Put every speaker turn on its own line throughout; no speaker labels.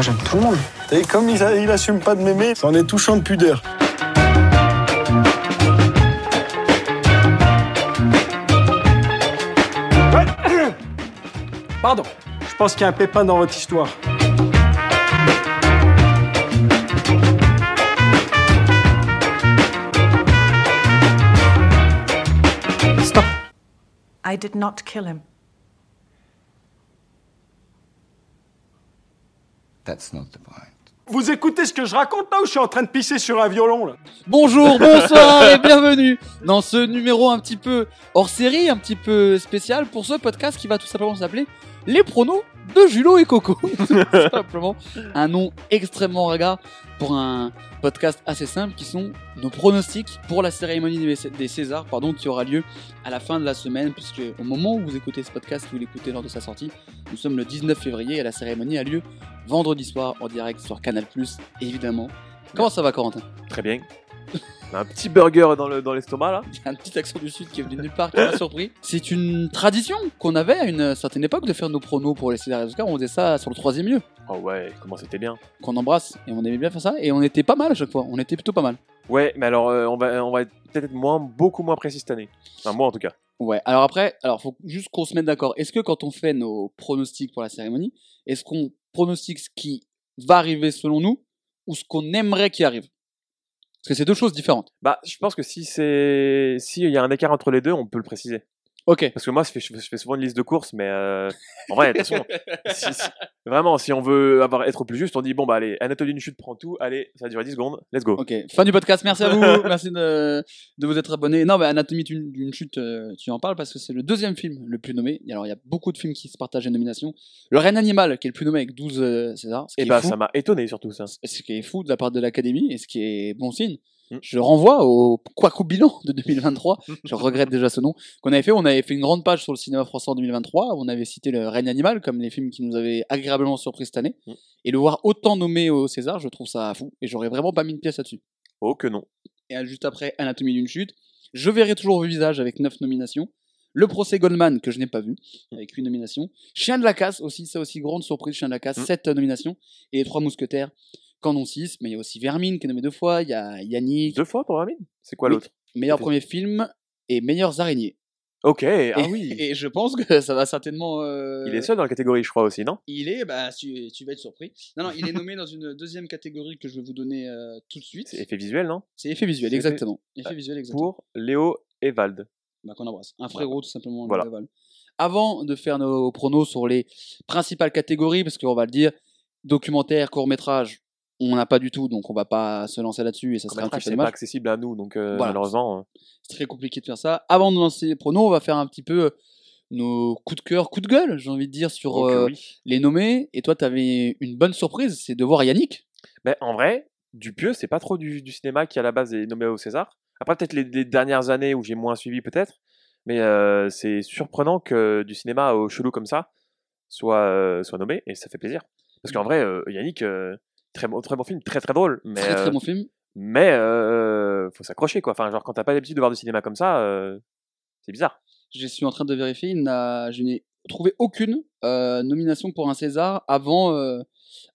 Moi, j'aime tout le monde.
Et comme il, a- il assume pas de m'aimer, c'en est touchant de pudeur.
Pardon, je pense qu'il y a un pépin dans votre histoire. Stop.
I did not kill him.
That's not the point.
Vous écoutez ce que je raconte là ou je suis en train de pisser sur un violon là
Bonjour, bonsoir et bienvenue dans ce numéro un petit peu hors série, un petit peu spécial pour ce podcast qui va tout simplement s'appeler Les pronos de Julo et Coco. Tout simplement un nom extrêmement regard pour un podcast assez simple qui sont nos pronostics pour la cérémonie des Cé- des Césars pardon, qui aura lieu à la fin de la semaine puisque au moment où vous écoutez ce podcast, vous l'écoutez lors de sa sortie, nous sommes le 19 février et la cérémonie a lieu vendredi soir en direct sur Canal+, évidemment. Comment ça va Corentin?
Très bien. Un petit burger dans le dans l'estomac là.
un petit accent du sud qui est venu de nulle part, qui m'a surpris. C'est une tradition qu'on avait à une certaine époque de faire nos pronos pour les Oscars. On faisait ça sur le troisième lieu,
Oh ouais, comment c'était bien.
qu'on embrasse, et on aimait bien faire ça, et on était pas mal à chaque fois. On était plutôt pas mal.
Ouais, mais alors euh, on va on va être peut-être moins beaucoup moins précis cette année. Enfin moi en tout cas.
Ouais, alors après, alors faut juste qu'on se mette d'accord. Est-ce que quand on fait nos pronostics pour la cérémonie, est-ce qu'on pronostique ce qui va arriver selon nous, ou ce qu'on aimerait qu'il arrive Parce que c'est deux choses différentes.
Bah je pense que si c'est si il y a un écart entre les deux, on peut le préciser.
Ok.
Parce que moi je fais, je fais souvent une liste de courses, mais euh, en vrai si- si- vraiment si on veut avoir être plus juste, on dit bon bah allez Anatolie d'une chute prend tout, allez ça va durer 10 secondes, let's go.
Ok, fin du podcast, merci à vous, merci de, de vous être abonné. Non, mais Anatomie d'une chute, euh, tu en parles parce que c'est le deuxième film le plus nommé. Alors, il y a beaucoup de films qui se partagent les nominations. Le Règne Animal, qui est le plus nommé avec 12 euh, César,
Et bah
fou,
ça m'a étonné surtout ça.
ce qui est fou de la part de l'Académie et ce qui est bon signe.
Mm.
Je renvoie au Quaco Bilan de 2023, je regrette déjà ce nom, qu'on avait fait. On avait fait une grande page sur le cinéma français en 2023, où on avait cité le Règne Animal comme les films qui nous avaient agréablement surpris cette année.
Mm.
Et le voir autant nommé au César, je trouve ça fou. Et j'aurais vraiment pas mis une pièce là-dessus
Oh que non.
et juste après Anatomie d'une chute. Je verrai toujours le visage avec 9 nominations. Le procès Goldman que je n'ai pas vu avec 8 nominations. Chien de la casse aussi, ça aussi grande surprise, Chien de la casse,
Mm.
7 nominations. Et les trois mousquetaires, qu'en ont 6, mais il y a aussi Vermine qui est nommé deux fois, il y a Yannick,
Deux fois pour Ramin C'est quoi
Oui.
l'autre?
meilleur premier film et meilleures araignées.
Ok, ah
et,
oui.
et je pense que ça va certainement. euh,
Il est seul dans la catégorie je crois aussi, non?
Il est, bah tu, tu vas être surpris. Non, non, il est nommé dans une deuxième catégorie que je vais vous donner euh, tout de suite.
C'est effet visuel, non?
C'est effet visuel,
effet-
exactement. Effet visuel, exactement.
Pour Léo et Vald.
bah, qu'on embrasse. Un frérot, tout simplement.
Voilà.
Avant de faire nos pronos sur les principales catégories, parce qu'on va le dire, documentaire, court-métrage, on n'a pas du tout, donc on va pas se lancer là-dessus et ça serait un petit peu
c'est pas accessible à nous, donc euh,
Voilà.
malheureusement. euh,
C'est très compliqué de faire ça. Avant de lancer les pronos, on va faire un petit peu euh, nos coups de cœur, coups de gueule, j'ai envie de dire, sur
donc, euh, oui.
les nommés. Et toi, tu avais une bonne surprise, c'est de voir Yannick.
Mais en vrai, Dupieux, c'est pas trop du, du cinéma qui à la base est nommé au César. Après, peut-être les, les dernières années où j'ai moins suivi, peut-être. Mais euh, c'est surprenant que du cinéma au chelou comme ça soit, soit nommé et ça fait plaisir. Parce qu'en vrai, euh, Yannick, très, bon, très bon film, très très drôle. Mais,
Très très
euh,
bon film.
mais euh, faut s'accrocher quoi. Enfin, genre quand t'as pas l'habitude de voir du cinéma comme ça, euh, c'est bizarre.
Je suis en train de vérifier, il je n'ai trouvé aucune nomination pour un César avant,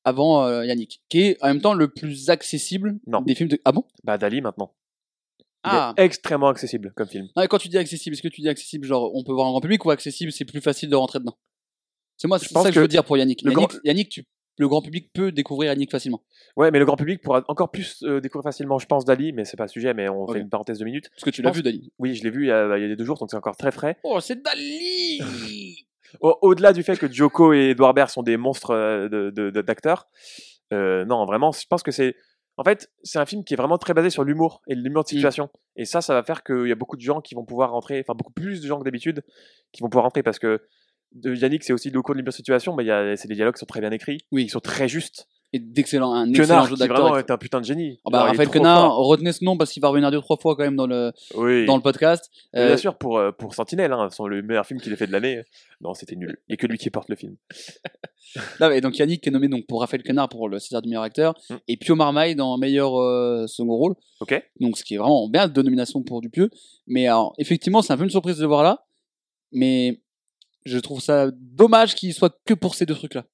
avant euh, Yannick, qui est en même temps le plus accessible
Non.
des films de... Ah bon?
Bah, Dali maintenant. Il
Ah
est extrêmement accessible comme film.
Non, et quand tu dis accessible, est-ce que tu dis accessible, genre on peut voir en grand public ou accessible, c'est plus facile de rentrer dedans? C'est moi, c'est ça que, je veux dire pour Yannick. Yannick,
grand-
Yannick, tu- le grand public peut découvrir Yannick facilement.
Ouais, mais le grand public pourra encore plus euh, découvrir facilement, je pense, Dali, mais c'est pas le sujet, mais on fait une parenthèse de minutes.
Parce que tu l'as vu, Dali.
Oui, je l'ai vu il y, a, il y a deux jours, donc c'est encore très frais.
Oh, c'est Dali
Au- Au-delà du fait que Joko et Edouard Baird sont des monstres euh, de- de- de- d'acteurs, euh, non, vraiment, je pense que c'est. En fait, c'est un film qui est vraiment très basé sur l'humour et l'humour de
Mm.
situation. Et ça, ça va faire qu'il y a beaucoup de gens qui vont pouvoir rentrer, enfin beaucoup plus de gens que d'habitude, qui vont pouvoir rentrer parce que de Yannick, c'est aussi le cours de l'humour de situation, mais il y a, c'est des dialogues qui sont très bien écrits,
Oui.
qui sont très justes.
Et d'excellent, un excellent
Quenard,
jeu
qui vraiment
d'acteur.
est un putain de génie.
Ah bah,
Genre, il est
Raphaël
trop
Quenard,
fort.
retenez ce nom parce qu'il va revenir deux trois fois quand même dans le,
Oui.
dans le podcast.
Mais
Euh,
Bien sûr, pour, euh, pour Sentinelle, hein, le meilleur film qu'il ait fait de l'année. Non, c'était nul. Il n'y a que lui qui porte le film.
Donc Yannick qui est nommé donc pour Raphaël Quenard pour le César du meilleur acteur
Mm.
et Pio Marmaille dans meilleur euh, second rôle.
Ok
Donc ce qui est vraiment bien deux nominations pour Dupieux. Mais alors effectivement c'est un peu une surprise de le voir là, mais je trouve ça dommage qu'il soit que pour ces deux trucs là.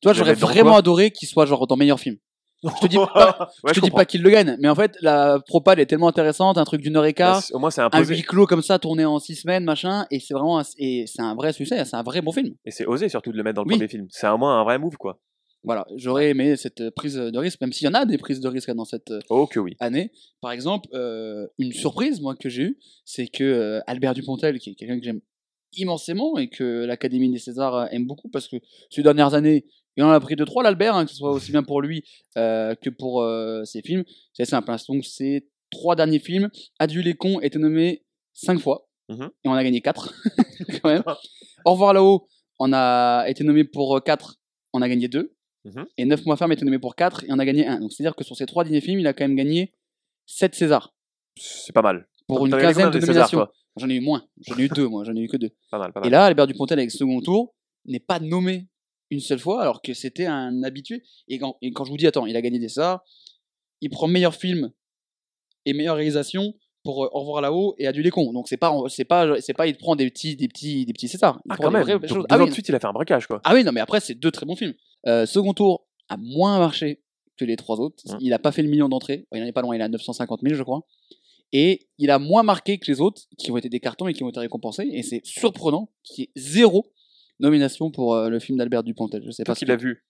Tu vois, j'aurais vraiment adoré qu'il soit genre dans meilleur film. Je te dis pas,
Ouais,
je te dis pas qu'il le gagne, mais en fait, la propale est tellement intéressante, un truc d'une heure et
Bah,
quart,
c'est- Au moins, c'est
un huis clos comme ça, tourné en six semaines, machin, et c'est vraiment, un, et c'est un vrai succès, c'est un vrai bon film.
Et c'est osé surtout de le mettre dans le
Oui.
premier film. C'est au moins un vrai move, quoi.
Voilà, j'aurais aimé cette prise de risque, même s'il y en a des prises de risque dans cette
Oh que oui.
année. Par exemple, euh, une surprise, moi, que j'ai eue, c'est que euh, Albert Dupontel, qui est quelqu'un que j'aime immensément et que l'Académie des Césars euh, aime beaucoup, parce que ces dernières années, il en a pris deux, trois, l'Albert, hein, que ce soit aussi bien pour lui euh, que pour euh, ses films. C'est simple, hein, donc ces trois derniers films, Adieu les cons était nommé cinq fois,
Mhm.
et on a gagné quatre, quand même. Au revoir là-haut, on a été nommé pour quatre, on a gagné deux.
Mhm.
Et 9 mois ferme était nommé pour 4 et on a gagné 1. Donc c'est-à-dire que sur ces trois derniers films, il a quand même gagné 7 Césars
C'est pas mal.
Pour une quinzaine de nominations. J'en ai eu moins, j'en ai eu deux moi, j'en ai eu que deux.
Pas mal, pas mal.
Et là, Albert Dupontel avec second tour n'est pas nommé une seule fois alors que c'était un habitué. Et quand, et quand je vous dis, attends, il a gagné des Césars, il prend meilleur film et meilleure réalisation pour euh, Au revoir là-haut et Adieu les cons. Donc c'est pas, c'est pas, c'est pas, il prend des petits, des petits, des petits Césars. Il
Ah,
prend
quand
des
même.
vraies
Donc,
choses. Ah oui,
suite, il a fait un braquage, quoi.
ah oui, non, mais après, c'est deux très bons films. Euh, second tour a moins marché que les trois autres.
Mmh.
Il a pas fait le million d'entrées. Il en est pas loin, il a 950 000, je crois. Et il a moins marqué que les autres, qui ont été des cartons et qui ont été récompensés. Et c'est surprenant qu'il y ait zéro nomination pour euh, le film d'Albert Dupontel. Je sais
Toi
pas
qui
ce
l'as
que-
vu.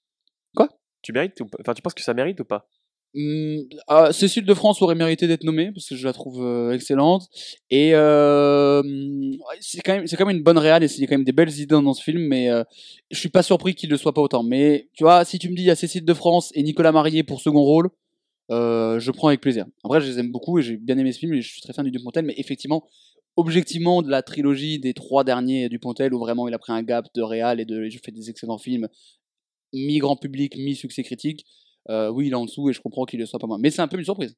Quoi?
Tu mérites ou Enfin, tu penses que ça mérite ou pas?
Hum, ah, Cécile de France aurait mérité d'être nommée parce que je la trouve euh, excellente et euh, c'est quand même c'est quand même une bonne réal et il y a quand même des belles idées dans ce film mais euh, je suis pas surpris qu'il le soit pas autant mais tu vois si tu me dis il y a Cécile de France et Nicolas Marié pour second rôle euh, je prends avec plaisir après je les aime beaucoup et j'ai bien aimé ce film et je suis très fan du Dupontel mais effectivement objectivement de la trilogie des trois derniers Dupontel où vraiment il a pris un gap de réal et de je fais des excellents films mi grand public mi succès critique euh, oui, il est en dessous et je comprends qu'il le soit pas moins. Mais c'est un peu une surprise.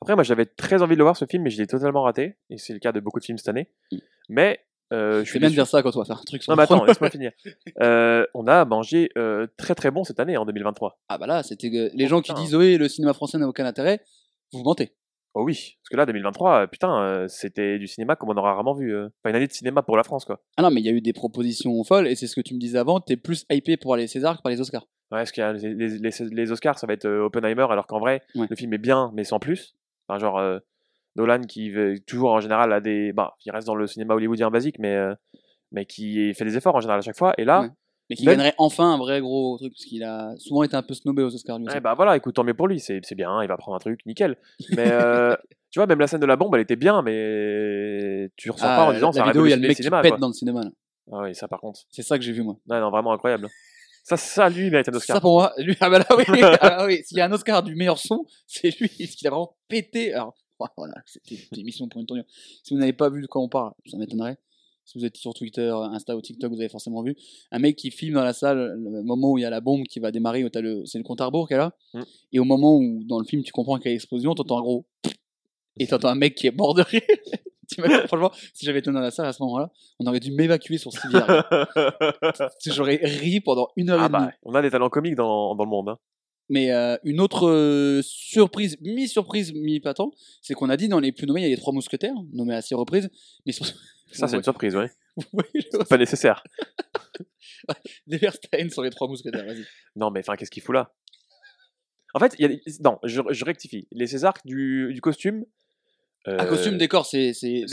Après, moi, j'avais très envie de le voir ce film, mais je l'ai totalement raté. Et c'est le cas de beaucoup de films cette année.
Mm.
Mais euh, je
C'est de
déçu.
dire ça quand on va faire un truc
Non, mais attends, laisse-moi finir. Euh, on a mangé euh, très très bon cette année, en 2023.
Ah bah là, c'était les
Oh,
gens qui disent oui, le cinéma français n'a aucun intérêt. Vous mentez.
Oh oui, parce que là, 2023, euh, putain, c'était du cinéma comme on aura rarement vu. Enfin, une année de cinéma pour la France, quoi.
Ah non, mais il y a eu des propositions folles et c'est ce que tu me disais avant. T'es plus hypé pour les Césars que par les Oscars.
Ouais, parce a les, les- les- les Oscars, ça va être Oppenheimer, alors qu'en vrai,
Ouais.
le film est bien, mais sans plus. Enfin, genre, Nolan qui toujours en général a des. Bah, il reste dans le cinéma hollywoodien basique, mais, euh, mais qui fait des efforts en général à chaque fois. Et là,
Ouais. Mais qui
Même-
gagnerait enfin un vrai gros truc parce qu'il a souvent été un peu snobé aux Oscars. lui.
Ouais, bah voilà, écoute, tant mieux pour lui, c'est c'est bien, il va prendre un truc, nickel. Mais euh, tu vois, même la scène de la bombe, elle était bien, mais tu ressors
Ah,
pas en disant
la
ça
vidéo, il y a le mec qui pète
quoi.
dans le cinéma. là.
Ah oui, ça par contre.
C'est ça que j'ai vu moi.
Non, non, vraiment incroyable. Ça, ça lui, il mérite un Oscar.
Ça pour moi, lui, ah bah là oui, ah oui, s'il y a un Oscar du meilleur son, c'est lui, parce qu'il a vraiment pété. Alors voilà, c'était une émission pour une tournure. Si vous n'avez pas vu de quoi on parle, ça m'étonnerait. Si vous êtes sur Twitter, Insta ou TikTok, vous avez forcément vu un mec qui filme dans la salle le moment où il y a la bombe qui va démarrer, c'est le compte à rebours qu'elle a.
Mm.
Et au moment où dans le film tu comprends qu'il y a l'explosion, t'entends un gros et t'entends un mec qui est mort de rire. Franchement, si j'avais été dans la salle à ce moment-là, on aurait dû m'évacuer sur civière. J'aurais ri pendant une heure
ah
et demie.
bah, on a des talents comiques dans, dans le monde. hein.
Mais euh, une autre euh, surprise, mi-surprise, mi-patent, c'est qu'on a dit dans les plus nommés, il y a les trois mousquetaires, nommés à six reprises. Mais sur...
Ça, c'est une surprise, ouais.
Le-
C'est pas nécessaire.
Neverstein sur les trois mousquetaires, vas-y.
Non, mais enfin, qu'est-ce qu'il fout là? En fait, il y a des- non, je, je rectifie. Les Césars du, du costume.
Un
euh,
costume décor, c'est c'est-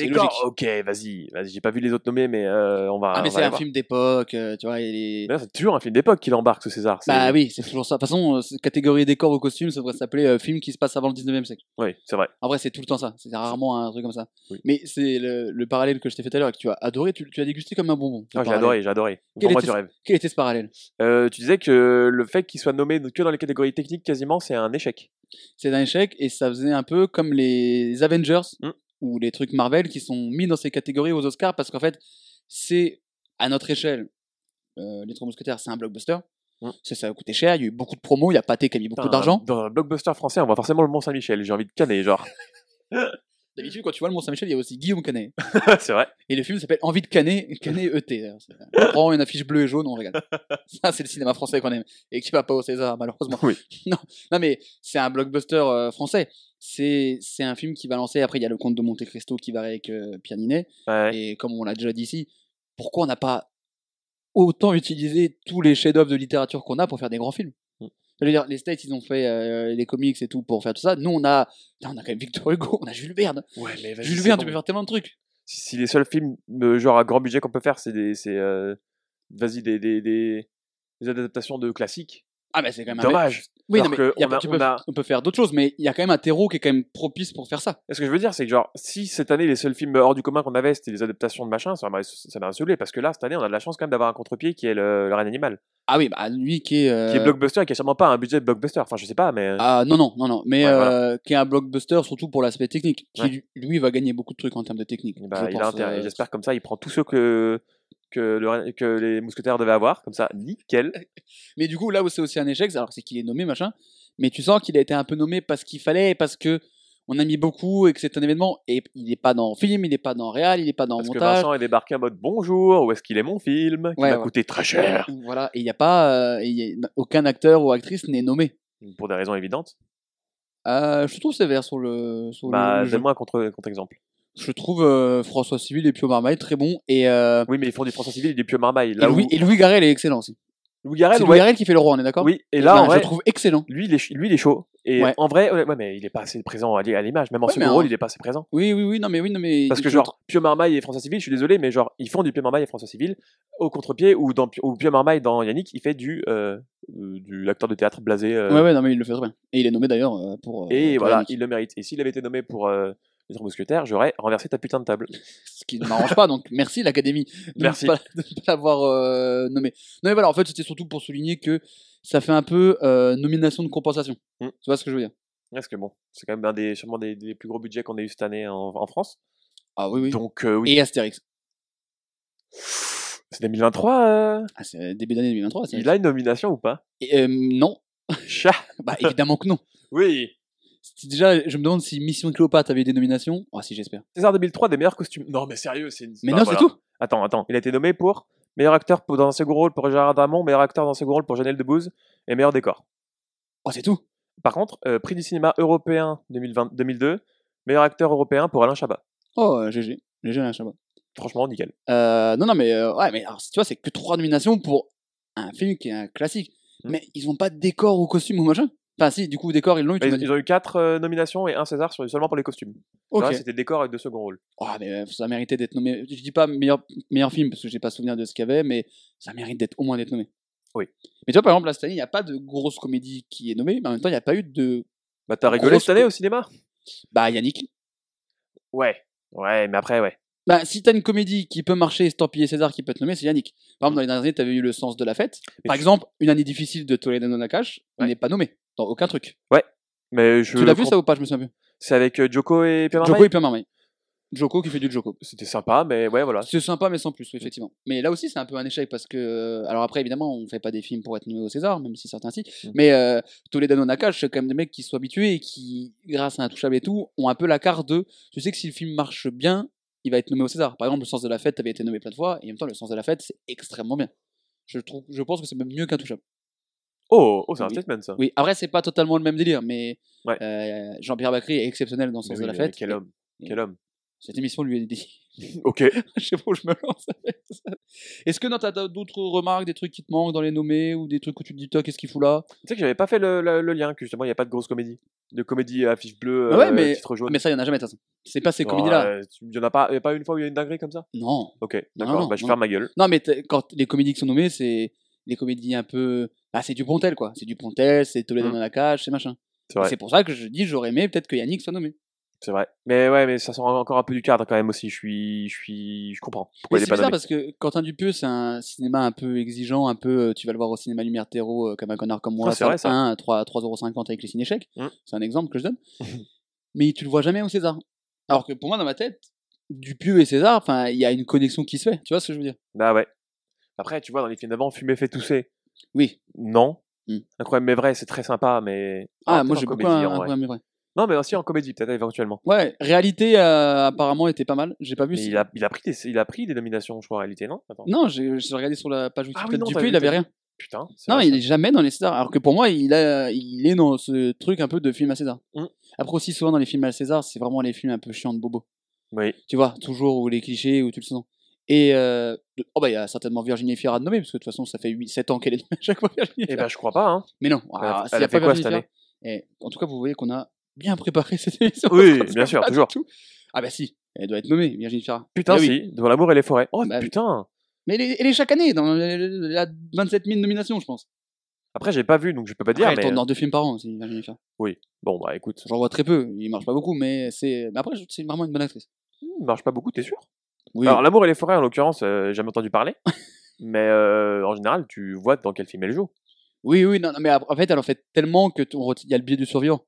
ok, vas-y, vas-y. J'ai pas vu les autres nommés, mais euh, on va.
Ah, mais c'est un
voir.
film d'époque, euh, tu vois. les-
C'est toujours un film d'époque qui l'embarque, ce César.
Bah oui, c'est toujours ça. De toute façon, euh, catégorie décor au costume, ça devrait s'appeler euh, film qui se passe avant le 19e siècle.
Oui, c'est vrai.
En vrai, c'est tout le temps ça. C'est rarement un truc comme ça.
Oui.
Mais c'est le, le parallèle que je t'ai fait tout à l'heure et que tu as adoré. Tu, tu as dégusté comme un bonbon.
Ah, j'ai adoré, j'ai adoré.
Quel
Pour moi,
était
du rêve.
Quel était ce parallèle?
Euh, tu disais que le fait qu'il soit nommé que dans les catégories techniques, quasiment, c'est un échec.
C'est un échec et ça faisait un peu comme les Avengers
Mm.
ou les trucs Marvel qui sont mis dans ces catégories aux Oscars parce qu'en fait, c'est à notre échelle, euh, les Trois Mousquetaires, c'est un blockbuster.
Mm.
Ça, ça a coûté cher, il y a eu beaucoup de promos, il y a Pathé qui a mis beaucoup d'argent.
Dans un blockbuster français, on voit forcément le Mont Saint-Michel. J'ai envie de canner, genre.
D'habitude, quand tu vois le Mont-Saint-Michel, il y a aussi Guillaume Canet.
c'est vrai.
Et le film s'appelle Envie de Canet, Canet ET. On prend une affiche bleue et jaune, on regarde. Ça, c'est le cinéma français qu'on aime. Et qui va pas au César, malheureusement.
Oui.
Non, non mais c'est un blockbuster euh, français. C'est un film qui va lancer. Après, il y a le Comte de Monte Cristo qui va avec euh, Pierre Ninet.
Ouais.
Et comme on l'a déjà dit ici, pourquoi on n'a pas autant utiliser tous les chefs-d'œuvre de littérature qu'on a pour faire des grands films? Je veux dire, les States, ils ont fait euh, les comics et tout pour faire tout ça. Nous, on a, Putain, on a quand même Victor Hugo, on a Jules Verne.
Ouais, mais vas-y,
Jules
c'est
Verne,
bon.
tu peux faire tellement de trucs.
Si, si les seuls films, euh, genre à grand budget qu'on peut faire, c'est des, c'est, euh, vas-y, des, des, des, des adaptations de classiques.
Ah, mais c'est quand même un-
Dommage.
Oui, non, mais
que
y a
on
pas-
a-
tu
on
peux-
a-
on peut faire d'autres choses, mais il y a quand même un terreau qui est quand même propice pour faire ça.
Et ce que je veux dire, c'est que genre, si cette année les seuls films hors du commun qu'on avait c'était des adaptations de machin, ça m'a saoulé parce que là cette année on a de la chance quand même d'avoir un contre-pied qui est le, le Reine Animal,
Ah oui, bah lui qui est. euh,
qui est blockbuster et qui a sûrement pas un budget de blockbuster. Enfin, je sais pas, mais
Ah non, non, non, non. Mais
Ouais, voilà.
euh, qui est un blockbuster surtout pour l'aspect technique. Qui
Ouais.
lui va gagner beaucoup de trucs en termes de technique.
bah,
je
il
pense,
a intérêt.
euh,
J'espère comme ça, il prend tous ceux que que, le- que les mousquetaires devaient avoir, comme ça, nickel.
Mais du coup, là où c'est aussi un échec, alors c'est qu'il est nommé, machin. Mais tu sens qu'il a été un peu nommé parce qu'il fallait, parce que on a mis beaucoup et que c'est un événement. Et il n'est pas dans le film, il n'est pas dans réal, il n'est pas dans
Parce que
montage.
Vincent est débarqué en mode bonjour, où est-ce qu'il est mon film, qui
Ouais,
m'a
ouais.
coûté très cher,
Voilà. Et il n'y a pas, euh, il y a- aucun acteur ou actrice n'est nommé.
pour des raisons évidentes.
Euh, je trouve sévère sur le. Sur le-
Bah,
le
donne-moi un contre, contre-exemple.
Je trouve euh, François Civil et Pio Marmaille très bon. Et, euh,
Oui, mais ils font du François Civil et du Pieux Marmaille.
et, Louis,
où...
et Louis Garrel est excellent aussi.
Louis Garrel,
C'est Louis
ouais.
Garrel qui fait le roi, on est d'accord?
Oui, et
Eh
là,
ben,
en vrai,
je le trouve excellent.
lui, il est, ch- lui, il est chaud. Et
Ouais.
en vrai, ouais, ouais, mais il est pas assez présent à, à l'image. Même en
Ouais,
second
mais en-
rôle, il est pas assez présent.
Oui, oui, oui, non, mais oui, non, mais.
Parce que genre, Pio Marmaille et François Civil, je suis désolé, mais genre, ils font du Pio Marmaille et François Civil au contre-pied, ou dans ou Pio Marmaille dans Yannick, il fait du, euh, euh, du acteur de théâtre blasé. euh,
Ouais, ouais, non, mais il le fait très bien. Et il est nommé d'ailleurs euh, pour. euh,
et
pour
voilà,
Yannick.
il le mérite. Et s'il avait été nommé pour euh, les Trois Mousquetaires, j'aurais renversé ta putain de table.
Ce qui ne m'arrange pas, donc merci l'Académie de ne pas, l'avoir euh, nommé. Non, mais voilà, en fait, c'était surtout pour souligner que ça fait un peu euh, nomination de compensation.
Mm.
Tu vois ce que je veux dire?
Parce que bon, c'est quand même un des, sûrement des, des plus gros budgets qu'on a eu cette année en, en France.
Ah oui, oui.
Donc, euh, oui.
Et Astérix.
C'est 2023. euh,
Ah, c'est début d'année 2023. Astérix.
Il a une nomination ou pas?
Et, euh, non,
Chat
bah évidemment que non.
Oui
Déjà, je me demande si Mission Cléopâtre avait eu des nominations. Ah, si, j'espère.
César 2003 des meilleurs costumes. Non, mais sérieux, c'est une.
Mais
bah,
non,
voilà.
c'est tout.
Attends, attends. Il a été nommé pour meilleur acteur pour- dans un second rôle pour Gérard Damon, meilleur acteur dans un second rôle pour Janelle Debouze et meilleur décor.
Oh, c'est tout.
Par contre, euh, prix du cinéma européen 2020, 2002, meilleur acteur européen pour Alain Chabat.
Oh, euh, GG. GG, Alain Chabat.
Franchement, nickel.
Euh, non, non, mais euh, ouais, mais alors, tu vois, c'est que trois nominations pour un film qui est un classique.
Mm.
Mais ils ont pas de décor ou costume ou machin. Enfin, si, du coup, décor, ils l'ont eu.
Ils, ont eu 4 nominations et un César sur- seulement pour les costumes.
Ok.
C'était décor avec deux second rôles.
Ah, mais euh, ça méritait d'être nommé. Je dis pas meilleur, meilleur film parce que j'ai pas souvenir de ce qu'il y avait, mais ça mérite d'être au moins d'être nommé.
Oui.
Mais tu vois, par exemple, là, cette année, il n'y a pas de grosse comédie qui est nommée, mais en même temps, il n'y a pas eu de.
Bah, t'as rigolé
Grosse
cette année au cinéma?
Bah, Yannick.
Ouais. Ouais, mais après, ouais.
Bah, si t'as une comédie qui peut marcher, estampillée César, qui peut être nommée, c'est Yannick. Par exemple, dans les dernières années, t'avais eu Le sens de la fête. Par exemple, Une année difficile de Toledano Nakash,
Ouais.
n'est pas nommé dans aucun truc.
Mais je
tu l'as vu ça ou pas? Je me souviens plus.
C'est avec euh, Joko et Pierre
Joko et Pierre Marmaille. Joko qui fait du Joko.
C'était sympa, mais ouais, voilà.
C'est sympa, mais sans plus, oui, effectivement. Mais là aussi, c'est un peu un échec parce que. euh, Alors après, évidemment, on fait pas des films pour être nommé au César, même si certains si.
Mm.
Mais euh, Toledano Nakash, c'est quand même des mecs qui sont habitués et qui, grâce à Intouchable et tout, ont un peu la carte de. Tu sais que si le film marche bien, il va être nommé au César. Par exemple, Le sens de la fête avait été nommé plein de fois, et en même temps, Le sens de la fête, c'est extrêmement bien. Je, trouve, je pense que c'est même mieux qu'Intouchable.
Oh, oh c'est un statement ça.
Oui, après, c'est pas totalement le même délire, mais
Ouais.
euh, Jean-Pierre Bacry est exceptionnel dans Le sens
oui,
de la fête.
Quel
Et-
homme.
et-
Quel homme.
Cette émission lui est dédiée.
Ok.
je sais pas où je me lance avec ça. Est-ce que tu as d'autres remarques, des trucs qui te manquent dans les nommés ou des trucs où tu te dis, toi, qu'est-ce qu'il fout là?
Tu sais que j'avais pas fait le, le- le lien, que justement il n'y a pas de grosse comédie. De comédie à affiche bleue,
Ah ouais,
euh,
mais-
titre jaune.
Mais ça, il y en a jamais, de toute façon. C'est pas ces
Oh,
comédies-là.
euh, Il y en a pas, y a pas une fois où il y a une dinguerie comme ça?
Non.
Ok, d'accord, bah je ferme ma gueule.
Non, mais quand les comédies qui sont nommées, c'est les comédies un peu. Ah, c'est du Pontel, quoi. C'est du Pontel, c'est Toledo
Mm.
dans la cage, c'est machin.
C'est
pour ça que je dis, j'aurais aimé peut-être que Yannick soit nommé.
c'est vrai. Mais ouais, mais ça sort encore un peu du cadre quand même aussi. Je suis, je suis, je comprends.
C'est
nommé.
parce que Quentin Dupieux, c'est un cinéma un peu exigeant, un peu. euh, Tu vas le voir au cinéma Lumière Terreau euh, comme un connard comme moi.
Ah, c'est vrai, ça.
1 à 3, 3,50€ avec les cinéchèques.
Mm.
C'est un exemple que je donne. mais tu le vois jamais au César. Alors que pour moi, dans ma tête, Dupieux et César, enfin, il y a une connexion qui se fait. Tu vois ce que je veux dire?
Bah ouais. Après, tu vois, dans les films d'avant, Fumer fait tousser.
Oui.
Non.
Hmm.
Incroyable mais vrai, c'est très sympa, mais.
Ah, moi j'ai beaucoup un,
en
problème, mais vrai.
Non, mais aussi en comédie, peut-être éventuellement.
Ouais, réalité euh, apparemment était pas mal. J'ai pas vu.
Mais il a, il, a pris des, il a pris des nominations, je crois, en réalité, non? Attends.
Non, j'ai regardé sur la page
Ah
Wikipédia
oui, non,
Dupieux,
vu,
il avait rien.
Putain.
Non,
vrai,
il
ça.
est jamais dans les Césars. Alors que pour moi, il, a, il est dans ce truc un peu de film à César.
Mm.
Après aussi, souvent dans les films à César, c'est vraiment les films un peu chiants de bobo.
Oui.
Tu vois, toujours où les clichés, où tu le sens. Et euh, de- oh bah il y a certainement Virginie Fira à nommer parce que de toute façon ça fait 8 7 ans qu'elle est nommée à chaque fois Virginie
Eh ben, je crois pas. Hein.
Mais non,
Elle
ah,
elle a
y a
fait
pas
quoi
Virginie
cette
Fira- Et, en tout cas, vous voyez qu'on a bien préparé cette émission.
Oui, bien sûr, toujours.
tout. Ah bah si, elle doit être nommée, Virginie Fira.
Putain,
oui.
si. Devant l'amour et les forêts. Oh,
Bah oui.
putain.
Mais elle est, elle est chaque année dans elle a 27 000 nominations, je pense.
Après, j'ai pas vu, donc je peux pas dire.
Elle
mais...
tourne dans deux films par an aussi, Virginie Fira.
Bon, bah écoute,
J'en vois très peu, il marche pas beaucoup, mais c'est. Mais après, c'est vraiment une bonne actrice.
il marche pas beaucoup, t'es sûr?
Oui.
Alors, l'amour et les forêts, en l'occurrence, euh, j'ai jamais entendu parler. mais euh, en général, tu vois dans quel film elle joue.
Oui, oui, non, non, mais en fait, elle en fait tellement que il y a le biais du survivant.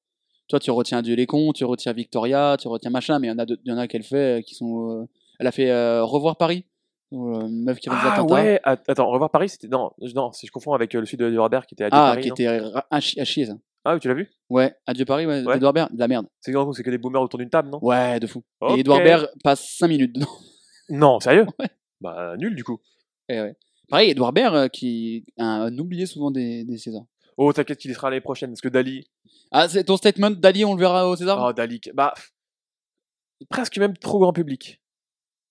Toi, tu retiens Dieu les cons, tu retiens Victoria, tu retiens machin, mais il y en a, y en a qu'elle fait euh, qui sont. euh, Elle a fait Revoir Paris, une meuf qui réalise
Ah ouais, att- attends, revoir Paris, c'était. Non, non si je confonds avec le sud de Robert qui était à
Ah,
Paris.
qui
non
était à, chi- à chier ça.
Ah, oui, tu l'as vu?
Ouais, Adieu Paris, ouais,
Ouais.
Edouard Baird, de la merde.
C'est que des boomers autour d'une table, non?
Ouais, de fou. Et Edouard Baird passe 5 minutes dedans.
Non, sérieux?
Ouais.
Bah, nul du coup.
Eh ouais. Pareil, Edouard Baird euh, qui a un oublié souvent des, des Césars.
Oh, t'inquiète qu'il y sera l'année prochaine, parce que Dali.
Ah, c'est ton statement, Dali, on le verra au César?
Oh, Dali. Bah. Presque même trop grand public.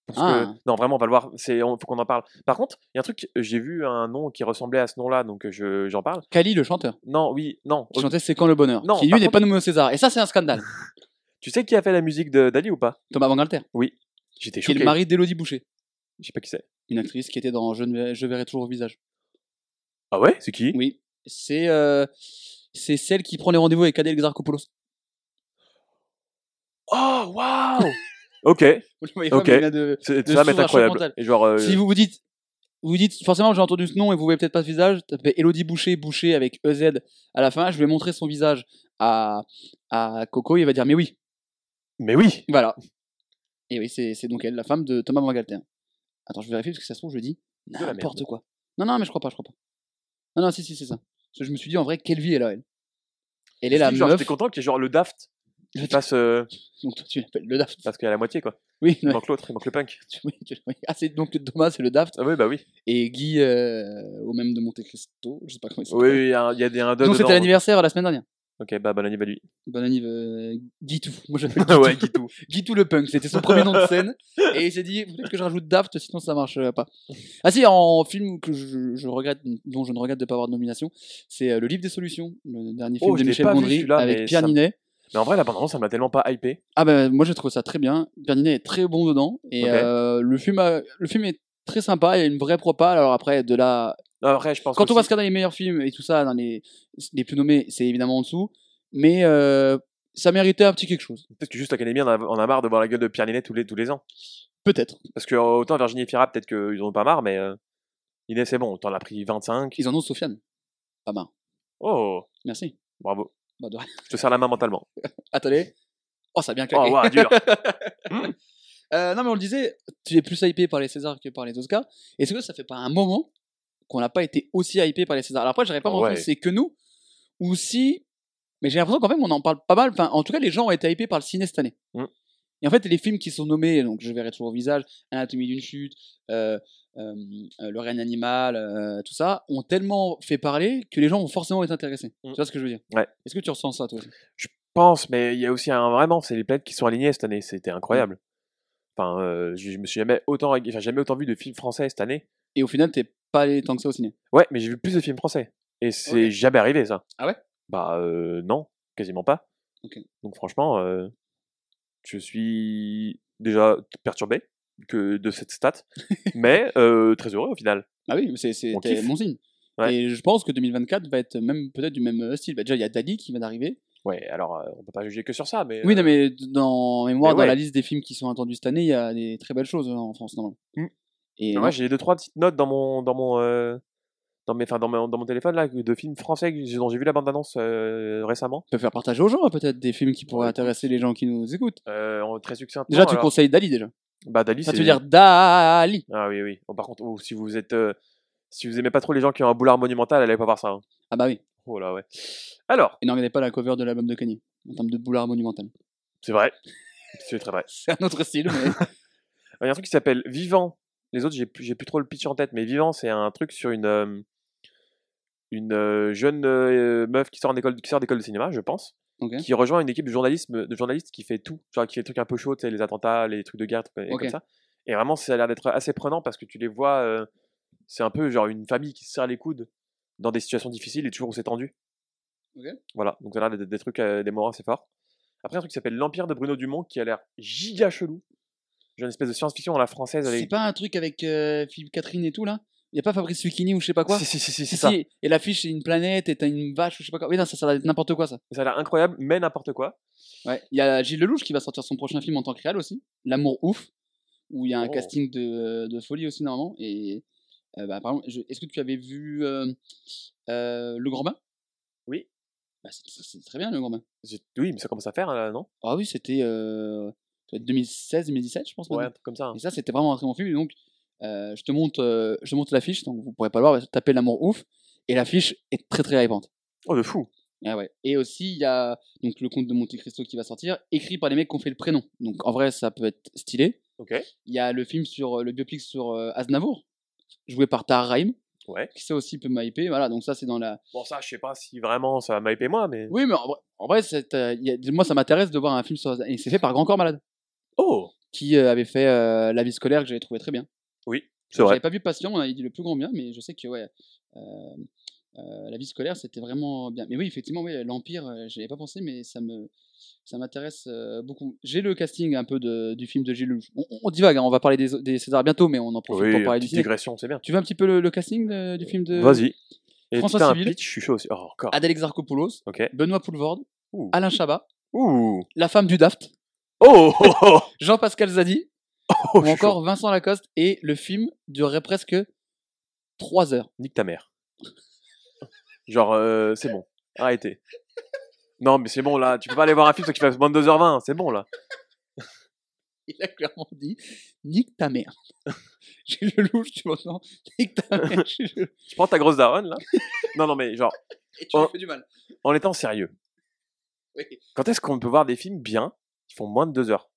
Parce
Ah.
que, non, vraiment, on va le voir. C'est, on- faut qu'on en parle. Par contre, il y a un truc, j'ai vu un nom qui ressemblait à ce nom-là, donc euh, je, j'en parle.
Kali, le chanteur,
Non, oui, non.
qui chantait C'est quand le bonheur,
Non,
qui lui n'est
contre-
pas nommé au César. Et ça, c'est un scandale.
Tu sais qui a fait la musique de Dali ou pas?
Thomas Bangalter,
Oui. J'étais
qui est
choqué.
le mari d'Elodie Boucher,
Je sais pas qui c'est.
une actrice qui était dans Je, ne verrai, Je verrai toujours au visage.
Ah ouais? C'est qui?
Oui, c'est euh, c'est celle qui prend les rendez-vous avec Adèle Exarchopoulos.
Oh, waouh Ok. Ok.
de-
C'est,
De
ça va être incroyable.
mental.
Et genre. euh,
Si vous vous dites, vous vous dites, forcément j'ai entendu ce nom et vous voyez peut-être pas ce visage, tapez Elodie Boucher, Boucher avec EZ à la fin, je vais montrer son visage à, à Coco, il va dire mais oui,
Mais oui
voilà. Et oui, c'est donc elle, la femme de Thomas Bangalter. Attends, je vais vérifier parce que ça se trouve, je dis n'importe quoi. Non, non, mais je crois pas, je crois pas. Non, non, si, si, c'est ça. Parce que je me suis dit en vrai, quelle vie elle a, elle. Elle est la
genre,
meuf.
J'étais content qu'il y ait genre le Daft
Je
passe. euh,
Donc toi, tu l'appelles le Daft.
parce qu'il y a la moitié, quoi.
Oui,
Il
ouais.
manque l'autre, il manque le punk.
Ah, c'est donc Thomas, c'est le Daft.
Ah oui, bah oui.
Et Guy, euh, au même de Monte Cristo, je sais pas comment il s'appelle.
oui, il y a y a des un
Donc c'était l'anniversaire la semaine dernière.
Ok, bah bonne anniversaire à lui.
Bon anniversaire, euh, Guitou. Moi j'appelle
ouais,
Guitou.
Guitou.
Guitou le punk. C'était son premier nom de scène. Et il s'est dit, peut-être que je rajoute Daft, sinon ça marche euh, pas. Ah si, en film que je, je regrette, dont je ne regrette de pas avoir de nomination, c'est euh, Le Livre des Solutions, le dernier film
Oh,
de Michel Gondry avec Pierre
ça
Ninet.
Mais en vrai, la bande-annonce, ça m'a tellement pas hypé.
Ah bah moi j'ai trouvé ça très bien. Pierre Ninet est très bon dedans. Et euh, le, film a- le film est très sympa, il y a une vraie propale. Alors après, de là
Non, après, je pense
Quand on va
aussi-
se regarder les meilleurs films et tout ça, dans les, les plus nommés, c'est évidemment en dessous. Mais euh, ça méritait un petit quelque chose.
Peut-être que juste l'Académie en a, en a marre de voir la gueule de Pierre Ninet tous les, tous les ans.
Peut-être.
Parce que autant Virginie Fira, peut-être qu'ils en ont pas marre, mais euh, Ninet, c'est bon, t'en as pris 25.
Ils en ont Sofiane. Pas marre.
Oh,
Merci.
bravo.
Bah, de.
Je te serre la main mentalement.
Attendez. Oh, ça a bien
Oh,
claqué.
ouais, dur.
Euh, non, mais on le disait, tu es plus hypé par les Césars que par les Oscars. Est-ce que ça fait pas un moment qu'on n'a pas été aussi hypé par les Césars Alors après, j'arrive pas à me rendre c'est que nous ou si. Mais j'ai l'impression qu'en fait, on en parle pas mal. Enfin, en tout cas, les gens ont été hypés par le ciné cette année.
Mm.
Et en fait, les films qui sont nommés, donc Je verrai toujours au visage, Anatomie d'une chute, euh, euh, euh, Le règne animal, euh, tout ça, ont tellement fait parler que les gens vont forcément être intéressés.
Mm.
Tu vois ce que je veux dire?
Ouais.
Est-ce que tu ressens ça, toi aussi?
Je pense, mais il y a aussi un vraiment, c'est les planètes qui sont alignées cette année. C'était incroyable. Enfin, je, je me suis jamais autant, enfin, jamais autant vu de films français cette année.
Et au final, t'es pas allé tant que ça au ciné.
Ouais, mais j'ai vu plus de films français. Et c'est jamais arrivé, ça.
Ah ouais?
Bah, euh, non, quasiment pas.
Ok.
Donc, franchement, euh, je suis déjà perturbé que de cette stat, mais euh, très heureux au final.
Ah oui, c'est mon signe.
Ouais.
Et je pense que 2024 va être même peut-être du même style. Bah, déjà, il y a Dali qui vient d'arriver.
Ouais, alors, euh, on peut pas juger que sur ça, mais.
Oui, non, mais dans mémoire,
mais
dans
ouais.
la liste des films qui sont attendus cette année, il y a des très belles choses hein, en France, normalement.
Mm.
Et
Moi, j'ai deux, trois petites notes dans mon. Dans mon euh, dans, mes, enfin, dans, mon, dans mon téléphone là, de films français dont j'ai vu la bande-annonce euh, récemment.
on peut faire partager aux gens, hein, peut-être, des films qui pourraient intéresser les gens qui nous écoutent.
Euh, très succinctement.
Déjà, tu
alors-
conseilles Dali, déjà.
Bah, Dali,
tu veux dire Dali.
Ah oui, oui. Par contre, oh, si vous êtes. si vous aimez pas trop les gens qui ont un boulard monumental, allez pas voir ça. hein.
Ah bah oui.
Oh là, ouais. Alors,
Et ne regardez pas la cover de l'album de Kanye, en termes de boulard monumental.
c'est vrai. C'est très vrai.
C'est un autre style, mais...
Il y a un truc qui s'appelle Vivant. Les autres, j'ai plus, trop le pitch en tête, mais Vivant, c'est un truc sur une, euh, une euh, jeune euh, meuf qui sort d'école de cinéma, je pense, qui rejoint une équipe de journalisme, de journalistes qui fait tout, genre qui fait des trucs un peu chauds, les attentats, les trucs de guerre, trucs
Ok.
comme ça. Et vraiment, ça a l'air d'être assez prenant parce que tu les vois. euh, c'est un peu genre une famille qui se serre les coudes dans des situations difficiles et toujours où c'est tendu. Voilà, donc ça a l'air d'être des trucs, euh, des moments assez forts. Après, un truc qui s'appelle L'Empire de Bruno Dumont qui a l'air giga chelou. Une espèce de science-fiction à la française.
C'est
avec-
pas un truc avec euh, Philippe Catherine et tout là? Y a pas Fabrice Lucchini ou je sais pas quoi?
Si, si, si, si,
Si,
ça.
si, Et l'affiche c'est une planète et t'as une vache ou je sais pas quoi. Oui, non, ça, ça va être n'importe quoi ça.
Ça a l'air incroyable, mais n'importe quoi.
Ouais. Il y a Gilles Lelouch qui va sortir son prochain film en tant que réal aussi, L'amour ouf, où il y a un
Oh.
casting de, de folie aussi normalement. Et euh, bah, est-ce que tu avais vu euh, euh, Le Grand Bain?
Oui.
Bah, c'est, très bien Le Grand Bain.
Oui, mais ça commence à faire, là, non?
Ah oui, c'était 2016-2017, je pense.
Ouais, un
maintenant.
truc comme ça. hein.
Et ça, c'était vraiment un très bon film. Et donc, euh, je te montre, euh, je te montre l'affiche, donc vous pourrez pas le voir, tapez l'amour ouf. Et l'affiche est très très hypante.
Oh, de fou.
Ah ouais. Et aussi, il y a donc le conte de Monte Cristo qui va sortir, écrit par les mecs qui ont fait le prénom. Donc en vrai, ça peut être stylé.
Ok.
Il y a le film sur le biopic sur euh, Aznavour, joué par Tahar Rahim,
Ouais.
qui ça aussi peut m'hyper. Voilà, donc ça c'est dans la.
Bon, ça, je sais pas si vraiment ça va m'hyper moi, mais.
Oui, mais en vrai, en vrai, c'est, euh, il y a- moi ça m'intéresse de voir un film sur et c'est fait par Grand Corps Malade,
Oh
qui euh, avait fait euh, La vie scolaire que j'avais trouvé très bien.
Oui, c'est
J'avais
vrai.
pas vu Patient, on avait dit le plus grand bien, mais je sais que ouais, euh, la vie scolaire c'était vraiment bien. Mais oui, effectivement, oui, l'Empire, euh, j'y avais pas pensé, mais ça me, ça m'intéresse beaucoup. J'ai le casting un peu de, du film de Gilles Lelouch. On, on divague, hein, on va parler des, des Césars bientôt, mais on en profite
Oui,
pour parler du ciné.
digression, c'est bien.
Tu veux un petit peu le, le casting de- du film de
Vas-y. Et
François Civil.
pitch, je suis chaud aussi. Oh, encore.
Adèle Exarchopoulos. Benoît Poulvorde,
Ouh.
Alain Chabat,
Ouh.
la femme du Daft,
Oh,
Jean-Pascal Zadi,
oh,
ou encore
chaud.
Vincent Lacoste, et le film durerait presque 3 heures.
Nique ta mère. Genre, euh, c'est bon. Arrêtez. Non, mais c'est bon, là. Tu peux pas aller voir un film qui fait 22h20. C'est bon, là.
Il a clairement dit Nique ta mère. J'ai le louche, tu m'entends Nique ta mère. le-
Tu prends ta grosse daronne, là. Non, non, mais genre,
Et tu me
Oh.
fais du mal.
en étant sérieux.
Oui.
Quand est-ce qu'on peut voir des films bien qui font moins de 2 heures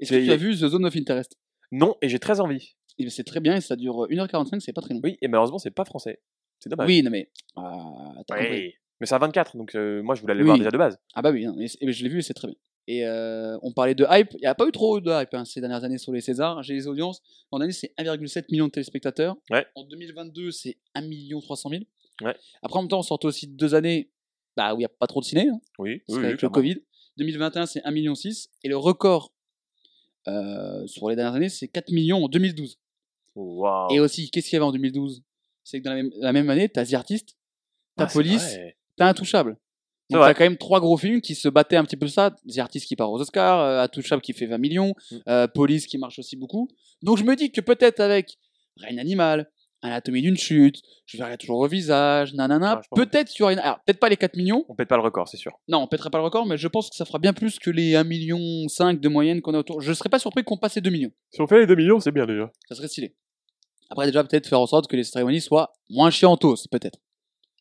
Est-ce que tu as vu The Zone of Interest?
Non, et j'ai très envie.
Eh ben, C'est très bien et ça dure 1h45, c'est pas très long.
Oui, et malheureusement, c'est pas français. C'est dommage.
Oui, non mais. Ah, t'as compris.
Oui. Mais c'est à 24, donc euh, moi, je voulais aller
Oui.
voir déjà de base.
Ah bah oui, non, mais c'est- eh ben, je l'ai vu et c'est très bien. Et euh, on parlait de hype, il n'y a pas eu trop de hype hein, ces dernières années sur les Césars. J'ai les audiences, en année c'est 1,7 million de téléspectateurs.
Ouais.
En 2022 c'est 1 million 300 000.
Ouais.
Après en même temps on sortait aussi de deux années bah, où il n'y a pas trop de ciné, hein,
Oui,
parce
oui,
qu'avec
oui,
le
clairement.
Covid. 2021 c'est 1 million 6 et le record euh, sur les dernières années c'est 4 millions en 2012.
Waouh.
Et aussi qu'est-ce qu'il y avait en 2012 C'est que dans la même, la même année t'as The Artist, t'as
Ah,
Police, t'as Intouchable. Donc t'as quand même trois gros films qui se battaient un petit peu ça. The Artist qui part aux Oscars, euh, Intouchable qui fait 20 millions,
Mm.
euh, Police qui marche aussi beaucoup. Donc je me dis que peut-être avec Reine Animal, Anatomie d'une chute, Je verrai toujours au visage, nanana,
Ah,
peut-être aura une... Alors peut-être pas les 4 millions,
On pète pas le record, c'est sûr.
non on pètera pas le record, mais je pense que ça fera bien plus que les 1 million 5 de moyenne qu'on a autour. Je serais pas surpris qu'on passe les 2 millions.
Si on fait les 2 millions, c'est bien déjà.
Ça serait stylé. Après déjà peut-être faire en sorte que les cérémonies soient moins chiantos, peut-être.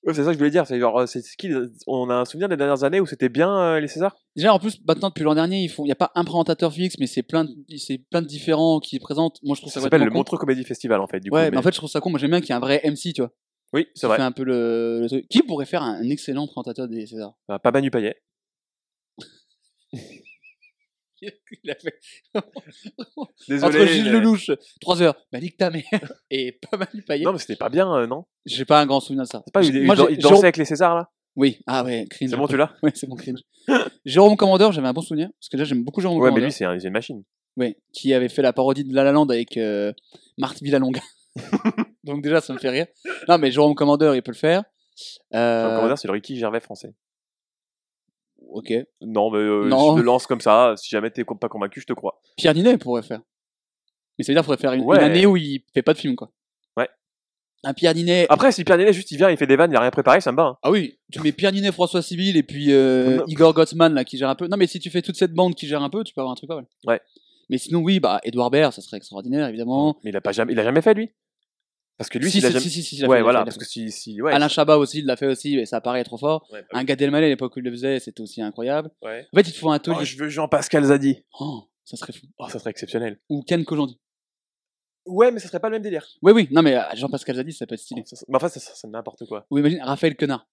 C'est ça que je voulais dire. C'est genre, euh, c'est ce qui, on a un souvenir des dernières années où c'était bien euh, les Césars?
Déjà, en plus, maintenant, depuis l'an dernier, ils font, il n'y a pas un présentateur fixe, mais c'est plein, de... c'est plein de différents qui présentent. Moi, je trouve ça,
Ça s'appelle le
complètement con.
Montreux Comedy Festival en fait. Du
Ouais,
coup,
mais en fait, je trouve ça con. Moi, j'aime bien qu'il y ait un vrai MC, tu vois.
oui, c'est
Qui
vrai.
fait un peu le, le truc. Qui pourrait faire un, un excellent présentateur des Césars?
Bah, pas Manu Payet.
Il a fait
Désolé.
entre Gilles
mais-
Lelouch, 3 heures, bah nique ta mère, et pas mal Payet.
Non, mais c'était pas bien, euh, non?
J'ai pas un grand souvenir de ça.
C'est pas, il,
Moi,
il, dansait
Jérôme-
avec les Césars là?
Oui, ah ouais, cringe.
C'est bon, tu l'as?
Ouais, c'est bon, cringe. Jérôme Commandeur, j'avais un bon souvenir, parce que déjà, j'aime beaucoup Jérôme
Ouais, mais
Commandeur.
lui, c'est un- c'est une machine.
Ouais, qui avait fait la parodie de La La Land avec euh, Marthe Villalonga. Donc déjà, ça me fait rire. Non, mais Jérôme Commandeur, il peut le faire. Euh,
Jean Commandeur, c'est le Ricky Gervais français.
Ok.
Non, mais euh,
Non.
je le lance comme ça. Si jamais t'es pas convaincu, je te crois.
Pierre Ninet pourrait faire. Mais ça veut dire qu'il faudrait faire une, année où il fait pas de film, quoi.
Ouais.
Un Pierre Ninet.
Après, si Pierre Ninet juste il vient, il fait des vannes, il a rien préparé, ça me va. hein.
Ah oui, tu mets Pierre Ninet, François Civil et puis euh,
Non.
Igor Gottsman là qui gère un peu. Non mais si tu fais toute cette bande qui gère un peu, tu peux avoir un truc pas mal.
Ouais.
Mais sinon oui, bah Edouard Baird, ça serait extraordinaire évidemment.
Mais il a pas jamais, il a jamais fait lui? Parce que lui,
si,
s'il a
si,
jamais.
si, si, si, il
ouais,
fait, il
voilà.
il
Parce que si, si, ouais.
Alain Chabat aussi, il l'a fait aussi, mais ça paraît trop fort.
Ouais, bah
Un Gad Elmaleh à l'époque où il le faisait, c'était aussi incroyable.
Ouais.
En fait, il te faut un truc.
Oh, je veux Jean-Pascal Zadi.
Oh, ça serait fou.
Oh, ça serait exceptionnel.
Ou Ken Kojandi.
Ouais, mais ça serait pas le même délire.
Oui, oui, non mais euh, Jean-Pascal Zadi, ça peut être stylé.
Ça- ça- Mais enfin, ça, ça- c'est n'importe quoi.
Ou imagine Raphaël Quenard.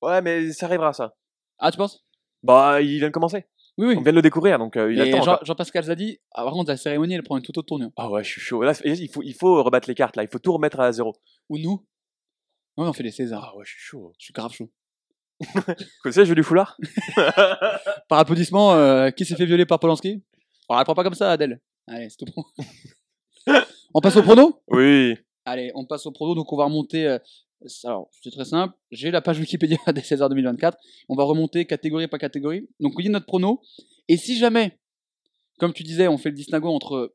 Ouais, mais ça arrivera ça.
Ah, tu penses?
Bah, il vient de commencer.
Oui, oui.
On vient de le découvrir, donc euh, il
Et
attend.
Jean-Pascal Zadi, ah, par contre, la cérémonie, elle prend une toute autre tournure.
Ah ouais, je suis chaud. Là, il faut, il faut rebattre les cartes là. Il faut tout remettre à zéro.
Ou nous. Ouais, on fait les Césars.
Ah ouais, je suis chaud.
Je suis grave chaud.
Vous connaissez le jeu du foulard
Par applaudissement, euh, qui s'est fait violer par Polanski? Oh, elle prend pas comme ça, Adèle. Allez, c'est tout bon. on passe au prono?
Oui.
Allez, on passe au prono, donc on va remonter. Alors, c'est très simple. J'ai la page Wikipédia des Césars 2024. On va remonter catégorie par catégorie. Donc, on dit notre prono. Et si jamais, comme tu disais, on fait le distinguo entre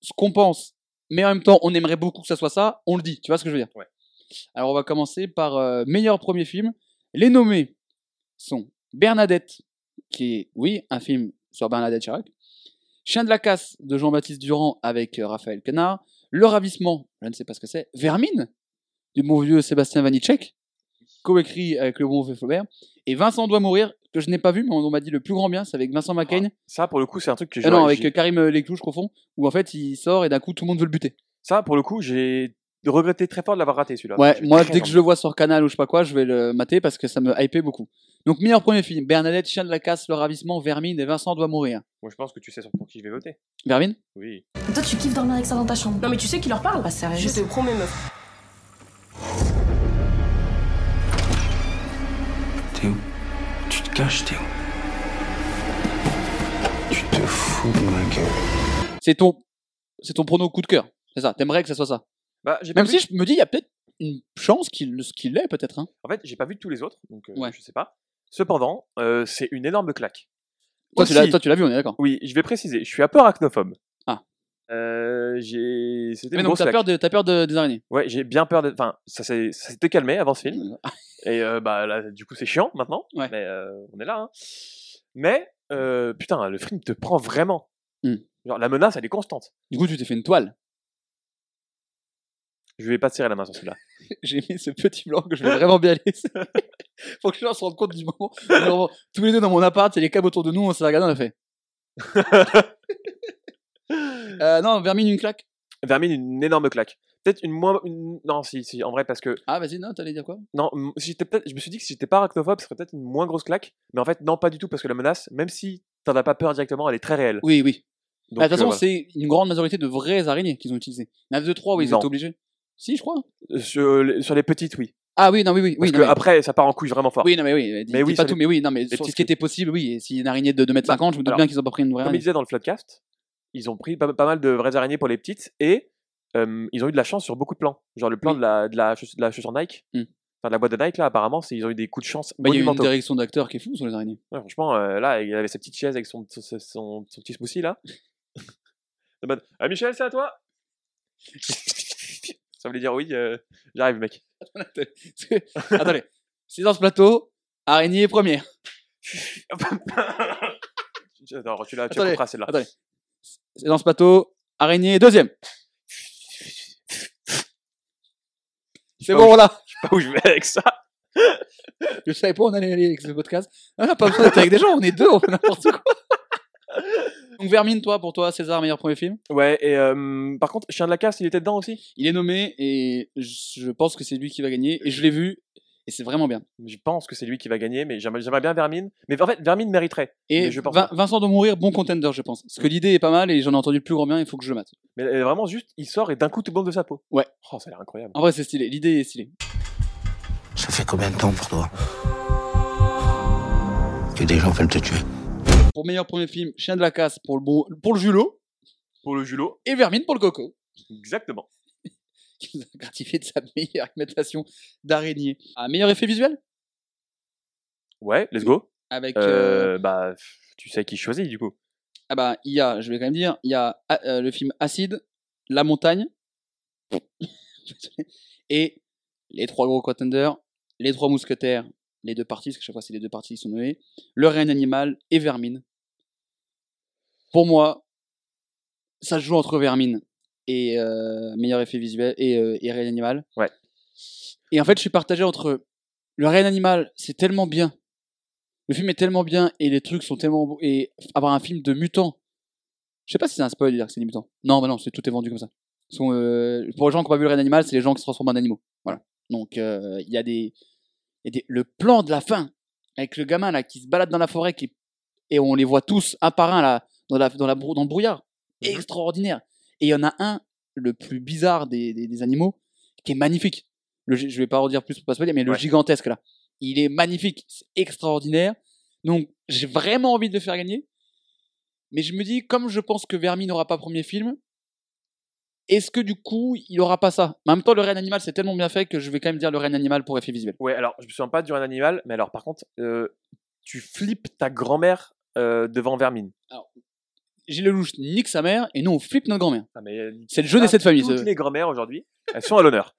ce qu'on pense, mais en même temps, on aimerait beaucoup que ça soit ça, on le dit. Tu vois ce que je veux dire?
Ouais.
Alors, on va commencer par euh, meilleur premier film. Les nommés sont Bernadette, qui est, oui, un film sur Bernadette Chirac. Chien de la casse de Jean-Baptiste Durand avec euh, Raphaël Quenard. Le ravissement, je ne sais pas ce que c'est. Vermine, du bon vieux Sébastien Vanitschek, coécrit avec le bon vieux Flaubert. Et Vincent doit mourir, que je n'ai pas vu, mais on m'a dit le plus grand bien, c'est avec Vincent McCain.
Ça, pour le coup, c'est un truc que
Euh,
j'ai.
non, avec Karim Leclou, je confonds, où en fait il sort et d'un coup tout le monde veut le buter.
Ça, pour le coup, j'ai regretté très fort de l'avoir raté celui-là.
Ouais, moi dès que je le vois sur Canal ou je sais pas quoi, je vais le mater parce que ça me hypait beaucoup. Donc meilleur premier film, Bernadette, Chien de la casse, Le ravissement, Vermine et Vincent doit mourir.
Moi, je pense que tu sais sur pour qui je vais voter.
Vermine?
Oui.
Toi, tu kiffes dormir avec ça dans ta chambre.
Non mais tu sais qui leur parle
Bah, sérieux.
Je te promets meuf.
Théo, tu te caches, Théo. Tu te fous de ma gueule.
C'est ton, c'est ton prono coup de cœur. C'est ça. T'aimerais que ça soit ça.
Bah, j'ai pas
Même
vu-
si je me dis, il y a peut-être une chance qu'il qu'il l'ait peut-être. Hein.
En fait, j'ai pas vu tous les autres, donc euh,
Ouais.
je sais pas. Cependant, euh, c'est une énorme claque.
Toi, tu toi, tu l'as vu, on est d'accord.
Oui, je vais préciser, je suis un peu arachnophobe. Euh, j'ai. C'était
Mais donc t'as peur, de, t'as peur de, des araignées.
Ouais, j'ai bien peur de. Enfin, ça s'est ça s'était calmé avant ce film. Et euh, bah là, du coup, c'est chiant maintenant.
Ouais.
Mais euh, on est là. Hein. Mais euh, putain, le film te prend vraiment.
Hmm.
Genre, la menace, elle est constante.
Du coup, tu t'es fait une toile.
Je vais pas tirer la main sur celui-là.
J'ai mis ce petit blanc que je vais vraiment bien laisser. Faut que les gens se rendent compte du moment. tous les deux dans mon appart, il y a les câbles autour de nous, on s'est regardé, on a fait. Euh, non, Vermine, une claque.
Vermine, une énorme claque. Peut-être une moins. une- Non, si, si, en vrai, parce que.
Ah, vas-y, non, t'allais dire quoi?
Non, si. Je me suis dit que si j'étais pas arachnophobe, ce serait peut-être une moins grosse claque. Mais en fait, non, pas du tout, parce que la menace, même si t'en as pas peur directement, elle est très réelle.
Oui, oui.
Donc,
Ah, De toute façon,
euh, voilà.
c'est une grande majorité de vraies araignées qu'ils ont utilisées. Il y en a deux, trois, oui, ils
Non.
étaient obligés. Si, je crois.
Euh, sur, les- sur les petites, oui.
Ah oui, non, oui, oui. oui
Parce
non,
que
mais-
après, ça part en couille vraiment fort.
Oui, non, mais oui.
Mais oui,
pas tout,
les-
mais oui, non, mais sur ce qui était possible, oui. Et si une araignée de 2m50, je me doute
alors,
bien qu'ils ont pas pris une vraie
Comme il disait dans le Floodcast, ils ont pris pas, pas mal de vraies araignées pour les petites et euh, ils ont eu de la chance sur beaucoup de plans. Genre le plan
Oui.
de, la, de, la, chauss- de la chaussure Nike,
Hmm.
enfin de la boîte de Nike, là, apparemment, ils ont eu des coups de chance
Bah, il y a eu une direction d'acteur qui est fou sur les araignées.
Ouais, franchement, euh, là, il avait sa petite chaise avec son, son, son- son petit smoothie, là. Mode, ah Michel, c'est à toi? Ça voulait dire oui, euh, j'arrive, mec.
Attendez. C'est dans ce plateau, araignée première.
Attends, tu l'as tu celle-là.
C'est dans ce plateau, araignée deuxième. C'est bon, là.
Je sais pas où je vais avec ça.
Je savais pas où on allait aller avec ce podcast. On n'a pas besoin d'être avec des gens, on est deux, on fait n'importe quoi. Donc Vermine, toi, pour toi, César, meilleur premier film?
Ouais, et euh, par contre, Chien de la Casse, il était dedans aussi?
Il est nommé et je pense que c'est lui qui va gagner. Et je l'ai vu et c'est vraiment bien.
Je pense que c'est lui qui va gagner, mais j'aimerais bien Vermine. Mais en fait, Vermine mériterait.
Et
je pense
Vin-
pas.
Vincent de mourir, bon contender, je pense. Parce que l'idée est pas mal et j'en ai entendu le plus grand bien, il faut que je le mate.
Mais euh, vraiment, juste, il sort et d'un coup, tout monde de sa peau.
Ouais.
Oh, ça a l'air incroyable.
En vrai, c'est stylé. L'idée est stylée.
Ça fait combien de temps pour toi Que des gens veulent te tuer?
Pour meilleur premier film, Chien de la casse pour le, bon, pour le Julot
Pour le Julot.
et Vermine pour le Coco.
Exactement.
Qui nous a gratifié de sa meilleure imitation d'araignée. Ah, meilleur effet visuel?
Ouais, let's go.
Avec. euh,
Euh, Bah, tu sais qui choisit, du coup.
Ah bah, il y a, je vais quand même dire, il y a ah, euh, le film Acide, La Montagne, et les trois gros contenders, les trois mousquetaires, les deux parties, parce que chaque fois c'est les deux parties qui sont nommées, Le règne animal et Vermine. Pour moi, ça se joue entre Vermine et euh, meilleur effet visuel et, euh, et règne animal.
Ouais.
Et en fait, je suis partagé entre le règne animal, c'est tellement bien. Le film est tellement bien et les trucs sont tellement beaux. Et avoir un film de mutants, je sais pas si c'est un spoil de dire que c'est des mutants. Non, bah non, c'est tout est vendu comme ça. Sont, euh, pour les gens qui n'ont pas vu le règne animal, c'est les gens qui se transforment en animaux. Voilà. Donc euh, il y a des, y a des, le plan de la fin avec le gamin là qui se balade dans la forêt, qui et on les voit tous un par un là, dans, la, dans, la, dans le brouillard.
Mhm.
Extraordinaire. Et il y en a un, le plus bizarre des, des, des animaux, qui est magnifique. Le, je vais pas en dire plus pour pas spoiler, mais le
Ouais.
gigantesque là. Il est magnifique, c'est extraordinaire. Donc j'ai vraiment envie de le faire gagner. Mais je me dis, comme je pense que Vermi n'aura pas premier film, est-ce que du coup, il aura pas ça? Mais En même temps, le règne animal, c'est tellement bien fait que je vais quand même dire le règne animal pour effet visuel.
Ouais, alors je me souviens pas du règne animal, mais alors par contre, euh, tu flippes ta grand-mère euh, devant Vermine.
Gilles Lelouch nique sa mère et nous on flippe notre grand-mère.
Ah, mais, euh,
C'est le jeu des sept familles.
Toutes les grand-mères aujourd'hui, elles sont à l'honneur.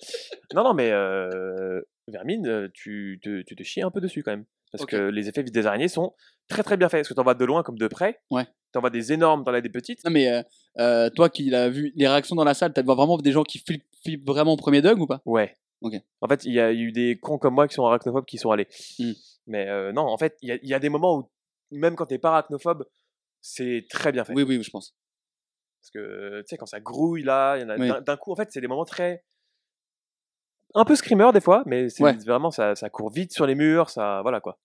non, non, mais euh, Vermine, euh, tu te, tu te chies un peu dessus quand même. Parce que les effets des araignées sont très très bien faits. Parce que t'en vois de loin comme de près.
Ouais.
T'en vois des énormes, t'en as des petites.
Non mais euh, euh, toi qui l'as vu les réactions dans la salle, t'as vraiment des gens qui flippent, flippent vraiment au premier Doug ou pas?
Ouais.
Ok.
En fait, il y a eu des cons comme moi qui sont arachnophobes qui sont allés.
Hmm.
Mais euh, non, en fait, il y y a des moments où, même quand t'es pas arachnophobe, c'est très bien fait.
Oui oui, je pense.
Parce que, tu sais, quand ça grouille là, il y en a
Oui.
d'un- coup, en fait, c'est des moments très. Un peu screamer des fois, mais c'est
Ouais.
vraiment, ça, ça court vite sur les murs, ça. Voilà quoi.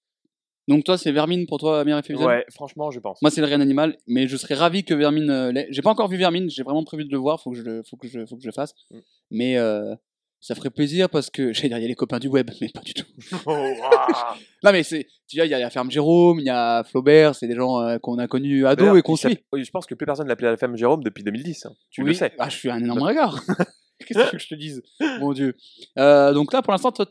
Donc toi c'est Vermine pour toi meilleur effet visuel
Ouais, franchement, je pense.
Moi c'est le règne animal, mais je serais ravi que Vermine euh. J'ai pas encore vu Vermine, j'ai vraiment prévu de le voir, faut que je le, faut que je, faut que je le fasse.
Mm.
Mais euh, ça ferait plaisir parce que j'allais dire il y a les copains du web, mais pas du tout.
Oh.
Non mais c'est, tu vois, il y a la ferme Jérôme, il y a Flaubert, c'est des gens euh, qu'on a connus ados et qu'on suit.
Oui, je pense que plus personne l'appelait la femme Jérôme depuis 2010. hein. Tu
oui.
le sais.
Ah, je suis un énorme regard. Qu'est-ce que tu veux que je te dise? Mon Dieu. Euh, donc là, pour l'instant, toi,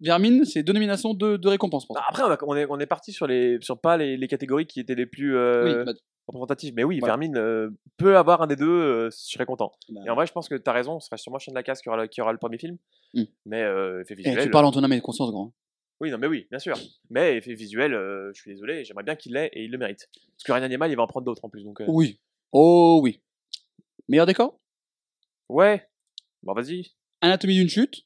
Vermine, c'est deux nominations, deux, deux récompenses pour toi.
Après, on, a- on est, on est parti sur, les, sur pas les, les catégories qui étaient les plus euh,
oui, bah,
représentatives. Mais oui,
Voilà.
Vermine euh, peut avoir un des deux, euh, je serais content.
bah,
Et en vrai, je pense que tu as raison, ce sera sûrement Chien de la Casse qui aura, le- qui aura le premier film.
Mm.
Mais euh, effet visuel.
tu parles en ton âme et conscience, grand.
Oui, non, mais oui, bien sûr. Mais effet visuel, euh, je suis désolé, j'aimerais bien qu'il l'ait et il le mérite. Parce que Rien Animal, il va en prendre d'autres en plus. Donc, euh,
Oui. Oh oui. Meilleur décor?
Ouais, bon, vas-y.
Anatomie d'une chute?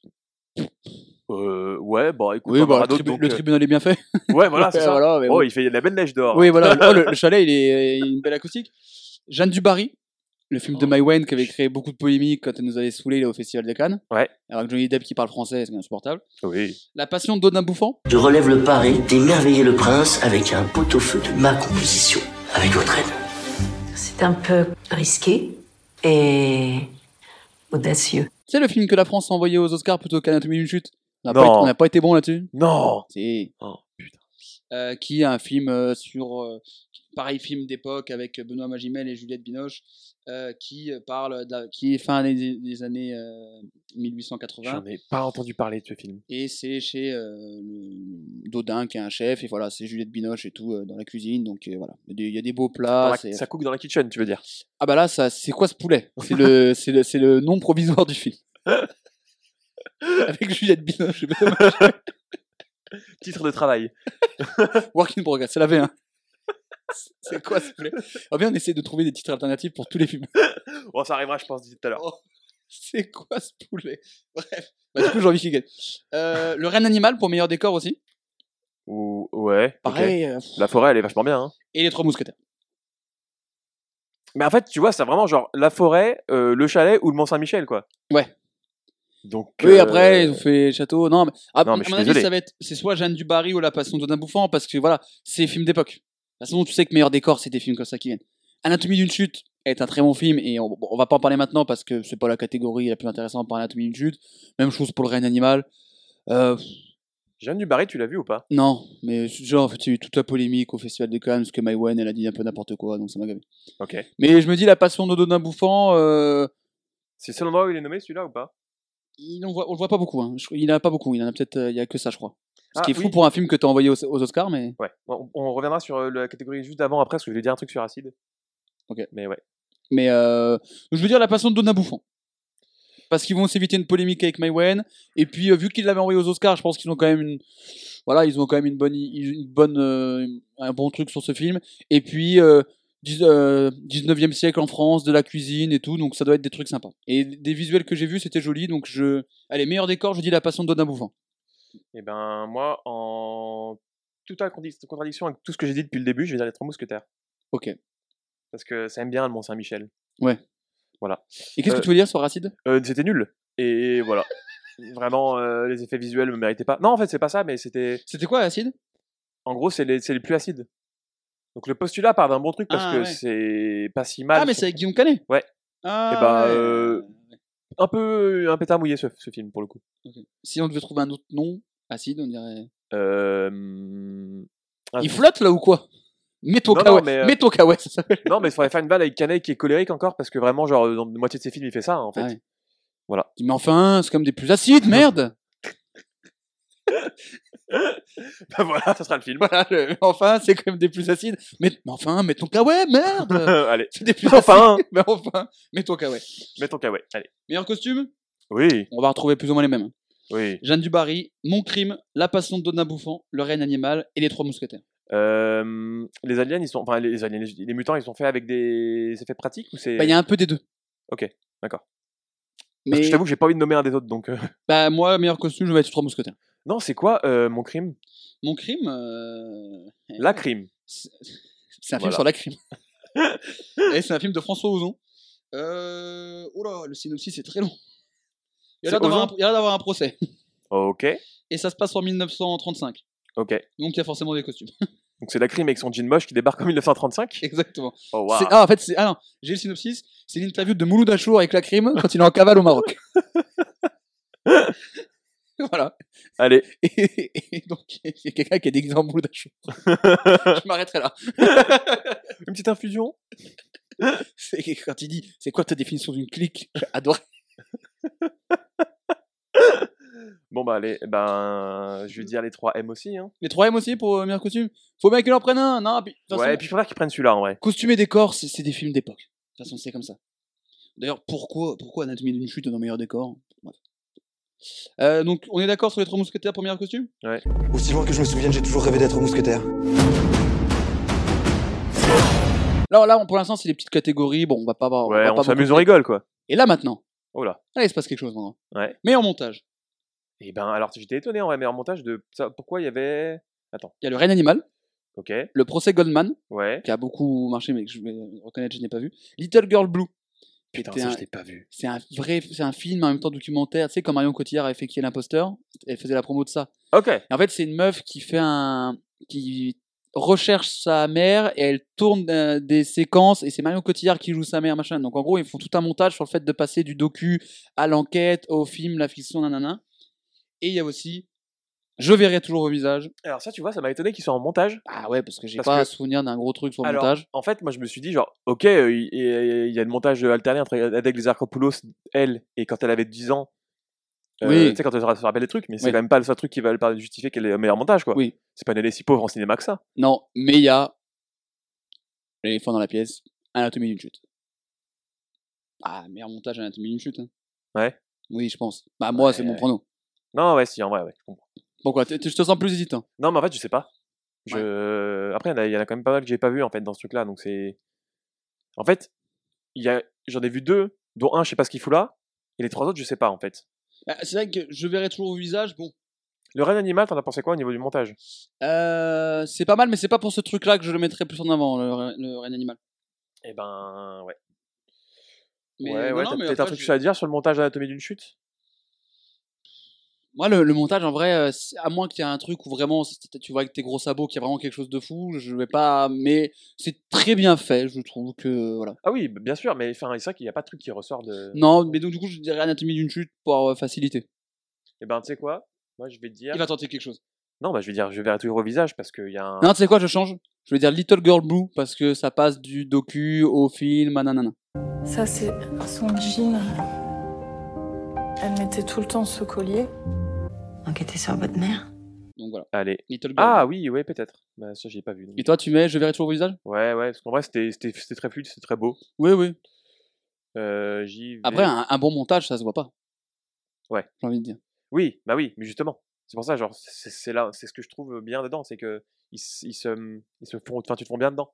Euh, ouais, bon, écoute,
Oui, bah, le,
d'autres,
tribu-
donc,
le
euh,
tribunal est bien fait.
Ouais, voilà, c'est ça.
voilà, mais
oh,
bon.
il fait il y a de la belle neige dehors.
Oui, voilà. Oh, le, le chalet, il est il une belle acoustique. Jeanne Dubarry, le film
Oh.
de Maïwen qui avait créé beaucoup de polémiques quand elle nous avait saoulés là, au Festival de Cannes.
Ouais.
Alors que Johnny Depp qui parle français, c'est insupportable.
Oui.
La Passion d'Odin Bouffant.
Je relève le pari d'émerveiller le prince avec un pot-au-feu de ma composition. Avec votre aide.
C'est un peu risqué et audacieux.
C'est le film que la France a envoyé aux Oscars plutôt qu'Anatomie d'une chute. On n'a pas, été- pas bon là-dessus?
Non
Si.
Oh, putain.
Euh, qui est un film euh, sur euh, pareil film d'époque avec Benoît Magimel et Juliette Binoche qui parle de la- qui est fin des, des années euh, 1880
J'en ai pas entendu parler de ce film.
et c'est chez Dodin qui est un chef et voilà c'est Juliette Binoche et tout dans la cuisine donc voilà il y a des- il y a des beaux plats
la- ça cook dans la kitchen, tu veux dire
ah bah là c'est quoi ce poulet? C'est le le c'est le nom provisoire du film avec Juliette Binoche.
Titre de travail.
Work in progress c'est la V1 c'est quoi ce poulet ah bien on essaie de trouver des titres alternatifs pour tous les films
Bon, ça arrivera, je pense, d'ici tout à l'heure.
Oh, c'est quoi ce poulet? Bref. Bah, du coup, j'ai envie qu'il gagne. Euh, le renne animal pour meilleur décor aussi?
Ou, ouais. ok.
Pareil. euh,
La forêt, elle est vachement bien. Hein.
Et les trois mousquetaires.
Mais en fait, tu vois, c'est vraiment genre la forêt, euh, le chalet ou le Mont Saint-Michel, quoi.
Ouais.
Donc.
Oui,
euh,
après, ils ont fait les châteaux. Non, mais, à,
Non, mais
à mon avis, ça va être. C'est soit Jeanne Dubarry ou La Passion d'Odin Bouffant, parce que voilà, c'est films d'époque. De toute façon, tu sais que meilleur décor, c'est des films comme ça qui viennent. Anatomie d'une chute est un très bon film, et on, on va pas en parler maintenant parce que c'est pas la catégorie la plus intéressante par Anatomie d'une chute. Même chose pour le règne animal. Euh,
Jeanne Dubarry, tu l'as vu ou pas?
Non, mais genre, en fait, il y a eu toute la polémique au Festival de Cannes, parce que Maïwen, elle a dit un peu n'importe quoi, donc ça m'a gavé.
Ok.
Mais je me dis, La Passion d'Odin Bouffant, euh,
C'est le seul endroit où il est nommé, celui-là, ou pas?
Il en voit, on le voit pas beaucoup. Hein. Il en a pas beaucoup. Il en a peut-être, euh, il y a que ça, je crois. Ce
Ah,
qui est fou
oui.
pour un film que t'as envoyé aux, aux Oscars, mais
Ouais. On, on reviendra sur euh, la catégorie juste avant, après, parce que je vais dire un truc sur Acide.
Ok.
Mais ouais.
mais euh, je veux dire La Passion de Donna Bouffant. Parce qu'ils vont s'éviter une polémique avec Maïwen. Et puis, euh, vu qu'ils l'avaient envoyé aux Oscars, je pense qu'ils ont quand même une, voilà, ils ont quand même une bonne, une bonne, euh, un bon truc sur ce film. Et puis, 19e siècle en France, de la cuisine et tout, donc ça doit être des trucs sympas. Et des visuels que j'ai vus, c'était joli, donc je, allez, meilleur décor, je dis La Passion de Donna Bouffant.
Et ben, moi, en condi- contradiction avec tout ce que j'ai dit depuis le début, je vais dire les trois mousquetaires.
Ok.
Parce que ça aime bien le Mont Saint-Michel.
Ouais.
Voilà.
Et qu'est-ce
Euh,
que tu veux dire sur Racide?
Euh, c'était nul. Et voilà. Vraiment, euh, les effets visuels me méritaient pas. Non, en fait, c'est pas ça, mais c'était.
C'était quoi Acide
En gros, c'est les, c'est les plus acides. Donc le postulat part d'un bon truc parce
Ah,
que
ouais.
c'est pas si mal.
Ah, mais c'est avec Guillaume Canet?
Ouais.
Ah,
Et bah,
ouais.
euh, un peu un pétard mouillé ce, ce film pour le coup.
Si on devait trouver un autre nom, acide, on dirait.
Euh... ah,
Il flotte là ou quoi?
Mais, euh,
Mets-toi kawaii, ça s'appelle.
Non, mais il faudrait faire une vanne avec Canet qui est colérique encore parce que vraiment, genre, dans la moitié de ses films, il fait ça en fait.
Ah ouais.
Voilà.
Mais enfin, c'est comme des plus acides, merde
bah voilà, ça sera le film.
Voilà, le- enfin, c'est quand même des plus acides. Mais, mais enfin, mets ton kawaii, merde
Allez,
C'est des plus
Enfin.
acides. Mais enfin, mets ton kawaii.
mets ton kawaii. Allez.
Meilleur costume?
Oui,
On va retrouver plus ou moins les mêmes.
oui.
Jeanne Dubarry, Mon crime, La passion de Donna Bouffant, Le règne animal et Les trois mousquetaires.
Euh, les aliens, ils sont, enfin les aliens, les, les mutants, ils sont faits avec des effets pratiques ou c'est
Bah, il y a un peu des deux.
Ok, d'accord.
Mais
je t'avoue que j'ai pas envie de nommer un des autres, donc. euh,
bah, moi, meilleur costume, je vais être trois mousquetaires.
Non, c'est quoi euh, mon crime?
Mon crime. euh,
La crime.
C'est un film
Voilà.
sur la crime. et c'est un film de François Ozon. Euh... Oh là, le synopsis est très long. Il y a l'air d'avoir un, procès.
Ok,
Et ça se passe en 1935.
ok.
Donc il y a forcément des costumes.
Donc c'est la crime avec son jean moche qui débarque en 1935.
Exactement.
Oh
Ah, en fait, c'est. Ah non, j'ai le synopsis. C'est l'interview de Mouloud Achour avec la crime quand il est en cavale au Maroc. voilà.
Allez.
Et, et donc, il y a quelqu'un qui est déguisé en Achour. Je m'arrêterai là.
Une petite infusion.
Quand il dit c'est quoi ta définition d'une clique? J'ai adoré.
Bon bah allez, eh ben je vais dire les 3 M aussi. Hein.
Les 3M aussi pour euh, meilleur costume? Faut bien qu'ils en prennent un. Non, puis,
Ouais, et puis il faudra qu'ils prennent celui-là en vrai.
costume et décor, c'est c'est des films d'époque. De toute façon, c'est comme ça. D'ailleurs, pourquoi, pourquoi Anatomie d'une chute dans meilleur décor? Bref. Euh, donc, on est d'accord sur les trois mousquetaires meilleur costume?
Aussi loin que je me souvienne, j'ai toujours rêvé d'être mousquetaire.
Là, là, on- pour l'instant, c'est les petites catégories. Bon, on va pas avoir.
Ouais,
va
on s'amuse,
beaucoup-
on rigole quoi.
Et là, maintenant,
Oh là.
là, il se passe quelque chose maintenant.
Ouais.
Meilleur montage.
Et ben alors j'étais étonné en vrai, mais en montage de ça, pourquoi il y avait. Attends.
Il y a le règne animal,
Ok.
le procès Goldman,
Ouais.
qui a beaucoup marché, mais que je vais reconnaître, je n'ai pas vu. Little Girl Blue.
Putain, ça
un-
je l'ai pas vu.
C'est un vrai, c'est un film en même temps documentaire. Tu sais, comme Marion Cotillard avait fait Qui est l'imposteur, elle faisait la promo de ça.
Ok.
Et en fait, c'est une meuf qui fait un, qui recherche sa mère et elle tourne euh, des séquences et c'est Marion Cotillard qui joue sa mère, machin. Donc en gros, ils font tout un montage sur le fait de passer du docu à l'enquête, au film, la fiction, nanana. Et il y a aussi Je verrai toujours vos visages.
Alors ça tu vois, ça m'a étonné qu'ils soient en montage.
Ah ouais, parce que j'ai
Parce
pas
que-
souvenir d'un gros truc sur le
Alors,
montage.
en fait, moi je me suis dit genre, ok, euh, il il y, a le montage alterné entre Adèle Exarchopoulos, elle, et quand elle avait 10 ans. euh,
Oui.
Tu sais, quand elle se rappelle des trucs, mais c'est
Oui.
quand même pas le seul truc qui va le justifier qu'elle est au meilleur montage, quoi.
Oui.
C'est pas une année si pauvre en cinéma que ça.
Non, mais il y a l'éléphant dans la pièce, Anatomie d'une chute. Ah, meilleur montage Anatomie d'une chute. hein.
Ouais.
Oui, je pense. Bah moi,
Ouais,
c'est mon
ouais.
prono.
Non, ouais, si, en vrai, ouais. je comprends.
Pourquoi Tu- te sens plus hésitant.
Non, mais en fait, je sais pas. Je... Après, il y en a- il y, en a quand même pas mal que j'ai pas vu en fait dans ce truc-là, donc c'est. En fait, il y a... j'en ai vu deux, dont un, je sais pas ce qu'il fout là, et les trois autres, je sais pas en fait.
Bah, c'est vrai que je verrai toujours au visage. Bon,
Le règne animal, t'en as pensé quoi au niveau du montage?
Euh, c'est pas mal, mais c'est pas pour ce truc-là que je le mettrais plus en avant, le, le règne animal.
Eh ben, ouais.
Mais
ouais,
non,
ouais,
non,
t'as
mais
peut-être un truc
je-
à dire sur le montage d'Anatomie d'une chute?
Moi, le, le montage, en vrai, euh, à moins qu'il y ait un truc où vraiment tu vois avec tes gros sabots qu'il y a vraiment quelque chose de fou, je vais pas. Mais c'est très bien fait, je trouve que voilà.
Ah oui, bien sûr, mais enfin, c'est vrai qu'il n'y a pas de truc qui ressort de.
Non, mais donc du coup, je dirais Anatomie d'une chute pour euh, faciliter.
Eh ben, tu sais quoi? Moi, je vais te dire.
Il va tenter quelque chose.
Non, bah, je vais dire, je verrai toujours au visage parce qu'il y a un.
Non, tu sais quoi, je change. Je vais dire Little Girl Blue parce que ça passe du docu au film, à nanana.
Ça, c'est son jean. Elle mettait tout le temps ce collier.
Enquêter sur votre mère
Donc voilà.
Allez.
Little Girl
Ah oui, ouais, peut-être. Bah, ça, j'ai pas vu. donc.
Et toi, tu mets Je verrai toujours au visage?
Ouais, ouais, parce qu'en vrai, c'était c'était- c'était très fluide, c'était très beau.
Oui, oui.
Euh, j'y vais-
Après, un, un bon montage, ça se voit pas.
Ouais.
J'ai envie de dire.
Oui, bah oui, mais justement. C'est pour ça, genre, c'est c'est là, c'est ce que je trouve bien dedans, c'est que ils, se, ils se font, enfin, tu te font bien dedans.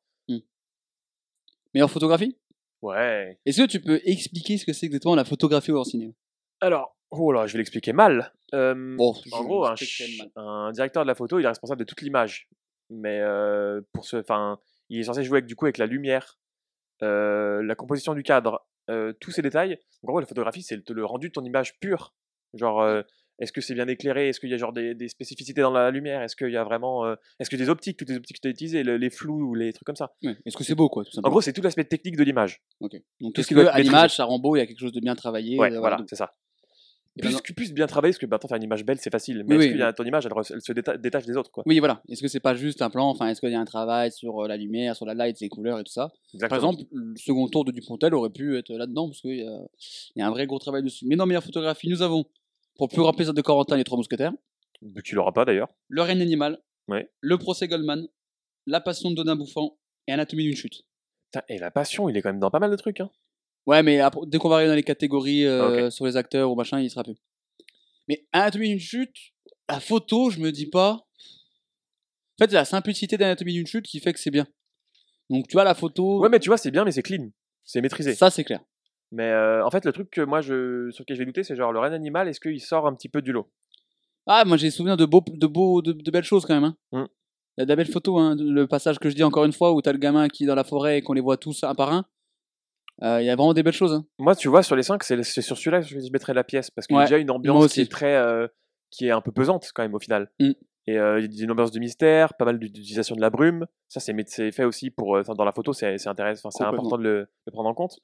Meilleure photographie?
Ouais.
Est-ce que tu peux expliquer ce que c'est exactement la photographie au cinéma?
Alors, oh là, je vais l'expliquer mal. Euh,
Bon,
en gros, un, directeur de la photo, il est responsable de toute l'image. Mais euh, pour ce, enfin, il est censé jouer avec, du coup avec la lumière, euh, la composition du cadre, tous ces détails. En gros, la photographie, c'est le, le rendu de ton image pure. Genre, Est-ce que c'est bien éclairé? Est-ce qu'il y a genre des, des spécificités dans la lumière? Est-ce qu'il y a vraiment. Est-ce que des optiques, toutes les optiques que tu as utilisées, le- les flous ou les trucs comme ça?
Est-ce que c'est beau, quoi, tout
En gros, c'est tout l'aspect technique de l'image.
Ok. Donc,
tout ce qui doit être
à l'image, ça rend beau, il y a quelque chose de bien travaillé
Ouais,
euh,
voilà, c'est ça. Plus, plus bien travailler, parce que maintenant faire une image belle, c'est facile. Mais
Oui,
est-ce
oui.
ton image, elle, se déta- détache des autres, quoi.
Oui, voilà. Est-ce que c'est pas juste un plan? Enfin, est-ce qu'il y a un travail sur euh, la lumière, sur la light, les couleurs et tout ça? Par exemple, le second tour de Dupontel aurait pu être là-dedans parce qu'il y, a- il y a un vrai gros travail dessus. Mais non, meilleure photographie, nous avons, pour plus grand plaisir de Corentin, les trois mousquetaires,
Mais Tu l'auras pas d'ailleurs.
Le règne animal,
Ouais.
Le procès Goldman, La passion de Dodin Bouffant et Anatomie d'une chute.
Putain, Et la passion, il est quand même dans pas mal de trucs. Hein.
Ouais, mais après- dès qu'on va arriver dans les catégories euh,
Ah,
sur les acteurs ou machin, il sera plus. Mais Anatomie d'une chute, la photo, je me dis pas. En fait, c'est la simplicité d'Anatomie d'une chute qui fait que c'est bien. Donc, tu vois, la photo.
Ouais, mais tu vois, c'est bien, mais c'est clean. C'est maîtrisé.
Ça, c'est clair.
Mais euh, en fait, le truc que moi, je, sur lequel je vais douter, c'est genre le règne animal, est-ce qu'il sort un petit peu du lot?
Ah, moi j'ai souvenir de beaux, de beaux, de, de belles choses quand même. Hein.
Mm.
Il y a de belles photos. Hein. Le passage que je dis encore une fois où t'as le gamin qui est dans la forêt et qu'on les voit tous un par un. Euh, Il y a vraiment des belles choses. Hein.
Moi, tu vois, sur les 5, c'est sur celui-là que je mettrais la pièce. Parce qu'il y a déjà une ambiance qui est très. euh, qui est un peu pesante, quand même, au final.
Mm.
Et euh, il y a une ambiance de mystère, pas mal d'utilisation de la brume. Ça, c'est fait aussi pour. dans la photo, c'est intéressant, c'est important de le, de le prendre en compte.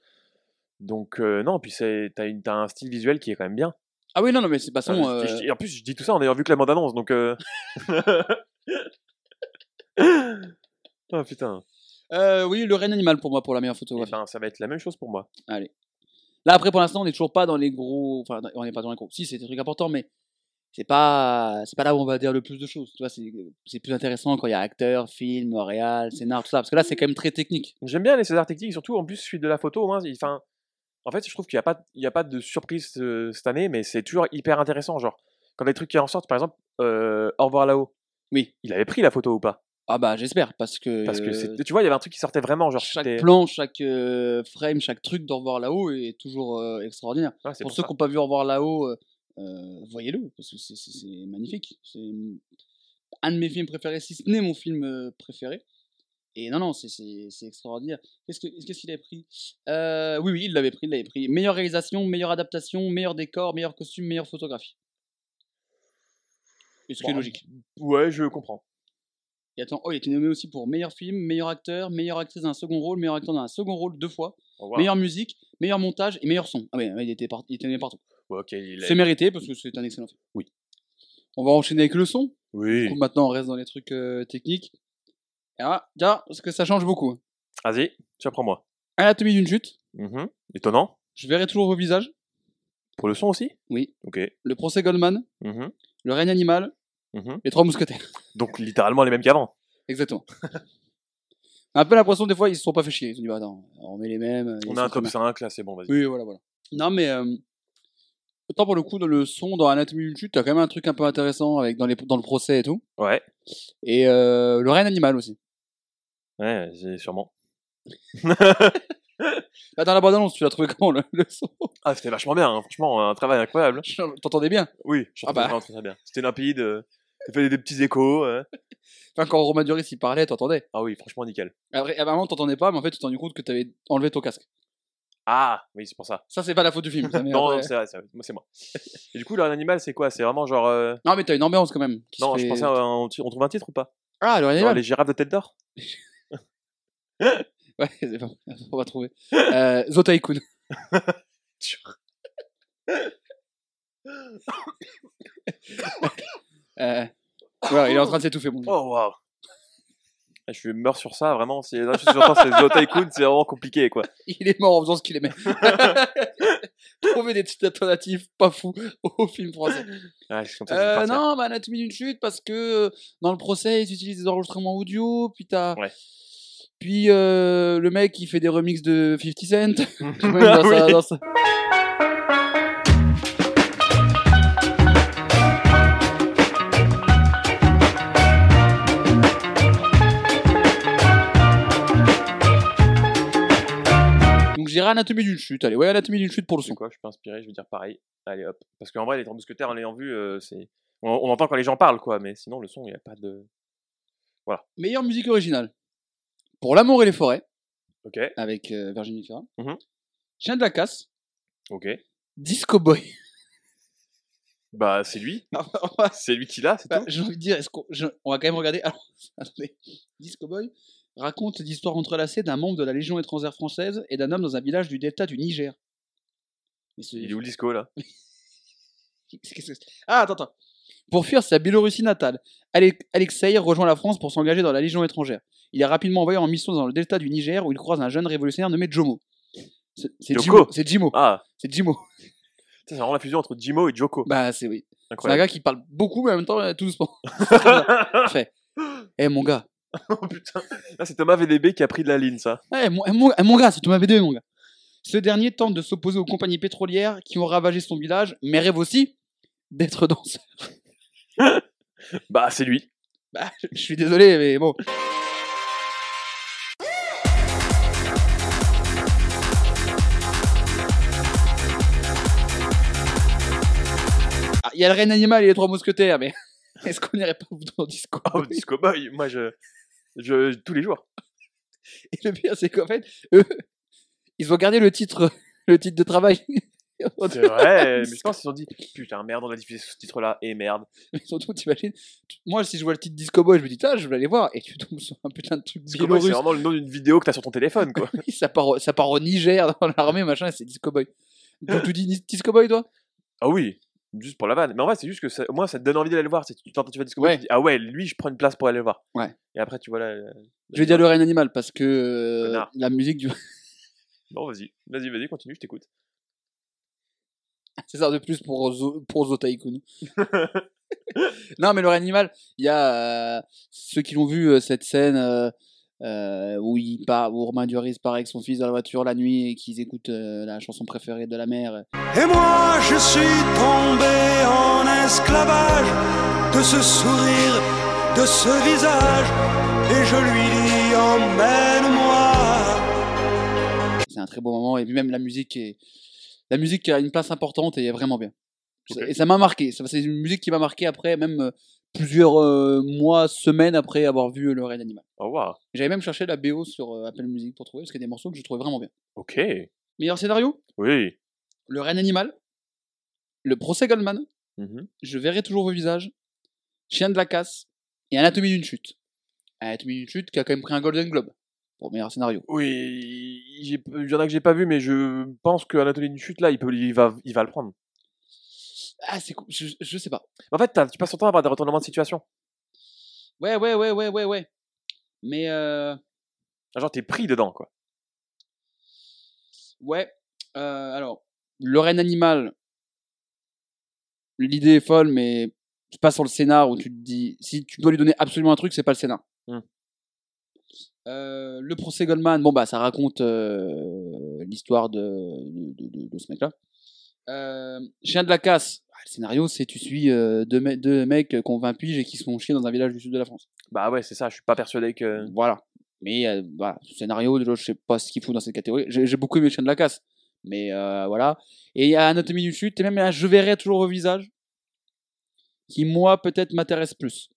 Donc, non, puis t'as un style visuel qui est quand même bien.
Ah oui, non, non, mais c'est pas son.
Enfin, je- je- et en plus, je dis tout ça en ayant vu que la bande-annonce, donc. euh, oh putain.
Euh, oui, le règne animal pour moi pour la meilleure
Eh
photographie.
ben, ça va être la même chose pour moi.
Allez. Là, après, pour l'instant, on n'est toujours pas dans les gros. Enfin, on n'est pas dans les gros. Si, c'est des trucs importants, mais c'est pas, c'est pas là où on va dire le plus de choses. Tu vois, c'est, c'est plus intéressant quand il y a acteur, film, réal, scénar, tout ça. Parce que là, c'est quand même très technique.
J'aime bien les César techniques, surtout en plus, celui de la photo, au moins, il- enfin. En fait, je trouve qu'il n'y a, pas- il y a pas de surprise euh, cette année, mais c'est toujours hyper intéressant. Genre, quand les trucs qui en sortent, par exemple, euh, Au revoir là-haut.
Oui.
Il avait pris la photo ou pas?
Ah bah, j'espère, parce que.
Parce que c'est- tu vois, il y avait un truc qui sortait vraiment. Genre,
chaque plan, chaque euh, frame, chaque truc d'Au revoir là-haut est toujours euh, extraordinaire.
Ouais,
pour
pour
ceux
ça.
qui n'ont pas vu Au revoir là-haut, euh, euh, voyez-le, parce que c'est, c'est- c'est magnifique. C'est un de mes films préférés, si ce n'est mon film euh, préféré. Et non, non, c'est, extraordinaire. Qu'est-ce, que, qu'est-ce qu'il avait pris? Euh, Oui, oui, il l'avait pris, il l'avait pris. Meilleure réalisation, meilleure adaptation, meilleur décor, meilleur costume, meilleure photographie. Et ce qui est logique.
Ouais, je comprends.
Et oh, il a été nommé aussi pour meilleur film, meilleur acteur, meilleure actrice dans un second rôle, meilleur acteur dans un second rôle deux fois,
revoir.
meilleure musique, meilleur montage et meilleur son. Ah ouais, il, était par- il était nommé partout.
Ouais, a-
C'est mérité parce que c'est un excellent film.
Oui.
On va enchaîner avec le son.
Oui.
Coup, maintenant, on reste dans les trucs euh, techniques. Ah, tiens, parce que ça change beaucoup. hein.
Vas-y, tu apprends moi.
Anatomie d'une chute.
Mhm. Étonnant.
Je verrai toujours vos visages.
Pour le son aussi?
Oui.
Ok.
Le procès Goldman.
Mhm.
Le règne animal.
Mhm.
Les trois mousquetaires.
Donc littéralement les mêmes qu'avant.
Exactement. un peu l'impression des fois ils se sont pas fait chier. Ils ont dit bah attends, on met les mêmes. ils
On a un top
bien.
5 là, c'est bon, vas-y.
Oui, voilà, voilà. Non, mais euh, autant pour le coup, dans le son, dans Anatomie d'une chute, t'as quand même un truc un peu intéressant avec dans, les, dans le procès et tout.
Ouais.
Et euh, le règne animal aussi.
Ouais, sûrement.
Là, dans la bande-annonce, tu l'as trouvé comment le, le son?
Ah, c'était vachement bien, hein. franchement, un travail incroyable.
T'entendais bien?
Oui, je
Ah bah.
très bien. C'était limpide, euh, ça fait des, petits échos. hein.
Enfin, quand Romain Duris il parlait, t'entendais.
Ah oui, franchement nickel.
Après, à un moment, t'entendais pas, mais en fait, tu t'es rendu compte que t'avais enlevé ton casque.
Ah, oui, c'est pour ça.
Ça, c'est pas la faute du film. ça, mais
non,
après-
non, c'est vrai, c'est vrai. Moi, c'est moi. Et du coup, le animal, c'est quoi? C'est vraiment genre. euh,
Non, mais t'as une ambiance quand même. qui
Non, je
fait-
pensais, à un- on trouve un titre ou pas?
Ah,
Genre les girafes de tête d'or?
Ouais, c'est pas... on va trouver. Euh, Zotaikun. Euh... il est en train de s'étouffer, mon dieu.
Oh waouh Ah, Je meurs sur ça, vraiment. Si suis j'entends c'est vraiment compliqué quoi.
Il est mort en faisant ce qu'il aimait. Trouver des petites alternatives pas fous au film français.
Ouais, que je vais
Euh, non, bah, Anatomie d'une chute, parce que euh, dans le procès, ils utilisent des enregistrements audio, puis t'as.
Ouais.
Puis euh, le mec, il fait des remixes de 50 Cent. Même dans
Ah
sa-
oui.
dans sa- j'irai Anatomie d'une chute. Allez, ouais, Anatomie d'une chute pour le son.
quoi Je peux inspirer, je vais dire pareil. Allez hop. Parce qu'en vrai, les trois mousquetaires, en l'ayant vu, euh, c'est. On, on entend quand les gens parlent quoi, mais sinon, le son, il n'y a pas de.
Meilleure musique originale. Pour L'amour et les forêts,
Ok,
avec euh, Virginie Fira.
Mhm.
Chien de la casse,
ok.
Disco Boy.
Bah, c'est lui. C'est lui qui l'a, c'est
bah,
tout.
J'ai envie de dire, est-ce qu'on je- on va quand même regarder. Alors, attendez. Disco Boy raconte l'histoire entrelacée d'un membre de la Légion étrangère française et d'un homme dans un village du delta du Niger. Mais ce-
Il est où le disco là?
Qu'est-ce que c'est? Ah, attends, attends. Pour fuir sa Biélorussie natale, Ale- Alexei rejoint la France pour s'engager dans la Légion étrangère. Il est rapidement envoyé en mission dans le delta du Niger où il croise un jeune révolutionnaire nommé Jomo. C'est c'est
Joko?
Jimo. C'est Jimo.
Ah,
C'est Jimo.
c'est vraiment la fusion entre Jimo et Joko.
Bah, c'est oui. C'est un
Incroyable.
gars qui parle beaucoup, mais en même temps, euh, tout doucement. Fait. Eh, mon gars.
oh putain. Là, c'est Thomas VDB qui a pris de la ligne, ça.
Eh, mon, eh, mon- eh, mon gars, c'est Thomas V2, mon gars. Ce dernier tente de s'opposer aux compagnies pétrolières qui ont ravagé son village, mais rêve aussi d'être danseur.
Bah, c'est lui.
Bah, je suis désolé, mais bon. Ah, Il y a le règne animal et les trois mousquetaires, mais est-ce qu'on n'irait pas dans Disco
Oh, Disco Boy, moi, je. Je tous les jours.
Et le pire, c'est qu'en fait, eux, ils ont gardé le titre, le titre de travail.
C'est vrai, mais je pense qu'ils se sont dit Putain, merde, on a diffusé ce titre-là, et merde.
Mais surtout, t'imagines, moi, si je vois le titre Disco Boy, je me dis, ah, je vais aller voir, et tu tombes sur un putain de truc
Disco Boy, c'est vraiment le nom d'une vidéo que t'as sur ton téléphone, quoi.
Ça, part, au- ça part au Niger, dans l'armée, machin, et c'est Disco Boy. Donc, tu Dis- Disco Boy, toi?
Ah oui, juste pour la vanne. Mais en vrai, c'est juste que ça, au moins, ça te donne envie d'aller le voir. Tu tu vas Disco Boy,
Ouais.
tu dis Ah ouais, lui, je prends une place pour aller le voir.
Ouais.
Et après, tu vois là.
Je vais dire le règne animal, parce que euh, la musique du.
Bon, vas-y, vas-y, vas-y, continue, je t'écoute.
c'est ça de plus pour, Zo, pour Zo non, mais le règne animal, il y a euh, ceux qui l'ont vu, euh, cette scène. Euh, où, il part, où Romain Duris part avec son fils dans la voiture la nuit et qu'ils écoutent euh, la chanson préférée de la mère.
Et moi je suis tombé en esclavage de ce sourire, de ce visage, et je lui dis emmène-moi.
C'est un très beau moment et puis même la musique est la musique a une place importante et est vraiment bien. Et ça m'a marqué. Ça- C'est une musique qui m'a marqué après même euh, plusieurs euh, mois, semaines après avoir vu Le Règne Animal.
Oh, waouh.
J'avais même cherché la BO sur euh, Apple Music pour trouver parce qu'il y a des morceaux que je trouvais vraiment bien.
Ok.
Meilleur scénario?
Oui.
Le Règne Animal, Le Procès Goldman,
Mhm.
Je verrai toujours vos visages, Chien de la casse et Anatomie d'une chute. Anatomie d'une chute qui a quand même pris un Golden Globe pour meilleur scénario.
Oui, j'ai- il y en a que j'ai pas vu, mais je pense que Anatolie d'une chute, là, il, peut, il, va, il va le prendre.
Ah, c'est cool. Je, je sais pas.
En fait, tu passes ton temps à avoir des retournements de situation.
Ouais, ouais, ouais, ouais, ouais, ouais. Mais euh,
Genre, t'es pris dedans, quoi.
ouais. euh, alors, le règne animal. L'idée est folle, mais tu passes sur le scénar où tu te dis si tu dois lui donner absolument un truc, c'est pas le scénar.
Hmm.
Euh, le procès Goldman, bon bah ça raconte euh, l'histoire de, de, de- de ce mec-là. Euh, Chien de la casse, ah, le scénario c'est tu suis euh, deux, me- deux mecs qui ont 20 piges et qui se font chier dans un village du sud de la France.
Bah ouais, c'est ça, je suis pas persuadé que.
Voilà. Mais euh, voilà, ce scénario, déjà, je sais pas ce qu'il faut dans cette catégorie. J'ai beaucoup aimé Chien de la casse. Mais euh, voilà. Et il y a Anatomie du chute, et même là, je verrai toujours au visage. Qui, moi, peut-être m'intéresse plus.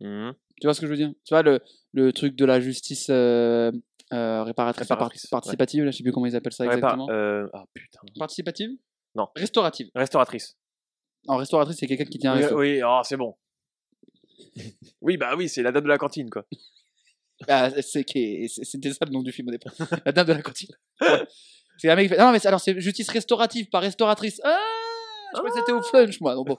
Mhm.
Tu vois ce que je veux dire? Tu vois, le, le truc de la justice euh, euh, réparatrice, participative, là, je sais plus comment ils appellent ça exactement.
Ah putain.
Participative?
Non.
Restaurative.
Restauratrice.
En restauratrice, c'est quelqu'un qui tient un
Oui,
resto.
oui, oh, c'est bon. oui, bah oui, c'est la dame de la cantine, quoi.
Ah, c'est qui- c'est- C'était ça le nom du film au départ. La dame de la cantine. Ouais. C'est un mec qui fait. Non, mais c'est- alors c'est justice restaurative, pas restauratrice. Ah Je crois que c'était au flunch, moi. Donc bon.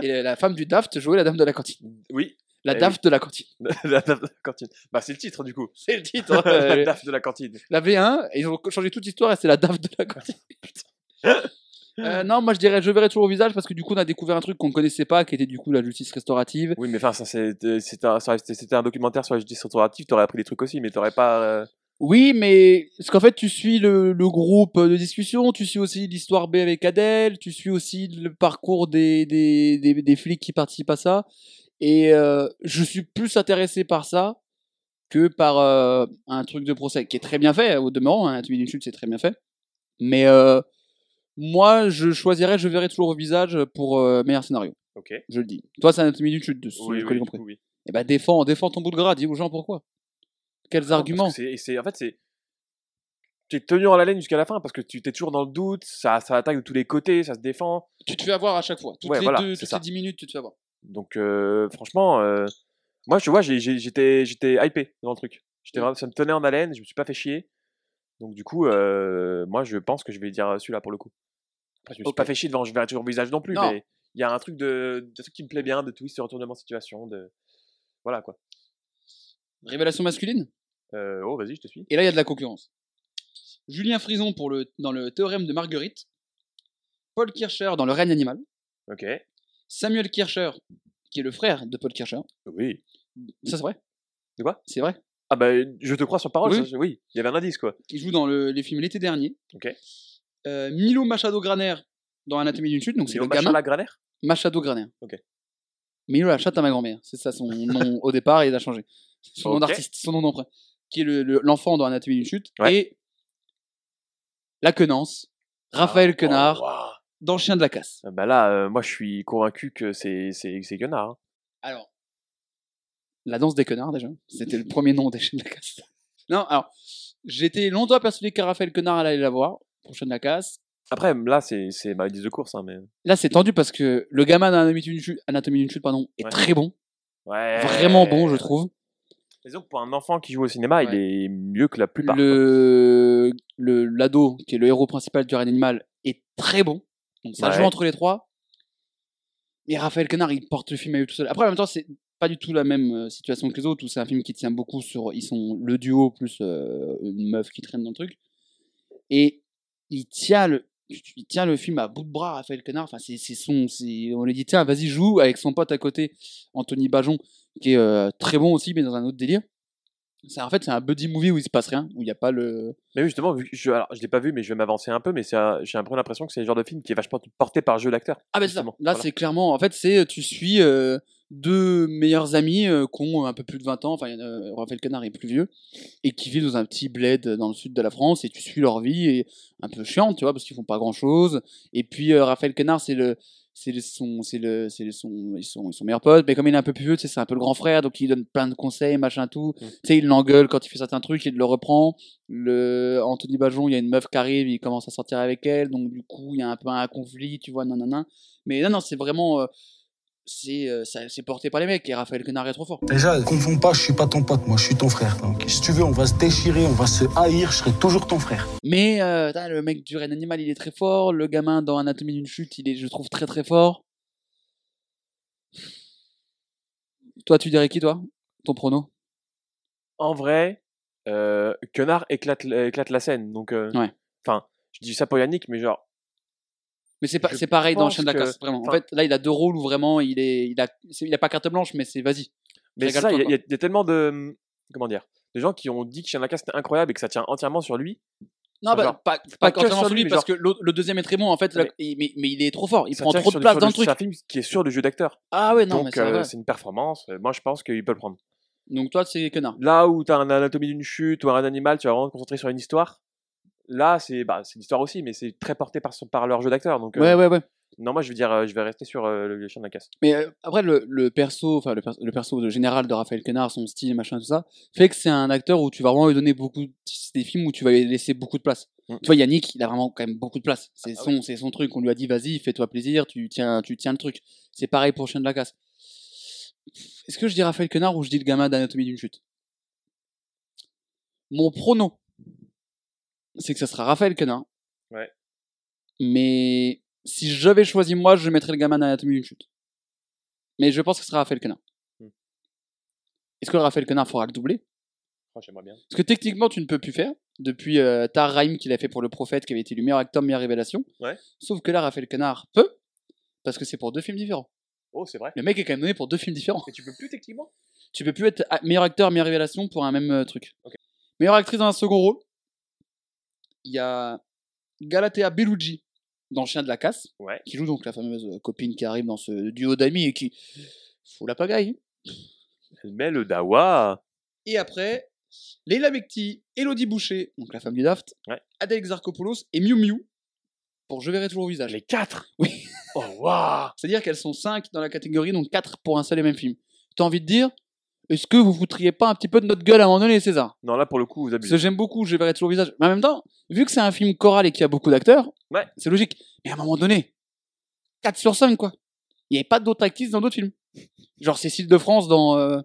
Et la- la femme du Daft jouait la dame de la cantine.
Oui.
La
Eh
Daft de la cantine.
la dame de la cantine. Bah, c'est le titre, du coup.
C'est le titre. hein,
la
euh,
dame de la cantine.
la V1, et ils ont changé toute l'histoire et c'est la Daft de la cantine. Euh, non, moi je dirais, je verrai toujours au visage parce que du coup on a découvert un truc qu'on connaissait pas qui était du coup la justice restaurative.
Oui, mais enfin, euh, c'était un, documentaire sur la justice restaurative, t'aurais appris des trucs aussi, mais t'aurais pas. euh,
Oui, mais parce qu'en fait, tu suis le, le groupe de discussion, tu suis aussi l'histoire B avec Adèle, tu suis aussi le parcours des, des, des, des flics qui participent à ça. Et euh, je suis plus intéressé par ça que par euh, un truc de procès qui est très bien fait, au demeurant. Hein, chute, c'est très bien fait. Mais euh, moi, je choisirais, je verrais toujours au visage pour euh, meilleur scénario.
Ok.
Je le dis. Toi, c'est Anatomie d'une chute, de ce
Oui,
que
oui,
j'ai compris.
oui.
Et bah, défends, défends ton bout de gras, dis aux gens pourquoi. Quels
parce
arguments
c'est- En fait, c'est. tu es tenu en haleine jusqu'à la fin parce que tu t'es toujours dans le doute, ça, ça attaque de tous les côtés, ça se défend.
Tu te fais avoir à chaque fois. Toutes
Ouais,
les
voilà,
deux, toutes
ça.
les 10 minutes, tu te fais avoir.
Donc euh, franchement, euh, moi je vois, j'étais j'étais hypé dans le truc. J'étais
Mm.
ça me tenait en haleine, je me suis pas fait chier. Donc du coup, euh, moi je pense que je vais dire celui-là pour le coup. Après, je me suis pas fait chier devant, je vais toujours visage non plus,
Non.
mais il y a un truc de, de truc qui me plaît bien, de twist, de retournement de situation, de voilà quoi.
Révélation masculine?
Euh, oh vas-y, je te suis.
Et là, il y a de la concurrence. Julien Frison pour le, dans le théorème de Marguerite. Paul Kircher dans le règne animal.
Ok.
Samuel Kircher, qui est le frère de Paul Kircher.
Oui.
Ça, c'est vrai?
De quoi?
C'est vrai.
Ah bah je te crois sur parole.
Oui.
ça, je- oui. Il y avait un indice quoi.
Qui joue dans le- les films l'été dernier.
Ok.
Euh, Milo Machado Graner dans Anatomie d'une chute. Donc c'est le gamin.
Machala Graner?
Machado Graner.
Ok.
Milo la chatte à ma grand-mère. C'est ça son nom au départ et il a changé. Son nom d'artiste, son nom d'emprunt. Qui est le- le- l'enfant dans Anatomie d'une chute.
Ouais.
Et la quenance. Raphaël
Ah, oh,
Quenard dans Chien de la casse.
Ah Bah là, euh, moi je suis convaincu que c'est Guenard. hein.
Alors, la danse des connards déjà. C'était le premier nom des Chiens de la casse. Non, alors, j'étais longtemps persuadé que Raphaël Quenard allait la voir pour Chien de la casse.
Après là c'est ma liste de course hein, mais.
Là, c'est tendu parce que le gamin d'Anatomie d'une chute, Anatomie d'une chute pardon, est
Ouais.
très bon.
Ouais.
Vraiment bon, je trouve.
Disons que pour un enfant qui joue au cinéma, il est mieux que la plupart.
Le l'ado qui est le héros principal du règne animal est très bon. Donc ça joue entre les trois. Mais Raphaël Quenard, il porte le film à lui tout seul. Après, en même temps, c'est pas du tout la même euh, situation que les autres où c'est un film qui tient beaucoup sur ils sont le duo plus euh, une meuf qui traîne dans le truc et il tient le il tient le film à bout de bras Raphaël Quenard enfin c'est c'est son c'est on lui dit tiens vas-y joue avec son pote à côté Anthony Bajon qui est euh, très bon aussi mais dans un autre délire en fait c'est un buddy movie où il se passe rien où il n'y a pas le
Mais oui, justement, vu que je, je l'ai pas vu, mais je vais m'avancer un peu, mais j'ai un peu l'impression que c'est le genre de film qui est vachement porté par le jeu d'acteur.
Ah ben c'est ça. Là
Voilà.
c'est clairement, en fait c'est tu suis euh, deux meilleurs amis euh, qui ont un peu plus de 20 ans, enfin euh, Raphaël Canard est plus vieux, et qui vivent dans un petit bled dans le sud de la France, et tu suis leur vie, et un peu chiante, tu vois, parce qu'ils font pas grand chose. Et puis euh, Raphaël Canard c'est le c'est son c'est le c'est son ils sont ils sont meilleurs potes mais comme il est un peu plus vieux c'est un peu le grand frère donc il donne plein de conseils machin tout
Mm.
tu sais il l'engueule quand il fait certains trucs il le reprend le Anthony Bajon il y a une meuf qui arrive il commence à sortir avec elle donc du coup il y a un peu un conflit tu vois nanana mais non non c'est vraiment euh, c'est euh, ça- c'est porté par les mecs et Raphaël Quenard est trop fort
Déjà, confonds pas, je suis pas ton pote, moi, je suis ton frère. Donc, si tu veux, on va se déchirer, on va se haïr, je serai toujours ton frère.
mais euh, le mec du règne animal il est très fort le gamin dans Anatomie d'une chute il est je trouve très très fort toi tu dirais qui toi? Ton prono?
En vrai, euh, Quenard éclate, éclate la scène. Donc, euh,
Ouais.
enfin, je dis ça pour Yannick, mais genre,
Mais c'est pas, c'est pareil dans Chien de la Casse, vraiment. En fait, là, il a deux rôles où vraiment il est, il a, il a pas carte blanche, mais c'est vas-y.
mais ça, il y, a- y y tellement de, comment dire, de gens qui ont dit que Chien de la Casse c'était incroyable et que ça tient entièrement sur lui.
Non, bah,
genre,
pas,
pas
entièrement
sur
sur
lui, mais
parce
genre-
que le deuxième est très bon, en fait,
Mais-
il- mais, mais il est trop fort. Il prend trop
sur
de
le-
place
sur
dans
le-
le truc.
C'est un film qui est sûr du jeu d'acteur.
Ah ouais, non, mais
Donc,
ça
euh, c'est une performance. Moi, je pense qu'il peut le prendre.
Donc toi, c'est Quenard.
Là où t'as un anatomie d'une chute ou un animal, tu vas vraiment te concentrer sur une histoire. Là, c'est bah, c'est l'histoire aussi, mais c'est très porté par, son- par leur jeu d'acteur. Donc, euh,
Ouais, ouais, ouais.
non, moi, je veux dire, euh, je vais rester sur euh, le chien de la casse.
Mais euh, après, le, le perso, enfin, le, perso- le perso de général de Raphaël Quenard, son style, machin, tout ça, fait que c'est un acteur où tu vas vraiment lui donner beaucoup, de- c'est des films où tu vas lui laisser beaucoup de place.
Mm.
Tu vois, Yannick, il a vraiment quand même beaucoup de place. C'est
Ah
son, c'est son truc. On lui a dit, vas-y, fais-toi plaisir, tu tiens, tu tiens le truc. C'est pareil pour Chien de la Casse. Est-ce que je dis Raphaël Quenard ou je dis le gamin d'Anatomie d'une chute? Mon prono, c'est que ça sera Raphaël Quenard.
Ouais.
Mais si j'avais choisi moi, je mettrais le gamin d'Anatomie d'une chute. Mais je pense que ce sera Raphaël Quenard.
Hmm.
Est-ce que Raphaël Quenard fera le doublé
Oh, J'aimerais bien.
Parce que techniquement, tu ne peux plus faire. Depuis euh, Tar Rahim qu'il a fait pour Le Prophète, qui avait été le meilleur acteur, meilleure révélation.
Ouais.
Sauf que là, Raphaël Quenard peut, parce que c'est pour deux films différents.
Oh, c'est vrai.
Le mec est quand même donné pour deux films différents.
Et tu peux plus techniquement?
Tu peux plus être meilleur acteur, meilleure révélation pour un même euh, truc.
Ok.
Meilleure actrice dans un second rôle. Il y a Galatea Bellucci dans Chien de la Casse,
Ouais.
qui joue donc la fameuse euh, copine qui arrive dans ce duo d'amis et qui fout la pagaille.
Elle met le dawa.
Et après, Leila Bekti, Elodie Boucher, donc la femme du Daft,
Ouais.
Adèle Exarchopoulos et Miu Miu pour Je verrai toujours au visage.
Les quatre?
Oui.
Oh, waouh
C'est-à-dire qu'elles sont 5 dans la catégorie, donc 4 pour un seul et même film. T'as envie de dire, est-ce que vous foutriez pas un petit peu de notre gueule à un moment donné, César?
Non, là, pour le coup, vous
Parce
abusez.
que j'aime beaucoup, je verrai toujours le visage. Mais en même temps, vu que c'est un film choral et qu'il y a beaucoup d'acteurs,
Ouais.
c'est logique. Mais à un moment donné, 4 sur 5, quoi. Il n'y avait pas d'autres actrices dans d'autres films. Genre Cécile de France dans. Euh...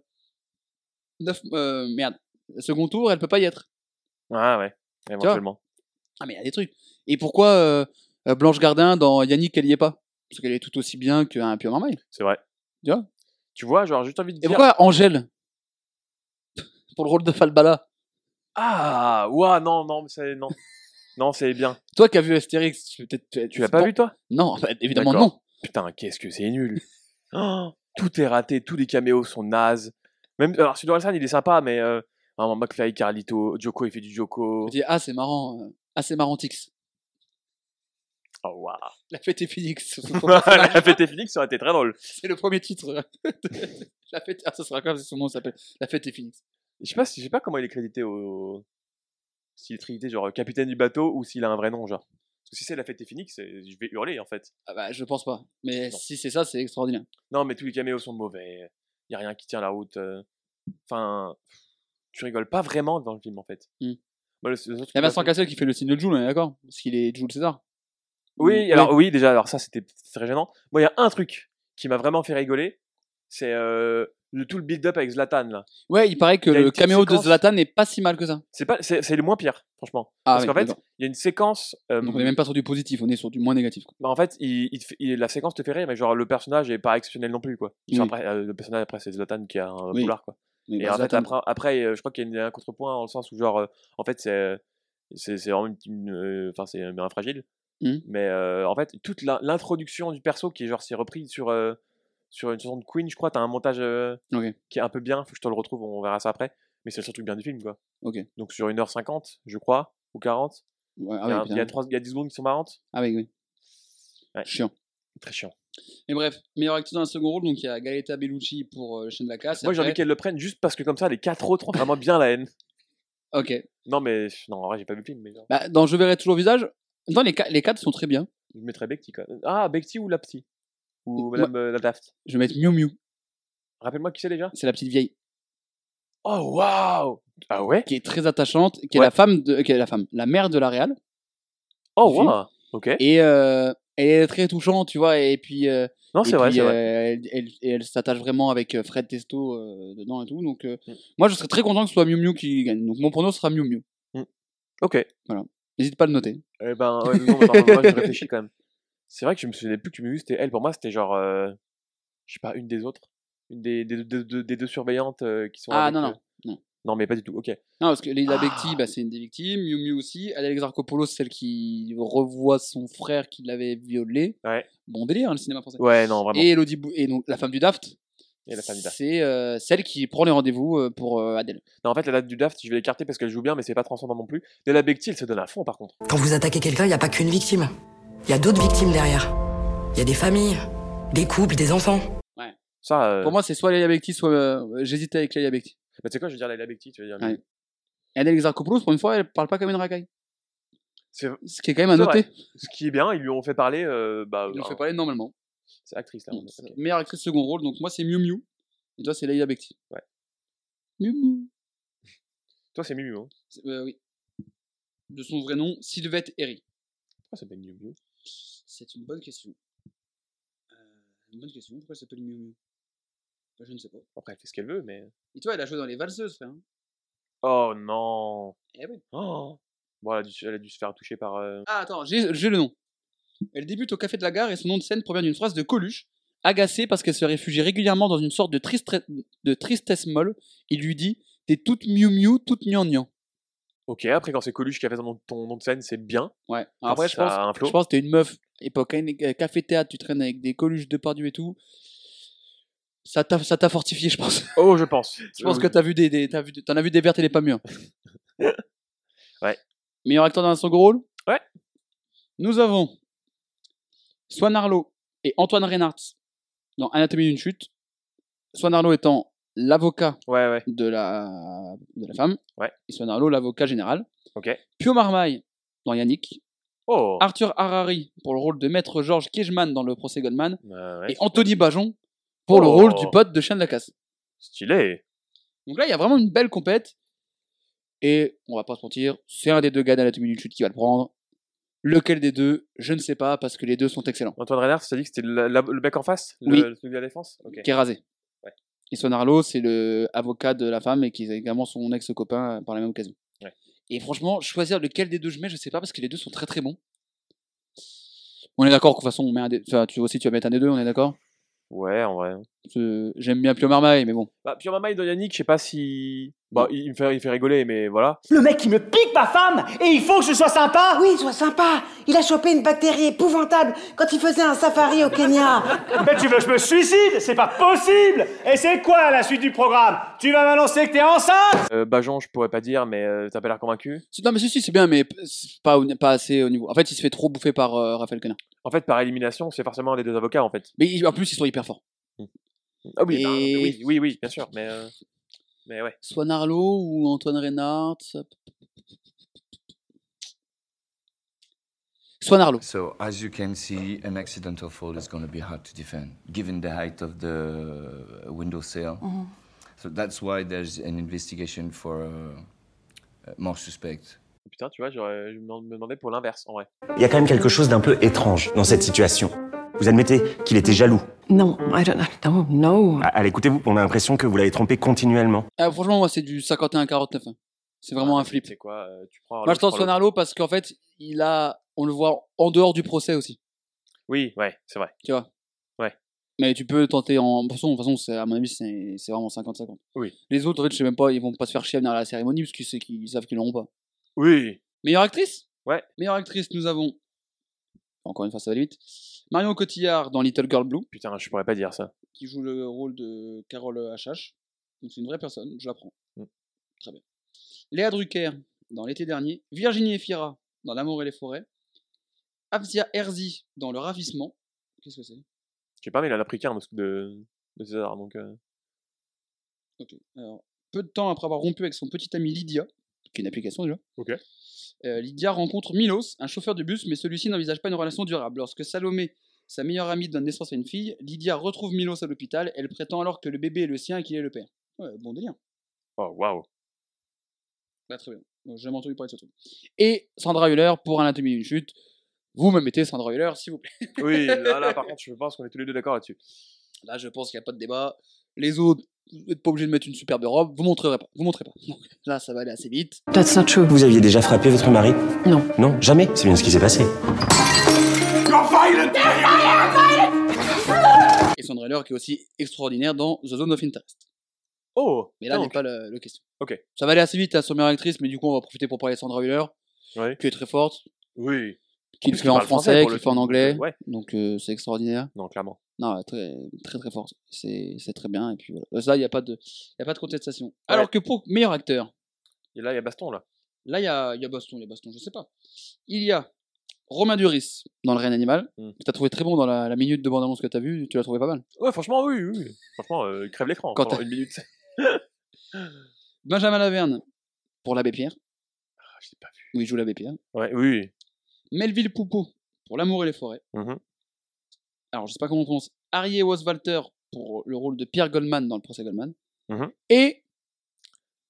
neuf- euh, merde. Second tour, elle peut pas y être.
Ah ouais, éventuellement.
Ah, mais il y a des trucs. Et pourquoi euh, euh, Blanche Gardin dans Yannick, elle y est pas? Parce qu'elle est tout aussi bien qu'un Pure Marmaille.
C'est vrai.
Tu vois?
Tu vois, genre, juste envie de
Et
dire.
pourquoi Angèle? Pour le rôle de Falbala.
Ah, ouah, non, non, mais c'est. Non. non, c'est bien.
Toi qui as vu Astérix, tu, peut-être-
Tu l'as pas vu, toi?
Non, bah, évidemment
D'accord.
non.
Putain, qu'est-ce que c'est nul. Oh, tout est raté, tous les caméos sont nazes. Même, alors, celui d'Orelsan, il est sympa, mais. Euh, vraiment, McFly, Carlito, Joko, il fait du Joko.
Je dis, ah, c'est marrant. euh, Ah, c'est marrant, Tix.
Oh, waouh.
La fête est Phoenix.
La fête est finie, ça aurait été très drôle.
C'est le premier titre. La fête. Ah, ça sera son nom s'appelle. La fête est Phoenix.
Je sais pas, si- je sais pas comment il est crédité au. S'il est crédité genre capitaine du bateau ou s'il a un vrai nom, genre. Parce que si c'est la fête est finie, c'est- je vais hurler en fait.
Ah bah, je pense pas. Mais
Non.
si c'est ça, c'est extraordinaire.
Non, mais tous les caméos sont mauvais. Y a rien qui tient la route. euh. Enfin, tu rigoles pas vraiment dans le film en fait. Moi, le-
Il y a Vincent Cassel qui fait le signe de Jules, on est d'accord? Parce qu'il est Jules César.
Oui,
Ou-
alors oui, déjà, alors ça c'était très gênant. Moi, il y a un truc qui m'a vraiment fait rigoler, c'est euh, le tout le build-up avec Zlatan là.
Ouais, il paraît que
Il
le caméo de Zlatan n'est pas si mal que ça.
C'est pas, c'est c'est le moins pire, franchement.
Ah
Parce
oui,
qu'en fait, il y a une séquence. euh,
Donc on est même pas sur du positif, on est sur du moins négatif. quoi.
Bah, en fait, il, il la séquence te fait rire, mais genre le personnage est pas exceptionnel non plus quoi. Il-
Oui.
après, euh, le personnage après c'est Zlatan qui a un boulard quoi.
Mais
Et
bah,
en fait après, après je crois qu'il y a un contrepoint dans le sens où genre en fait c'est c'est c'est vraiment une- enfin c'est un fragile.
Mhm.
Mais euh, en fait toute l'introduction du perso qui est genre c'est repris sur euh, sur une chanson de Queen, je crois, t'as un montage euh, qui est un peu bien, faut que je te le retrouve, on verra ça après. Mais c'est le seul truc bien du film quoi.
Ok.
Donc sur 1h50, je crois, ou 40.
Ouais, ah
il, y a,
oui,
il y a
putain.
trois- il y a 10 secondes qui sont marrantes.
Ah oui, oui.
Ouais.
Chiant.
Très chiant.
Mais bref, meilleur acteur dans un second rôle, donc il y a Gaeta Bellucci pour Le Chien de la Casse. et
Moi j'ai envie qu'elle le prenne juste parce que comme ça les quatre autres ont vraiment bien la haine.
Ok.
Non mais non en vrai j'ai pas vu le film mais
Bah, dans Je verrai toujours visage, dans les, ca- les quatre sont très bien.
je mettrais Bekti quand même. Ah Bekti ou la petite Ou
Moi-
Madame euh, la Daft.
Je vais mettre Miu Miu,
Rappelle-moi qui c'est déjà?
C'est la petite vieille,
Oh waouh Ah ouais?
Qui est très attachante, qui est
Ouais.
la femme de, qui est la femme, la mère de la Real.
Oh
film.
waouh Ok.
Et euh, elle est très touchante, tu vois, et puis. euh,
Non
et
c'est vrai,
puis,
c'est vrai.
euh, elle, elle, et elle s'attache vraiment avec euh, Fred Testo euh, dedans et tout. Donc, euh,
Mm.
moi, je serais très content que ce soit Miu Miu qui gagne. Donc, mon prono sera Miu Miu.
Ok.
N'hésite pas à le noter.
Eh ben ouais, non, mais attends, moi, je réfléchis quand même. C'est vrai que je me souvenais plus que Miu c'était elle. Pour moi c'était genre euh, je sais pas une des autres, une des, des, des- des- des deux surveillantes euh, qui sont.
Ah,
avec,
non,
euh,
non, non.
Non mais pas du tout. Ok.
Non, parce que Leila
Ah.
Bekti, bah, c'est une des victimes. Miu Miu aussi. Adèle Exarchopoulos, celle qui revoit son frère qui l'avait violé.
Ouais.
Bon délire, hein, le cinéma français.
Ouais non vraiment.
Et Elodie Bou- et donc la femme du Daft.
Et la.
C'est euh, celle qui prend les rendez-vous euh, pour euh, Adèle.
Non en fait la date du Daft je vais l'écarter parce qu'elle joue bien mais c'est pas transcendant non plus. De la Bekti elle se donne à fond par contre.
Quand vous attaquez quelqu'un, il n'y a pas qu'une victime. Il y a d'autres victimes derrière. Il y a des familles, des couples, des enfants.
Ça. euh,
Pour moi, c'est soit Leila Bekti, soit. euh, J'hésitais avec Leila Bekti.
bah, tu sais quoi je veux dire la Bekti tu veux dire.
Ouais. Et Adèle Exarchopoulos, pour une fois, elle parle pas comme une racaille.
C'est
Ce qui est quand même à noter.
vrai. Ce qui est bien ils lui ont fait parler euh, bah.
Ils nous
euh,
fait parler normalement.
C'est actrice là. est- ok.
Meilleure actrice second rôle, donc moi c'est Miu Miu. Et toi c'est Leila Bekti.
Ouais.
Miu Miu.
Toi c'est Miu. Hein.
C'est- euh, oui. De son vrai nom, Sylvette Herry.
Pourquoi ça s'appelle Miu Miu?
C'est une bonne question. Euh, une bonne question. Pourquoi elle s'appelle Miu Miu? Bah, Je ne sais pas.
Après elle fait ce qu'elle veut mais.
Et toi, elle a joué dans Les Valseuses, frère. hein.
Oh non.
Eh oui.
Oh. Bon elle a dû, elle a dû se faire toucher par. euh,
Ah, attends, j'ai le nom. Elle débute au Café de la Gare et son nom de scène provient d'une phrase de Coluche. Agacée parce qu'elle se réfugie régulièrement dans une sorte de, tristesse molle, il lui dit T'es toute miu miu, toute gnangnan.
Ok, après quand c'est Coluche qui a fait ton, ton nom de scène, c'est bien.
Ouais. Après, je
ça
pense,
a un
je pense que t'es une meuf, époque euh, café-théâtre, tu traînes avec des Coluche de Pardieu et tout. Ça t'a ça t'a fortifié, je pense.
Oh, je pense.
Je pense que t'as vu des, des t'as vu, t'en as vu des vertes et des pas mûres.
Ouais.
Meilleur acteur dans un second rôle?
Ouais.
Nous avons Swan Arlo et Antoine Reinhardt dans Anatomie d'une chute. Swan Arlo étant l'avocat
Ouais, ouais.
de la, de la femme.
Ouais.
Et Swan Arlo l'avocat général.
Ok.
Pio Marmaille dans Yannick.
Oh.
Arthur Harari pour le rôle de maître Georges Kiechman dans le procès Goldman.
Euh, ouais,
et Anthony Bajon pour le
Oh.
rôle du pote de Chien de la Casse.
Stylé.
Donc là, il y a vraiment une belle compète. Et on va pas se mentir, c'est un des deux gars d'Anatomie d'une chute qui va le prendre. Lequel des deux Je ne sais pas parce que les deux sont excellents.
Antoine Reinhardt, tu as dit que c'était le, le mec en face le,
Oui.
le truc de la défense?
Qui est rasé.
Ouais.
Et Swan Arlo, c'est le avocat de la femme et qui est également son ex-copain euh, par la même occasion.
Ouais.
Et franchement, choisir lequel des deux je mets, je sais pas parce que les deux sont très très bons. On est d'accord que de toute façon, on met un des... enfin, tu aussi, tu vas mettre un des deux, on est d'accord?
Ouais, en vrai.
Je- J'aime bien Pio Marmaille, mais bon.
Bah, Pure Mama et Don Yannick, je sais pas si. Bah, il me fait, il me fait rigoler, mais voilà.
Le mec, il me pique ma femme et il faut que je sois sympa
Oui, sois sympa. Il a chopé une bactérie épouvantable quand il faisait un safari au Kenya.
Ben tu veux que je me suicide? C'est pas possible Et c'est quoi la suite du programme? Tu vas m'annoncer que t'es enceinte?
Euh, Bajon, je pourrais pas dire, mais euh, t'as pas l'air convaincu?
C'est- Non, mais si, si, c'est bien, mais p- c'est pas, au- pas assez au niveau. En fait, il se fait trop bouffer par euh, Raphaël Quenin.
En fait, par élimination, c'est forcément les deux avocats, en fait.
Mais en plus, ils sont hyper forts.
Ah oui,
Et-
oui, oui, oui, bien sûr, mais. euh, Mais ouais.
Swan Arlo ou Antoine Reinhardt ça- Swan Arlo.
So, as you can see, an accidental fall is going to be hard to defend, given the height of the window sill.
Mhm.
So that's why there's an investigation for uh, more suspect.
Putain, tu vois, j'aurais- je me demandais pour l'inverse, en vrai.
Il y a quand même quelque chose d'un peu étrange dans cette situation. Vous admettez qu'il était jaloux?
No, I don't know. No,
Ah, Allez, écoutez-vous, on a l'impression que vous l'avez trompé continuellement.
Ah, franchement, moi, c'est du 51-49. hein. C'est vraiment un flip.
C'est quoi euh, Tu prends.
Moi, je tente. Arlo parce qu'en fait, il a, on le voit en dehors du procès aussi.
Oui, ouais, c'est vrai.
Tu vois?
Ouais.
Mais tu peux tenter en. De toute façon, de toute façon, c'est- à mon avis, c'est vraiment 50-50.
Oui.
Les autres, en fait, je sais même pas, ils vont pas se faire chier à venir à la cérémonie parce qu'ils savent qu'ils savent qu'ils l'auront pas.
Oui.
Meilleure actrice?
Ouais.
Meilleure actrice, nous avons. Encore une fois, ça va vite. Marion Cotillard dans Little Girl Blue,
Putain, je pourrais pas dire ça.
qui joue le rôle de Carole HH. Donc c'est une vraie personne, je la prends.
Mm.
Très bien. Léa Drucker dans L'été dernier. Virginie Efira dans L'amour et les forêts. Afzia Herzi dans Le ravissement. Qu'est-ce que c'est?
Je sais pas, mais il a pris qu'un de, de, de César, donc. euh,
Ok. Alors, peu de temps après avoir rompu avec son petit ami Lydia, qui est une application déjà,
Ok.
euh, Lydia rencontre Milos, un chauffeur de bus, mais celui-ci n'envisage pas une relation durable. Lorsque Salomé, sa meilleure amie, donne naissance à une fille, Lydia retrouve Milos à l'hôpital. Elle prétend alors que le bébé est le sien et qu'il est le père. Ouais, bon délire.
Oh, waouh.
Bah, très bien. J'ai jamais entendu parler de ce truc. Et Sandra Hüller pour Anatomie d'une chute. Vous me mettez Sandra Hüller, s'il vous plaît.
Oui, là, là, par contre, je pense qu'on est tous les deux d'accord là-dessus.
Là, je pense qu'il n'y a pas de débat. Les autres, vous n'êtes pas obligé de mettre une superbe robe. Vous montrerez pas. Vous montrez pas. Donc, là, ça va aller assez vite.
that's not true.
Vous aviez déjà frappé votre mari?
Non.
Non, jamais. C'est bien ce qui s'est passé.
Et Sandra Hüller qui est aussi extraordinaire dans The Zone of Interest.
Oh
Mais là n'est pas le, le question.
Ok.
Ça va aller assez vite à son meilleure actrice, mais du coup, on va profiter pour parler de Sandra Hüller,
Ouais.
qui est très forte,
Oui.
qui le fait en
français
qui
le
fait en anglais.
ouais.
Donc, euh, c'est extraordinaire.
Non, clairement.
Non, très, très, très forte. C'est très bien. Et puis voilà. Euh, Ça, il n'y a, pas de- y a pas de contestation. Alors que pour meilleur acteur,
Et là, il y a Baston, là.
là, il y a, y a Baston, il y a Baston, je sais pas. Il y a Romain Duris dans Le Reine Animal,
Mm.
que tu as trouvé très bon dans la, la minute de bande-annonce que tu as vue, tu l'as trouvé pas mal.
Ouais, franchement, oui, oui. oui. Franchement, euh, il crève l'écran
Quand
pendant une minute.
Benjamin Laverne pour l'abbé Pierre,
Ah, je l'ai pas vu.
où il joue l'abbé Pierre.
Ouais, oui.
Melville Poupeau pour L'amour et les forêts.
Mhm.
Alors, je sais pas comment on prononce. Harry Walter pour le rôle de Pierre Goldman dans le procès Goldman.
Mhm.
Et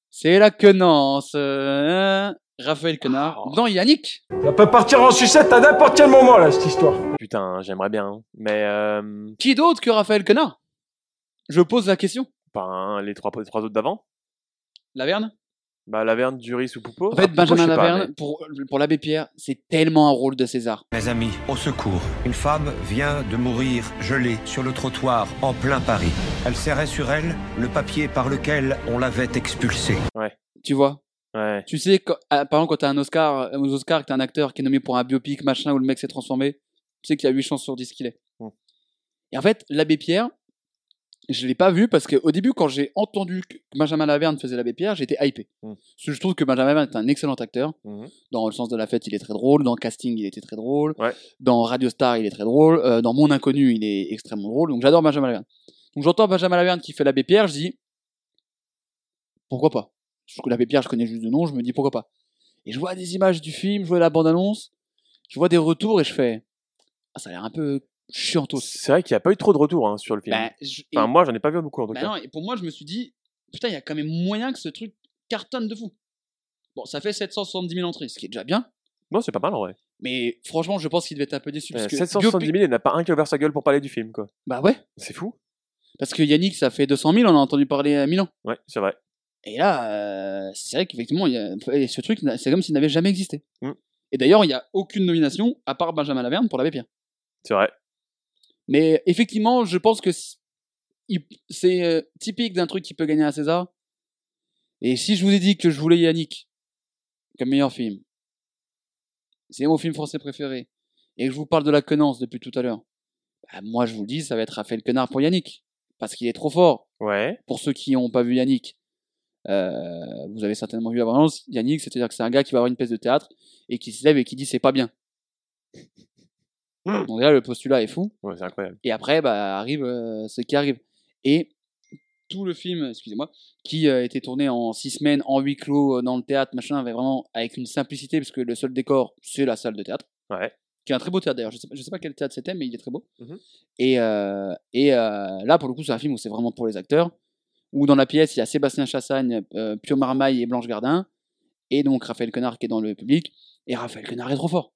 c'est la quenance. euh, Raphaël Quenard
Oh.
dans Yannick.
Ça peut partir en sucette à n'importe quel moment, là, cette histoire.
Putain, j'aimerais bien. hein. Mais, euh,
Qui d'autre que Raphaël Quenard Je pose la question.
ben, les trois, les trois autres d'avant.
Laverne?
Bah, Laverne, Duris ou Poupeau.
En fait,
Ah, Poupeau,
Benjamin
je sais pas,
Laverne,
mais-
pour, pour l'abbé Pierre, c'est tellement un rôle de César.
Mes amis, au secours. Une femme vient de mourir gelée sur le trottoir en plein Paris. Elle serrait sur elle le papier par lequel on l'avait expulsée.
Ouais.
Tu vois?
Ouais.
Tu sais, quand- ah, par exemple, quand t'as un Oscar, euh, aux Oscars, que t'as un acteur qui est nommé pour un biopic, machin, où le mec s'est transformé, tu sais qu'il y a 8 chances sur 10 qu'il est.
Mm.
Et en fait, l'abbé Pierre, je l'ai pas vu parce qu'au début, quand j'ai entendu que Benjamin Laverne faisait l'abbé Pierre, j'étais hypé.
Mm.
Parce que je trouve que Benjamin Laverne est un excellent acteur.
Mhm.
Dans Le sens de la fête, il est très drôle. Dans Casting, il était très drôle.
Ouais.
Dans Radio Star, il est très drôle. Euh, dans Mon Inconnu, il est extrêmement drôle. Donc j'adore Benjamin Laverne. Donc j'entends Benjamin Laverne qui fait l'abbé Pierre, je dis pourquoi pas? Je l'abbé Pierre, je connais juste de nom, je me dis pourquoi pas? Et je vois des images du film, je vois la bande-annonce, je vois des retours et je fais ah, ça a l'air un peu chiantos.
C'est vrai qu'il n'y a pas eu trop de retours hein, sur le film.
Bah, je-
Enfin, moi, j'en ai pas vu beaucoup en tout
bah
cas.
non, et pour moi, je me suis dit putain, il y a quand même moyen que ce truc cartonne de fou. Bon, ça fait 770 000 entrées, ce qui est déjà bien.
Non, c'est pas mal en vrai.
Mais franchement, je pense qu'il devait être un peu déçu. parce
Euh,
que
770 000, il n'y en a pas un qui a ouvert sa gueule pour parler du film, quoi.
Bah ouais.
C'est fou.
Parce que Yannick, ça fait 200 000, on a entendu parler à Milan.
Ouais, c'est vrai.
Et là, euh, c'est vrai qu'effectivement, il y a- et ce truc, c'est comme s'il n'avait jamais existé.
Mm.
Et d'ailleurs, il n'y a aucune nomination, à part Benjamin Laverne, pour l'abbé Pierre.
C'est vrai.
Mais effectivement, je pense que c'est euh, typique d'un truc qui peut gagner un César. Et si je vous ai dit que je voulais Yannick comme meilleur film, c'est mon film français préféré, et que je vous parle de la quenance depuis tout à l'heure, bah, moi je vous le dis, ça va être Raphaël Quenard pour Yannick. Parce qu'il est trop fort.
Ouais.
Pour ceux qui n'ont pas vu Yannick, euh, vous avez certainement vu la bande-annonce. Yannick, c'est-à-dire que c'est un gars qui va avoir une pièce de théâtre et qui se lève et qui dit c'est pas bien. Donc là, le postulat est fou.
Ouais, c'est incroyable.
Et après, bah, arrive euh, ce qui arrive. Et tout le film, excusez-moi, qui a été tourné en six semaines, en huis clos, euh, dans le théâtre, machin, avait vraiment avec une simplicité, parce que le seul décor, c'est la salle de théâtre.
Ouais.
Qui est un très beau théâtre d'ailleurs. Je sais, je sais pas quel théâtre c'était, mais il est très beau.
Mhm.
Et, euh, et euh, là, pour le coup, c'est un film où c'est vraiment pour les acteurs. Où dans la pièce, il y a Sébastien Chassagne, euh, Pio Marmaille et Blanche Gardin. Et donc Raphaël Quenard qui est dans le public. Et Raphaël Quenard est trop fort.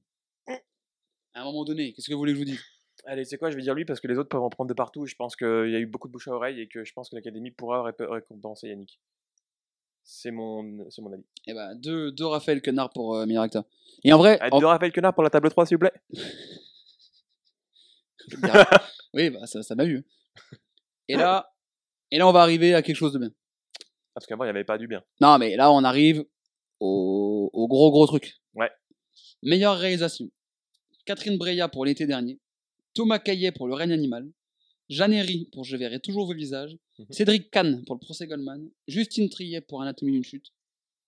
À un moment donné, qu'est-ce que vous voulez que je vous dise?
Allez, c'est quoi? Je vais dire lui parce que les autres peuvent en prendre de partout. Je pense qu'il y a eu beaucoup de bouche à oreille et que je pense que l'Académie pourra ré- récompenser Yannick. C'est mon, c'est mon avis.
Et bah, deux, deux Raphaël Quenard pour euh, meilleur acteur. Et en vrai.
Ah, deux Raphaël Quenard pour la table 3, s'il vous plaît.
oui, bah, ça ça m'a eu. Et là, et là, on va arriver à quelque chose de bien.
Parce qu'avant, il n'y avait pas du bien.
Non, mais là, on arrive au, au gros, gros truc.
Ouais.
Meilleure réalisation. Catherine Breillat pour l'été dernier. Thomas Caillet pour Le règne animal. Jeanne Herry pour Je verrai toujours vos visages.
Mhm.
Cédric Kahn pour Le procès Goldman. Justine Triet pour Anatomie d'une chute.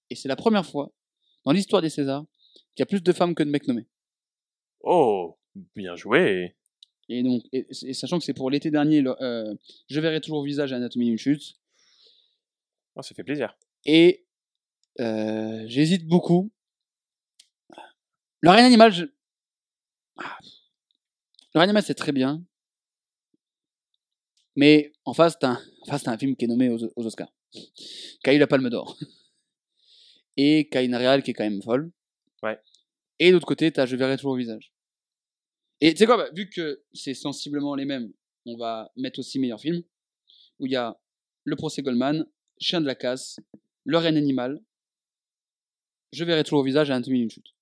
Et c'est la première fois dans l'histoire des Césars qu'il y a plus de femmes que de mecs nommés.
Oh, bien joué.
Et donc, et, et sachant que c'est pour l'été dernier, le, euh, Je verrai toujours vos visages et Anatomie d'une chute.
Oh, ça fait plaisir.
Et euh, j'hésite beaucoup. Le règne animal, je... Le animal, c'est très bien. Mais en face, t'as un, en face, t'as un film qui est nommé aux, aux Oscars. Qui a eu la Palme d'Or. Et qui a une réal qui est quand même folle.
Ouais.
Et de l'autre côté, t'as Je verrai toujours au visage. Et tu sais quoi, bah, vu que c'est sensiblement les mêmes, on va mettre aussi meilleur film. Où il y a Le procès Goldman, Chien de la casse, Le règne animal, Je verrai toujours au visage et Anatomie d'une chute.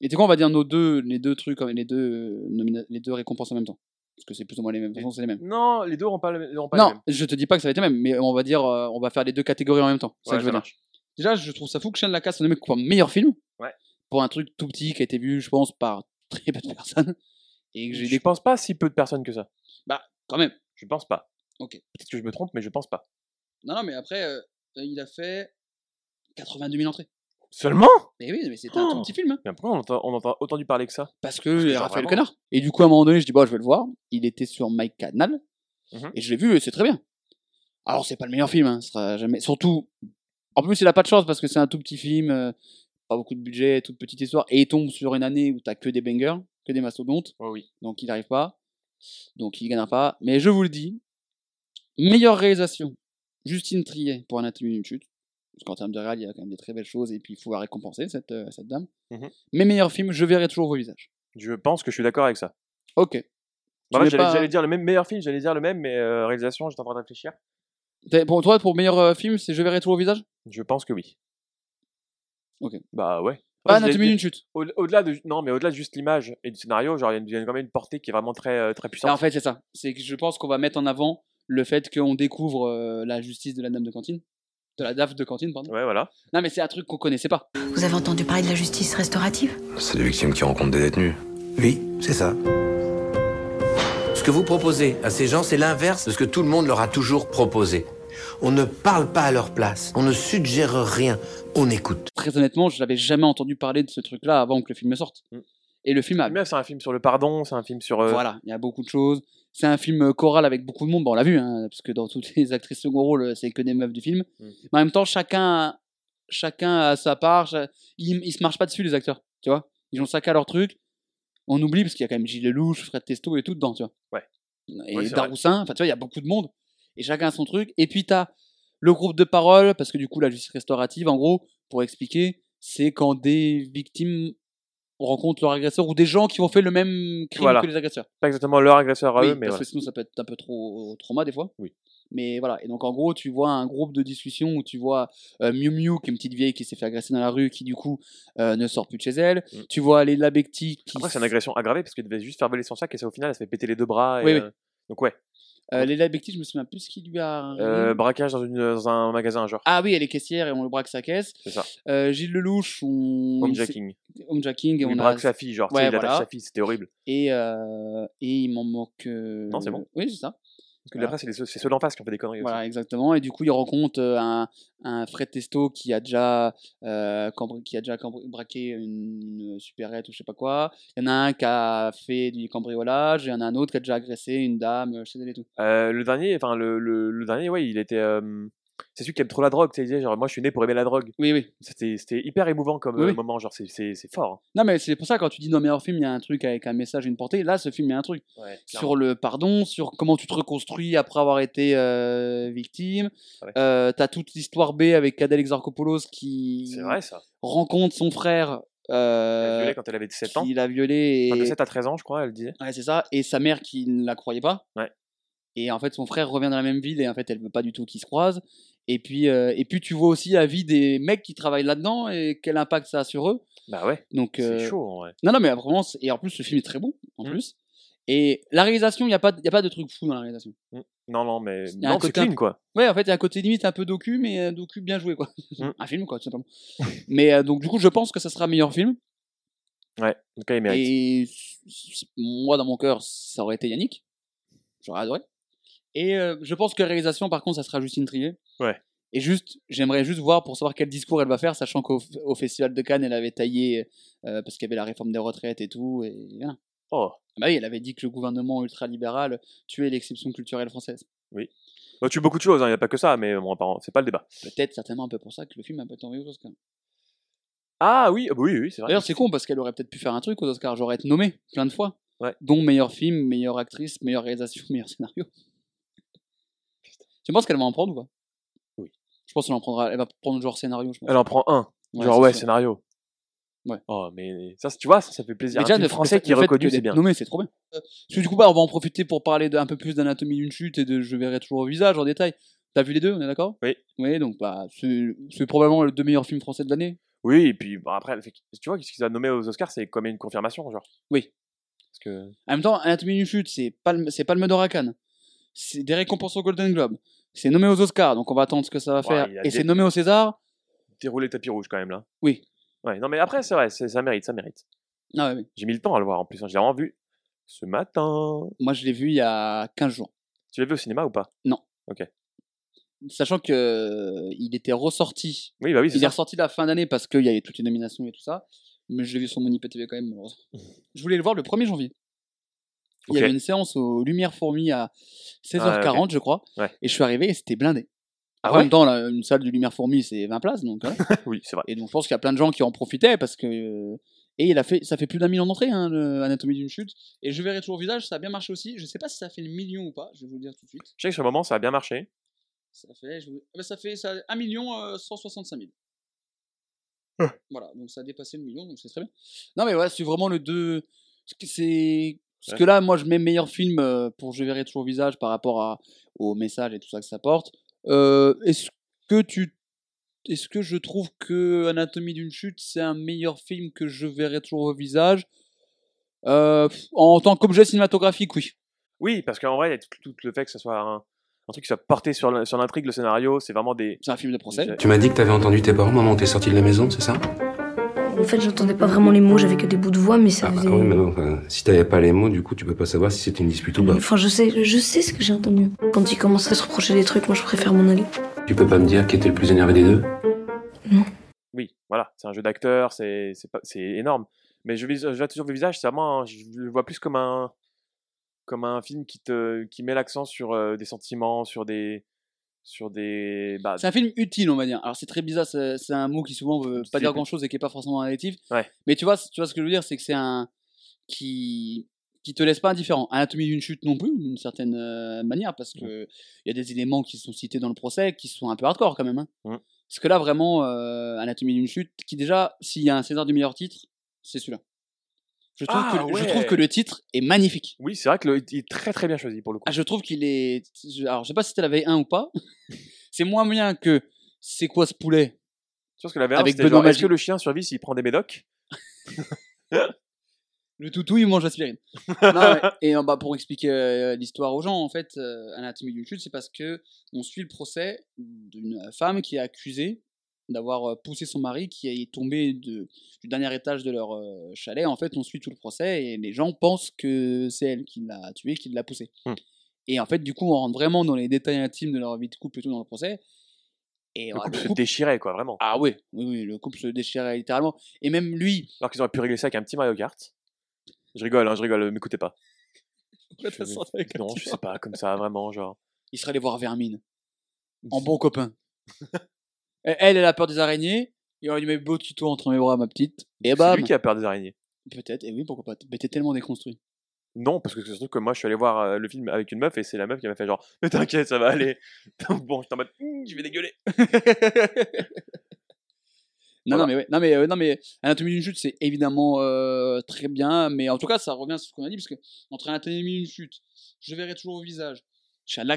Et tu sais quoi, on va dire nos deux, les deux trucs, les deux, euh, les deux récompenses en même temps. Parce que c'est plus ou moins les mêmes. De toute façon, c'est les mêmes.
Non, les deux n'auront pas, le- pas les
Non,
mêmes.
je te dis pas que ça va être les mêmes, mais on va dire, euh, on va faire les deux catégories en même temps. C'est ça que je veux dire. Déjà, je trouve ça fou que Chien de la casse soit nommé comme meilleur film.
Ouais.
Pour un truc tout petit qui a été vu, je pense, par très peu de personnes. Et que
Je
des...
pense pas si peu de personnes que ça.
Bah, quand même.
Je pense pas.
Ok.
Peut-être que je me trompe, mais je pense pas.
Non, non, mais après, euh, il a fait 82 000 entrées.
Seulement
Mais oui, mais c'était un tout petit film. hein.
Mais pourquoi on entend, on entend entendu parler que ça
Parce que Raphaël
vraiment.
Quenard. Et du coup, à un moment donné, je dis, bon, je vais le voir. Il était sur My Canal.
Mhm.
Et je l'ai vu et c'est très bien. Alors, c'est pas le meilleur film. Hein, ce sera jamais... Surtout, en plus, il a pas de chance parce que c'est un tout petit film, euh, pas beaucoup de budget, toute petite histoire. Et il tombe sur une année où t'as que des bangers, que des mastodontes.
Oh oui.
Donc, il n'arrive pas. Donc, il gagnera pas. Mais je vous le dis, meilleure réalisation, Justine Triet pour Anatomie d'une chute. Parce qu'en termes de réal, il y a quand même des très belles choses et puis il faut la récompenser, cette, euh, cette dame.
Mhm.
Mais meilleur film, je verrai toujours vos visages.
Je pense que je suis d'accord avec ça.
Ok.
Bah, j'allais,
pas-
j'allais dire le même meilleur film, j'allais dire le même, mais euh, réalisation, j'étais en train de réfléchir.
Pour toi, pour meilleur euh, film, c'est Je verrai toujours vos visages?
Je pense que oui.
Ok.
Bah ouais.
Pas
Ouais, je l'ai-
Anatomie d'une chute.
Au- Au-delà de non, mais au-delà de juste l'image et du scénario, genre il y a une- il y a quand même une portée qui est vraiment très euh, très puissante.
Ah, en fait, c'est ça. C'est que je pense qu'on va mettre en avant le fait qu'on découvre euh, la justice de la dame de cantine. De la DAF de cantine, pardon.
Ouais, voilà.
Non, mais c'est un truc qu'on connaissait pas.
Vous avez entendu parler de la justice restaurative?
C'est des victimes qui rencontrent des détenus.
Oui, c'est ça. Ce que vous proposez à ces gens, c'est l'inverse de ce que tout le monde leur a toujours proposé. On ne parle pas à leur place, on ne suggère rien, on écoute.
Très honnêtement, je n'avais jamais entendu parler de ce truc-là avant que le film sorte.
Mm.
Et le film a.
Mais c'est un film sur le pardon, c'est un film sur. euh,
Voilà, il y a beaucoup de choses. C'est un film euh, choral avec beaucoup de monde. Bon, on l'a vu, hein, parce que dans toutes les actrices second rôle, euh, c'est que des meufs du film.
Mm.
Mais en même temps, chacun, chacun a sa part. Ils, ils se marchent pas dessus, les acteurs. Tu vois Ils ont chacun leur truc. On oublie, parce qu'il y a quand même Gilles Lelouch, Fred Testo et tout dedans, tu vois.
Ouais.
Et
Ouais.
Daroussin, enfin, tu vois, il y a beaucoup de monde. Et chacun a son truc. Et puis, t'as Le groupe de parole, parce que du coup, la justice restaurative, en gros, pour expliquer, c'est quand des victimes rencontrent leur agresseur ou des gens qui ont fait le même crime
Voilà.
que les agresseurs.
Pas exactement leur agresseur à
Oui,
eux, mais
parce
ouais.
que sinon ça peut être un peu trop trauma des fois.
Oui.
Mais voilà, et donc en gros, tu vois un groupe de discussion où tu vois euh, Miu Miu, qui est une petite vieille qui s'est fait agresser dans la rue, qui du coup euh, ne sort plus de chez elle. Tu vois Leila Bekti qui.
Mm. Après, c'est une agression aggravée parce qu'il devait juste faire voler son sac et ça, au final, elle se fait péter les deux bras. Et,
Oui, oui.
euh, Donc, ouais.
Euh, Leila Bekti, je me souviens plus ce qui lui a.
Euh, braquage dans, une, dans un magasin, genre.
Ah oui, elle est caissière et on le braque sa caisse.
C'est ça.
Euh, Gilles Lelouch, on.
Homejacking.
Homejacking.
il
on
braque
a...
sa fille, genre, tu sais, il
voilà.
sa fille, c'était horrible.
Et, euh, et il m'en manque. euh,
Non, c'est bon.
Oui, c'est ça.
Parce que
Voilà.
après, c'est ceux d'en face qui ont fait des conneries
Voilà, exactement. Et du coup, il rencontre euh, un, un Fred Testo qui a déjà, euh, qui a déjà braqué une, une supérette ou je sais pas quoi. Il y en a un qui a fait du cambriolage, et il y en a un autre qui a déjà agressé une dame, je sais pas et tout.
Euh, le dernier, enfin, le, le, le dernier, ouais, il était. euh, c'est celui qui aime trop la drogue, tu sais, il genre, moi, je suis né pour aimer la drogue.
Oui, oui.
C'était hyper émouvant comme
Oui,
euh,
oui.
moment, genre, c'est- fort. hein.
Non, mais c'est pour ça, quand tu dis dans le meilleur film, il y a un truc avec un message et une portée. Là, ce film, il y a un truc.
Ouais,
sur le pardon, sur comment tu te reconstruis après avoir été euh, victime.
Ouais.
Euh, T'as toute l'histoire B avec Adèle Exarchopoulos qui
C'est vrai, ça.
rencontre son frère. Euh,
violée quand elle avait 17 ans.
Qui l'a violée.
Enfin, de
Et...
7 à 13 ans, je crois, elle disait.
Ouais, c'est ça. Et sa mère qui ne la croyait pas.
Ouais.
Et en fait, son frère revient dans la même ville et en fait, elle veut pas du tout qu'ils se croisent. Et puis, euh, et puis, tu vois aussi la vie des mecs qui travaillent là-dedans et quel impact ça a sur eux.
Bah ouais.
Donc,
C'est
euh,
chaud, vrai.
Non, non, mais vraiment, et en plus, le film est très bon, en
Mm.
plus. Et la réalisation, il n'y a, pas de- y a pas de truc fou dans la réalisation.
Mm. Non, non, mais.
Il y a un
Non, c'est
côté un
clean,
peu-
quoi.
Ouais, en fait, il y a un côté limite un peu docu, mais un docu bien joué, quoi.
Mm.
un film, quoi, tout simplement. mais euh, donc, du coup, je pense que ça sera meilleur film.
Ouais, en tout cas, il mérite.
Et moi, dans mon cœur, ça aurait été Yannick. J'aurais adoré. Et euh, je pense que réalisation, par contre, ça sera Justine Trier.
Ouais.
Et juste, j'aimerais juste voir pour savoir quel discours elle va faire, sachant qu'au au Festival de Cannes, elle avait taillé euh, parce qu'il y avait la réforme des retraites et tout. Et voilà.
Oh.
Ah Bah oui, elle avait dit que le gouvernement ultralibéral tuait l'exception culturelle française.
Oui. Bah, tu beaucoup de choses, il n'y a pas que ça, mais bon, c'est pas le débat.
Peut-être certainement un peu pour ça que le film a peu tombé aux Oscars.
Ah oui, ah bah oui, oui, c'est vrai.
D'ailleurs, c'est con parce qu'elle aurait peut-être pu faire un truc aux Oscars. J'aurais été nommé plein de fois.
Ouais.
Dont meilleur film, meilleure actrice, meilleure réalisation, meilleur scénario. Tu penses qu'elle va en prendre ou pas?
Oui.
Je pense qu'elle en prendra. Elle va prendre genre scénario. Je pense.
Elle en prend un. Genre, ouais, scénario.
Ouais.
Oh, mais ça, tu vois, ça, ça fait plaisir.
Mais
Un
déjà,
film
le
français qui est reconnu, c'est bien.
nommé, c'est trop bien. Parce que du coup, bah, on va en profiter pour parler d'un peu plus d'anatomie d'une chute et de Je verrai toujours au visage en détail. T'as vu les deux, on est d'accord?
Oui.
Oui, donc bah, c'est probablement le deux meilleurs films français de l'année.
Oui, et puis bah, après, tu vois, ce qu'ils a nommé aux Oscars, c'est comme une confirmation, genre.
Oui.
Parce que.
En même temps, Anatomie d'une chute, c'est Palme, Palme d'Or à Cannes. C'est des récompenses au Golden Globe. C'est nommé aux Oscars, donc on va attendre ce que ça va faire. Et c'est nommé au César.
Dérouler tapis rouge quand même, là.
Oui.
Ouais, non, mais après, c'est vrai, ça mérite, ça mérite.
Ah ouais, oui.
J'ai mis le temps à le voir en plus, hein, je l'ai vraiment vu ce matin.
Moi, je l'ai vu il y a 15 jours.
Tu l'as vu au cinéma ou pas?
Non.
Ok.
Sachant que euh, il était ressorti.
Oui, bah oui, c'est
Il
ça.
est ressorti la fin d'année parce qu'il y avait toutes les nominations et tout ça. Mais je l'ai vu sur mon IPTV quand même, malheureusement. je voulais le voir le 1er janvier. Il y avait une séance aux Lumières Fourmis à 16h40,
Ah,
je crois.
Ouais.
Et je suis arrivé et c'était blindé.
Ah
en
ouais
même temps, là, une salle de Lumière Fourmis, c'est 20 places. Donc, voilà.
oui, c'est vrai.
Et donc, je pense qu'il y a plein de gens qui en profitaient parce que. euh, Et il a fait, ça fait plus d'un million d'entrées, hein, Anatomie d'une chute. Et je verrai toujours au visage, ça a bien marché aussi. Je sais pas si ça a fait le million ou pas, je vais vous le dire tout de suite.
Je sais que sur le moment, ça a bien marché.
Ça fait, je vous- ah bah, ça fait ça, 1 million euh, 165 000. Voilà, donc ça a dépassé le million, donc c'est très bien. Non, mais ouais, c'est vraiment le 2. C'est. Parce que là, moi, je mets meilleur film euh, pour Je verrai toujours au visage par rapport à, au message et tout ça que ça porte. Euh, Est-ce que tu. Est-ce que je trouve que Anatomie d'une chute, c'est un meilleur film que Je verrai toujours au visage? Euh, En tant qu'objet cinématographique, oui.
Oui, parce qu'en vrai, il y a tout, tout le fait que ce soit un, un truc qui soit porté sur l'intrigue, le scénario, c'est vraiment des.
C'est un film de procès.
Tu m'as dit que t'avais entendu tes parents au moment où t'es sorti de la maison, c'est ça?
Fait, j'entendais pas vraiment les mots, j'avais que des bouts de voix, mais ça
Ah bah
faisait.
oui, mais non, enfin, si t'avais pas les mots, du coup, tu peux pas savoir si c'était une dispute ou pas.
Enfin, je sais, je sais ce que j'ai entendu. Quand ils commencent à se reprocher des trucs, moi je préfère m'en aller.
Tu peux pas me dire qui était le plus énervé des deux?
Oui, voilà, c'est un jeu d'acteur, c'est c'est pas- c'est énorme. Mais je, vis- je vois toujours le visage, c'est vraiment, je le vois plus comme un comme un film qui te qui met l'accent sur euh, des sentiments, sur des sur des bah,
C'est un film utile, on va dire. Alors c'est très bizarre, c'est un mot qui souvent veut pas dire grand chose et qui est pas forcément.
Ouais.
Mais tu vois, tu vois ce que je veux dire, c'est que c'est un qui qui te laisse pas indifférent. Anatomie d'une chute non plus, d'une certaine euh, manière, parce que il y a des éléments qui sont cités dans le procès qui sont un peu hardcore quand même. hein.
Mm.
Parce que là, vraiment, euh, Anatomie d'une chute, qui déjà, s'il y a un César du meilleur titre, c'est celui-là. Je trouve,
Ah,
que, je trouve que le titre est magnifique.
Oui, c'est vrai que le- il est très très bien choisi pour le coup.
Ah, je trouve qu'il est. Alors, je sais pas si c'était la veille 1 ou pas. c'est moins bien que C'est quoi ce poulet?
Je pense que la
Avec
c'était
Benoît
genre, est-ce que le chien survit s'il prend des médocs?
Le toutou, il mange l'aspirine. Non. Et euh, bah, pour expliquer euh, l'histoire aux gens, en fait, euh, Anatomie d'une chute, c'est parce que on suit le procès d'une femme qui est accusée d'avoir poussé son mari qui est tombé de, du dernier étage de leur chalet. En fait, on suit tout le procès et les gens pensent que c'est elle qui l'a tué, qui l'a poussé.
Hmm.
Et en fait, du coup, on rentre vraiment dans les détails intimes de leur vie de couple et tout dans le procès. Et
Le couple
le
se déchirait, quoi, vraiment.
Ah oui, oui, oui, le couple se déchirait littéralement. Et même lui.
Alors qu'ils auraient pu régler ça avec un petit Mario Kart. Je rigole, hein, je rigole, m'écoutez pas.
Un
non, je sais pas, comme ça, vraiment, genre.
il serait allé voir Vermine. En bon copain. Et elle, elle a peur des araignées. Il aurait dû mettre beau tuto entre mes bras, ma petite. Et
C'est
bam
lui qui a peur des araignées.
Peut-être, et oui, pourquoi pas. Mais t'es tellement déconstruit.
Non, parce que c'est surtout que moi, je suis allé voir euh, le film avec une meuf et c'est la meuf qui m'a fait genre, mais t'inquiète, ça va aller. bon, j'étais en mode, Hum, je vais dégueuler.
Non, non, mais ouais, non, mais, euh, non, mais Anatomie d'une chute, c'est évidemment euh, très bien, mais en tout cas, ça revient sur ce qu'on a dit, parce que entre Anatomie d'une chute, je verrai toujours au visage,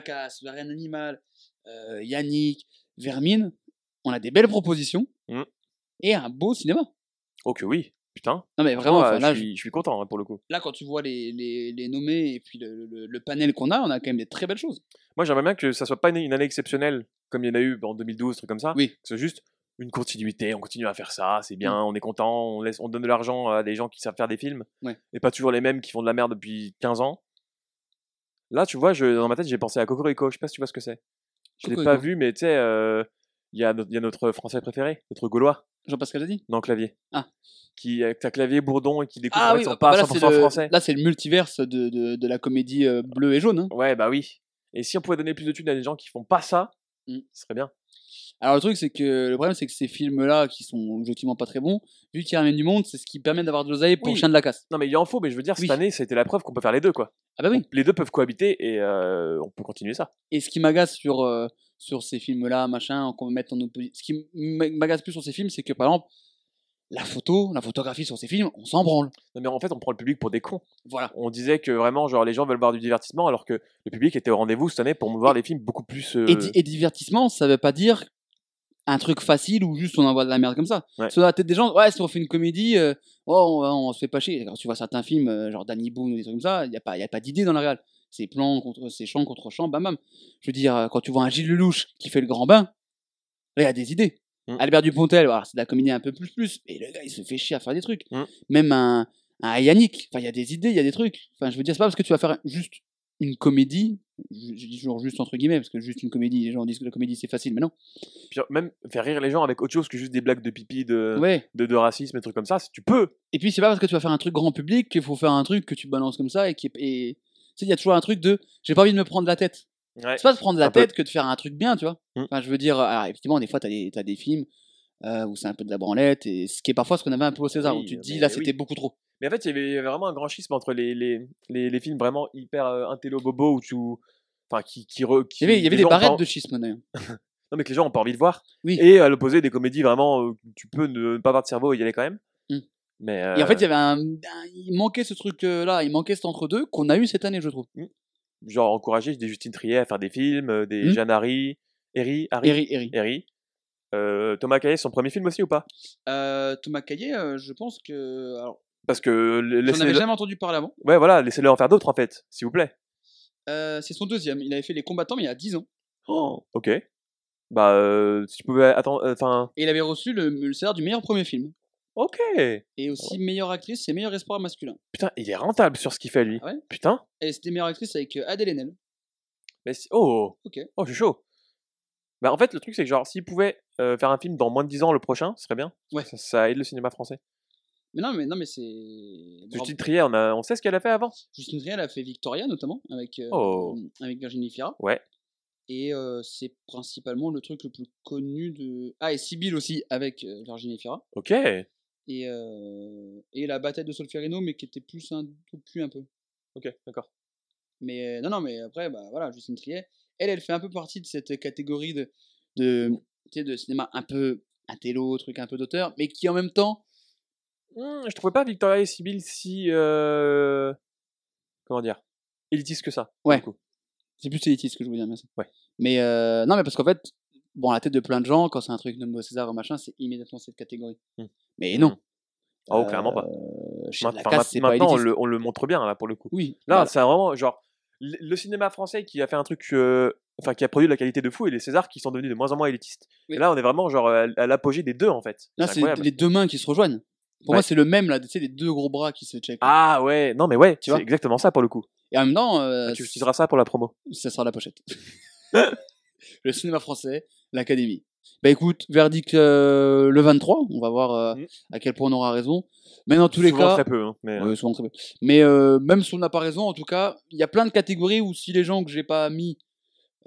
casse, Rien animal, euh, Yannick, Vermine, on a des belles propositions
Mm.
et un beau cinéma.
Oh que oui, putain.
Non, mais vraiment, enfin, là,
je, suis, je suis content hein, pour le coup.
Là, quand tu vois les, les, les nommés et puis le, le- le panel qu'on a, on a quand même des très belles choses.
Moi, j'aimerais bien que ça soit pas une, une année exceptionnelle comme il y en a eu en 2012, truc comme ça.
Oui.
Que ce soit juste une continuité, on continue à faire ça, c'est bien,
Mm.
on est content, on, laisse, on donne de l'argent à des gens qui savent faire des films,
Ouais.
et pas toujours les mêmes qui font de la merde depuis 15 ans. Là, tu vois, je, dans ma tête, j'ai pensé à Cocorico, je sais pas si tu vois ce que c'est. Je l'ai pas vu, mais tu sais, euh, il y, a notre- il y a notre français préféré, notre gaulois.
Jean-Pascal Zadi?
Non, clavier.
Ah.
Qui, avec ta clavier bourdon et qui découvre
Ah oui,
son
bah
pas
là,
100%
c'est le,
français.
là, c'est le multiverse de, de, de la comédie euh, bleue et jaune. hein.
Ouais, bah oui. Et si on pouvait donner plus de thunes à des gens qui font pas ça,
Mm.
ce serait bien.
Alors le truc c'est que le problème c'est que ces films là qui sont objectivement pas très bons, vu qu'ils ramènent du monde, c'est ce qui permet d'avoir de l'oseille pour
Oui.
Chien de la casse.
Non, mais il en faut, mais je veux dire, cette
Oui.
année, ça a été la preuve qu'on peut faire les deux, quoi.
Ah bah oui.
Les deux peuvent cohabiter et euh, on peut continuer ça.
Et ce qui m'agace sur, euh, sur ces films là, machin, qu'on va mettre en opposition. Ce qui m'agace plus sur ces films, c'est que par exemple, la photo, la photographie sur ces films, on s'en branle.
Non, mais en fait, on prend le public pour des cons.
Voilà.
On disait que vraiment, genre, les gens veulent voir du divertissement, alors que le public était au rendez-vous cette année pour voir les films beaucoup plus. euh,
Et, di- et divertissement, ça veut pas dire un truc facile ou juste on envoie de la merde comme ça.
Ouais.
Dans la tête des gens, ouais, si on fait une comédie, euh, oh, on, on se fait pas chier. Quand tu vois certains films, euh, genre Danny Boone ou des trucs comme ça, il n'y a pas, y a pas d'idée dans la réal. C'est plan contre, c'est champ contre champ, bam bam. Je veux dire, euh, quand tu vois un Gilles Lelouch qui fait le grand bain, là, il a des idées.
Mm.
Albert Dupontel, alors, c'est de la comédie un peu plus plus, mais le gars, il se fait chier à faire des trucs.
Mm.
Même un, un Yannick, enfin, il y a des idées, il y a des trucs. Enfin, je veux dire, c'est pas parce que tu vas faire juste une comédie, je, je dis toujours juste entre guillemets, parce que juste une comédie, les gens disent que la comédie c'est facile, mais non.
Puis même faire rire les gens avec autre chose que juste des blagues de pipi, de,
Ouais.
de, de racisme et trucs comme ça, tu peux.
Et puis c'est pas parce que tu vas faire un truc grand public qu'il faut faire un truc que tu balances comme ça et qui est. sais, il y a toujours un truc de j'ai pas envie de me prendre la tête.
Ouais.
C'est pas de prendre la
Un peu.
tête que de faire un truc bien, tu vois.
Mm.
Enfin, je veux dire, alors effectivement, des fois, t'as des, des films euh, où c'est un peu de la branlette, et ce qui est parfois ce qu'on avait un peu au César,
Oui,
où tu te dis là,
oui.
c'était beaucoup trop.
Mais en fait, il y avait, vraiment un grand schisme entre les, les, les, les films vraiment hyper euh, intello bobo où tu. Enfin, qui. qui, re- qui
Il y avait, il y avait
les
des barrettes
en-
de schisme d'ailleurs.
Non, mais que les gens ont pas envie de voir.
Oui.
Et à l'opposé, des comédies vraiment, euh, tu peux ne pas avoir de cerveau et y aller quand même. Mais.
Et en fait, il y
euh,
avait un, un- il manquait ce truc-là, il manquait cet entre-deux qu'on a eu cette année, je trouve.
genre encourager des Justine Triet à faire des films, euh, des
Hmm.
Jeanne Harry, Harry, Harry. Harry. Euh, Thomas Caillet, son premier film aussi ou pas?
Euh, Thomas Caillet, je pense que. Alors,
Parce que
j'en avais jamais entendu parler avant.
Ouais, voilà, laissez-le en faire d'autres en fait, s'il vous plaît.
C'est son deuxième. Il avait fait Les Combattants, mais il y a 10 ans.
Oh, ok. Bah, si tu pouvais attendre, enfin,
Et il avait reçu le, le César du meilleur premier film.
Ok.
Et aussi meilleure actrice et meilleur espoir masculin.
Putain, il est rentable sur ce qu'il fait lui.
Ah ouais
Putain.
Et c'était meilleure actrice avec euh, Adèle Haenel.
Mais c'est- oh,
Ok.
oh, je suis chaud. Bah, en fait, le truc c'est que genre, s'il pouvait euh, faire un film dans moins de 10 ans le prochain, ce serait bien.
Ouais.
Ça, ça aide le cinéma français.
Mais non, mais, non, mais c'est. Bravo.
Justine Triet, on, a, on sait ce qu'elle a fait avant.
Justine Triet, elle a fait Victoria notamment, avec, euh,
Oh.
avec Virginie Fira.
Ouais.
Et euh, c'est principalement le truc le plus connu de. Ah, et Sibyl aussi, avec euh, Virginie Fira.
Ok.
Et, euh, et la bataille de Solferino, mais qui était plus un tout cul un peu.
Ok, d'accord.
Mais euh, non, non, mais après, bah voilà, Justine Triet, elle, elle fait un peu partie de cette catégorie de, de, de cinéma un peu intello, truc un peu d'auteur, mais qui en même temps.
Hmm, je trouvais pas Victoria et Sibyl si. euh, Comment dire Élitiste que ça.
Ouais. C'est plus élitiste que je voulais dire, merci.
Ouais.
Mais euh, non, mais parce qu'en fait, bon, à la tête de plein de gens, quand c'est un truc nommé César ou machin, c'est immédiatement cette catégorie.
Hmm.
Mais non.
Oh, clairement pas.
La casse,
maintenant, on le, on le montre bien, là, pour le coup.
Oui.
Là, c'est vraiment genre. Le cinéma français qui a fait un truc. euh, Enfin, qui a produit de la qualité de fou et les Césars qui sont devenus de moins en moins élitistes.
Oui.
Et là, on est vraiment genre à, à l'apogée des deux, en fait.
Là,
C'est
les deux mains qui se rejoignent. Pour
Ouais.
moi, c'est le même, là, tu sais, les deux gros bras qui se checkent.
Ah ouais, non mais ouais,
Tu
c'est
vois
exactement ça pour le coup.
Et en même temps, euh,
Tu utiliseras ça pour la promo.
ça sera la pochette. le cinéma français, l'Académie. Bah écoute, verdict euh, le 23, on va voir euh, à quel point on aura raison. Mais dans tous les
Mm.
Cas,
très peu, hein, mais,
Ouais, souvent très peu. Mais euh, même si on n'a pas raison, en tout cas, il y a plein de catégories où si les gens que j'ai pas mis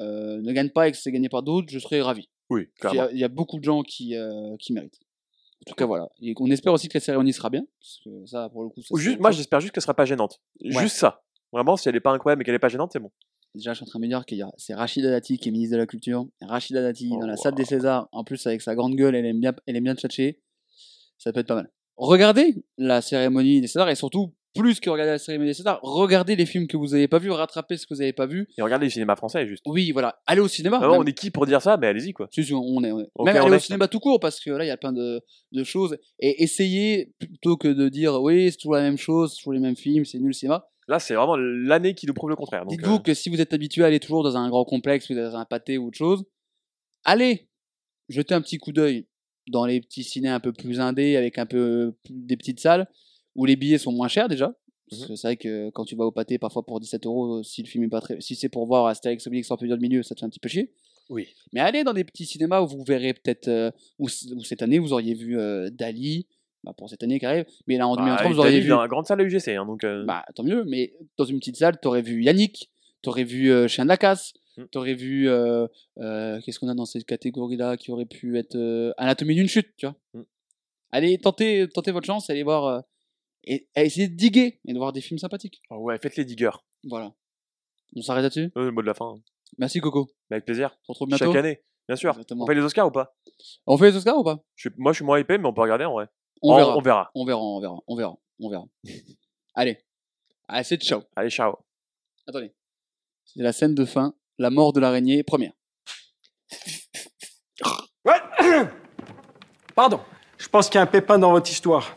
euh, ne gagnent pas et que c'est gagné par d'autres, je serais ravi.
Oui,
y a- Il y, a beaucoup de gens qui, euh, qui méritent. En tout cas, voilà. Et on espère aussi que la cérémonie sera bien. Parce que ça, pour le coup, ça,
Ou juste, moi j'espère juste qu'elle sera pas gênante.
Ouais.
Juste ça. Vraiment, si elle est pas incroyable mais qu'elle est pas gênante, c'est bon.
Déjà, je suis en train de me dire qu'il y a c'est Rachida Dati qui est ministre de la Culture. Rachida Dati dans la salle des Césars, en plus avec sa grande gueule, elle aime bien, elle aime bien tchatcher. Ça peut être pas mal. Regardez la cérémonie des Césars et surtout, plus que regarder la cérémonie des Césars, regardez les films que vous n'avez pas vus, rattrapez ce que vous n'avez pas vu.
Et regardez les cinémas français juste.
Oui, voilà. Allez au cinéma. Même.
on est qui pour dire ça? Mais allez-y quoi.
Si, si, on est. on est. Même
on
aller au cinéma tout court parce que là, il y a plein de, de choses. Et essayez, plutôt que de dire oui, c'est toujours la même chose, c'est toujours les mêmes films, c'est nul le cinéma.
Là, c'est vraiment l'année qui nous prouve le contraire. donc,
Dites-vous
euh,
que si vous êtes habitué à aller toujours dans un grand complexe ou dans un pâté ou autre chose, allez jetez un petit coup d'œil dans les petits ciné un peu plus indés avec un peu des petites salles où les billets sont moins chers déjà. Parce que c'est vrai que quand tu vas au pâté, parfois pour 17 euros, si le film est pas très, si c'est pour voir Astérix Obélix en plus dans le milieu, ça te fait un petit peu chier.
Oui.
Mais allez dans des petits cinémas où vous verrez peut-être, euh, où cette année vous auriez vu euh, Dali, bah, pour cette année qui arrive, mais là en
bah,
2023 vous
Italie,
auriez vu.
dans la grande salle à UGC, hein, donc. euh,
Bah tant mieux, mais dans une petite salle, t'aurais vu Yannick, t'aurais vu euh, Chien de la Casse,
Mm.
t'aurais vu. euh, euh, Qu'est-ce qu'on a dans cette catégorie-là qui aurait pu être. euh, Anatomie d'une chute, tu vois.
Mm.
Allez, tentez, tentez votre chance, allez voir. euh, et, essayez de diguer et de voir des films sympathiques.
ah ouais, faites les diggers.
Voilà. On s'arrête là-dessus?
Euh, le mot de la fin.
Merci Coco.
Avec plaisir.
On se retrouve bientôt.
Chaque année, bien sûr.
Exactement.
On fait les Oscars ou pas?
On fait les Oscars ou pas?
Je suis- Moi, je suis moins hypé, mais on peut regarder en vrai.
On verra.
On verra.
On verra, on verra, on verra, on verra. allez. Allez, c'est ciao.
Allez, ciao.
Attendez. C'est la scène de fin, la mort de l'araignée, première.
Pardon. Je pense qu'il y a un pépin dans votre histoire.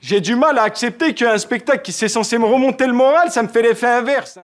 J'ai du mal à accepter qu'un spectacle qui s'est censé me remonter le moral, ça me fait l'effet inverse.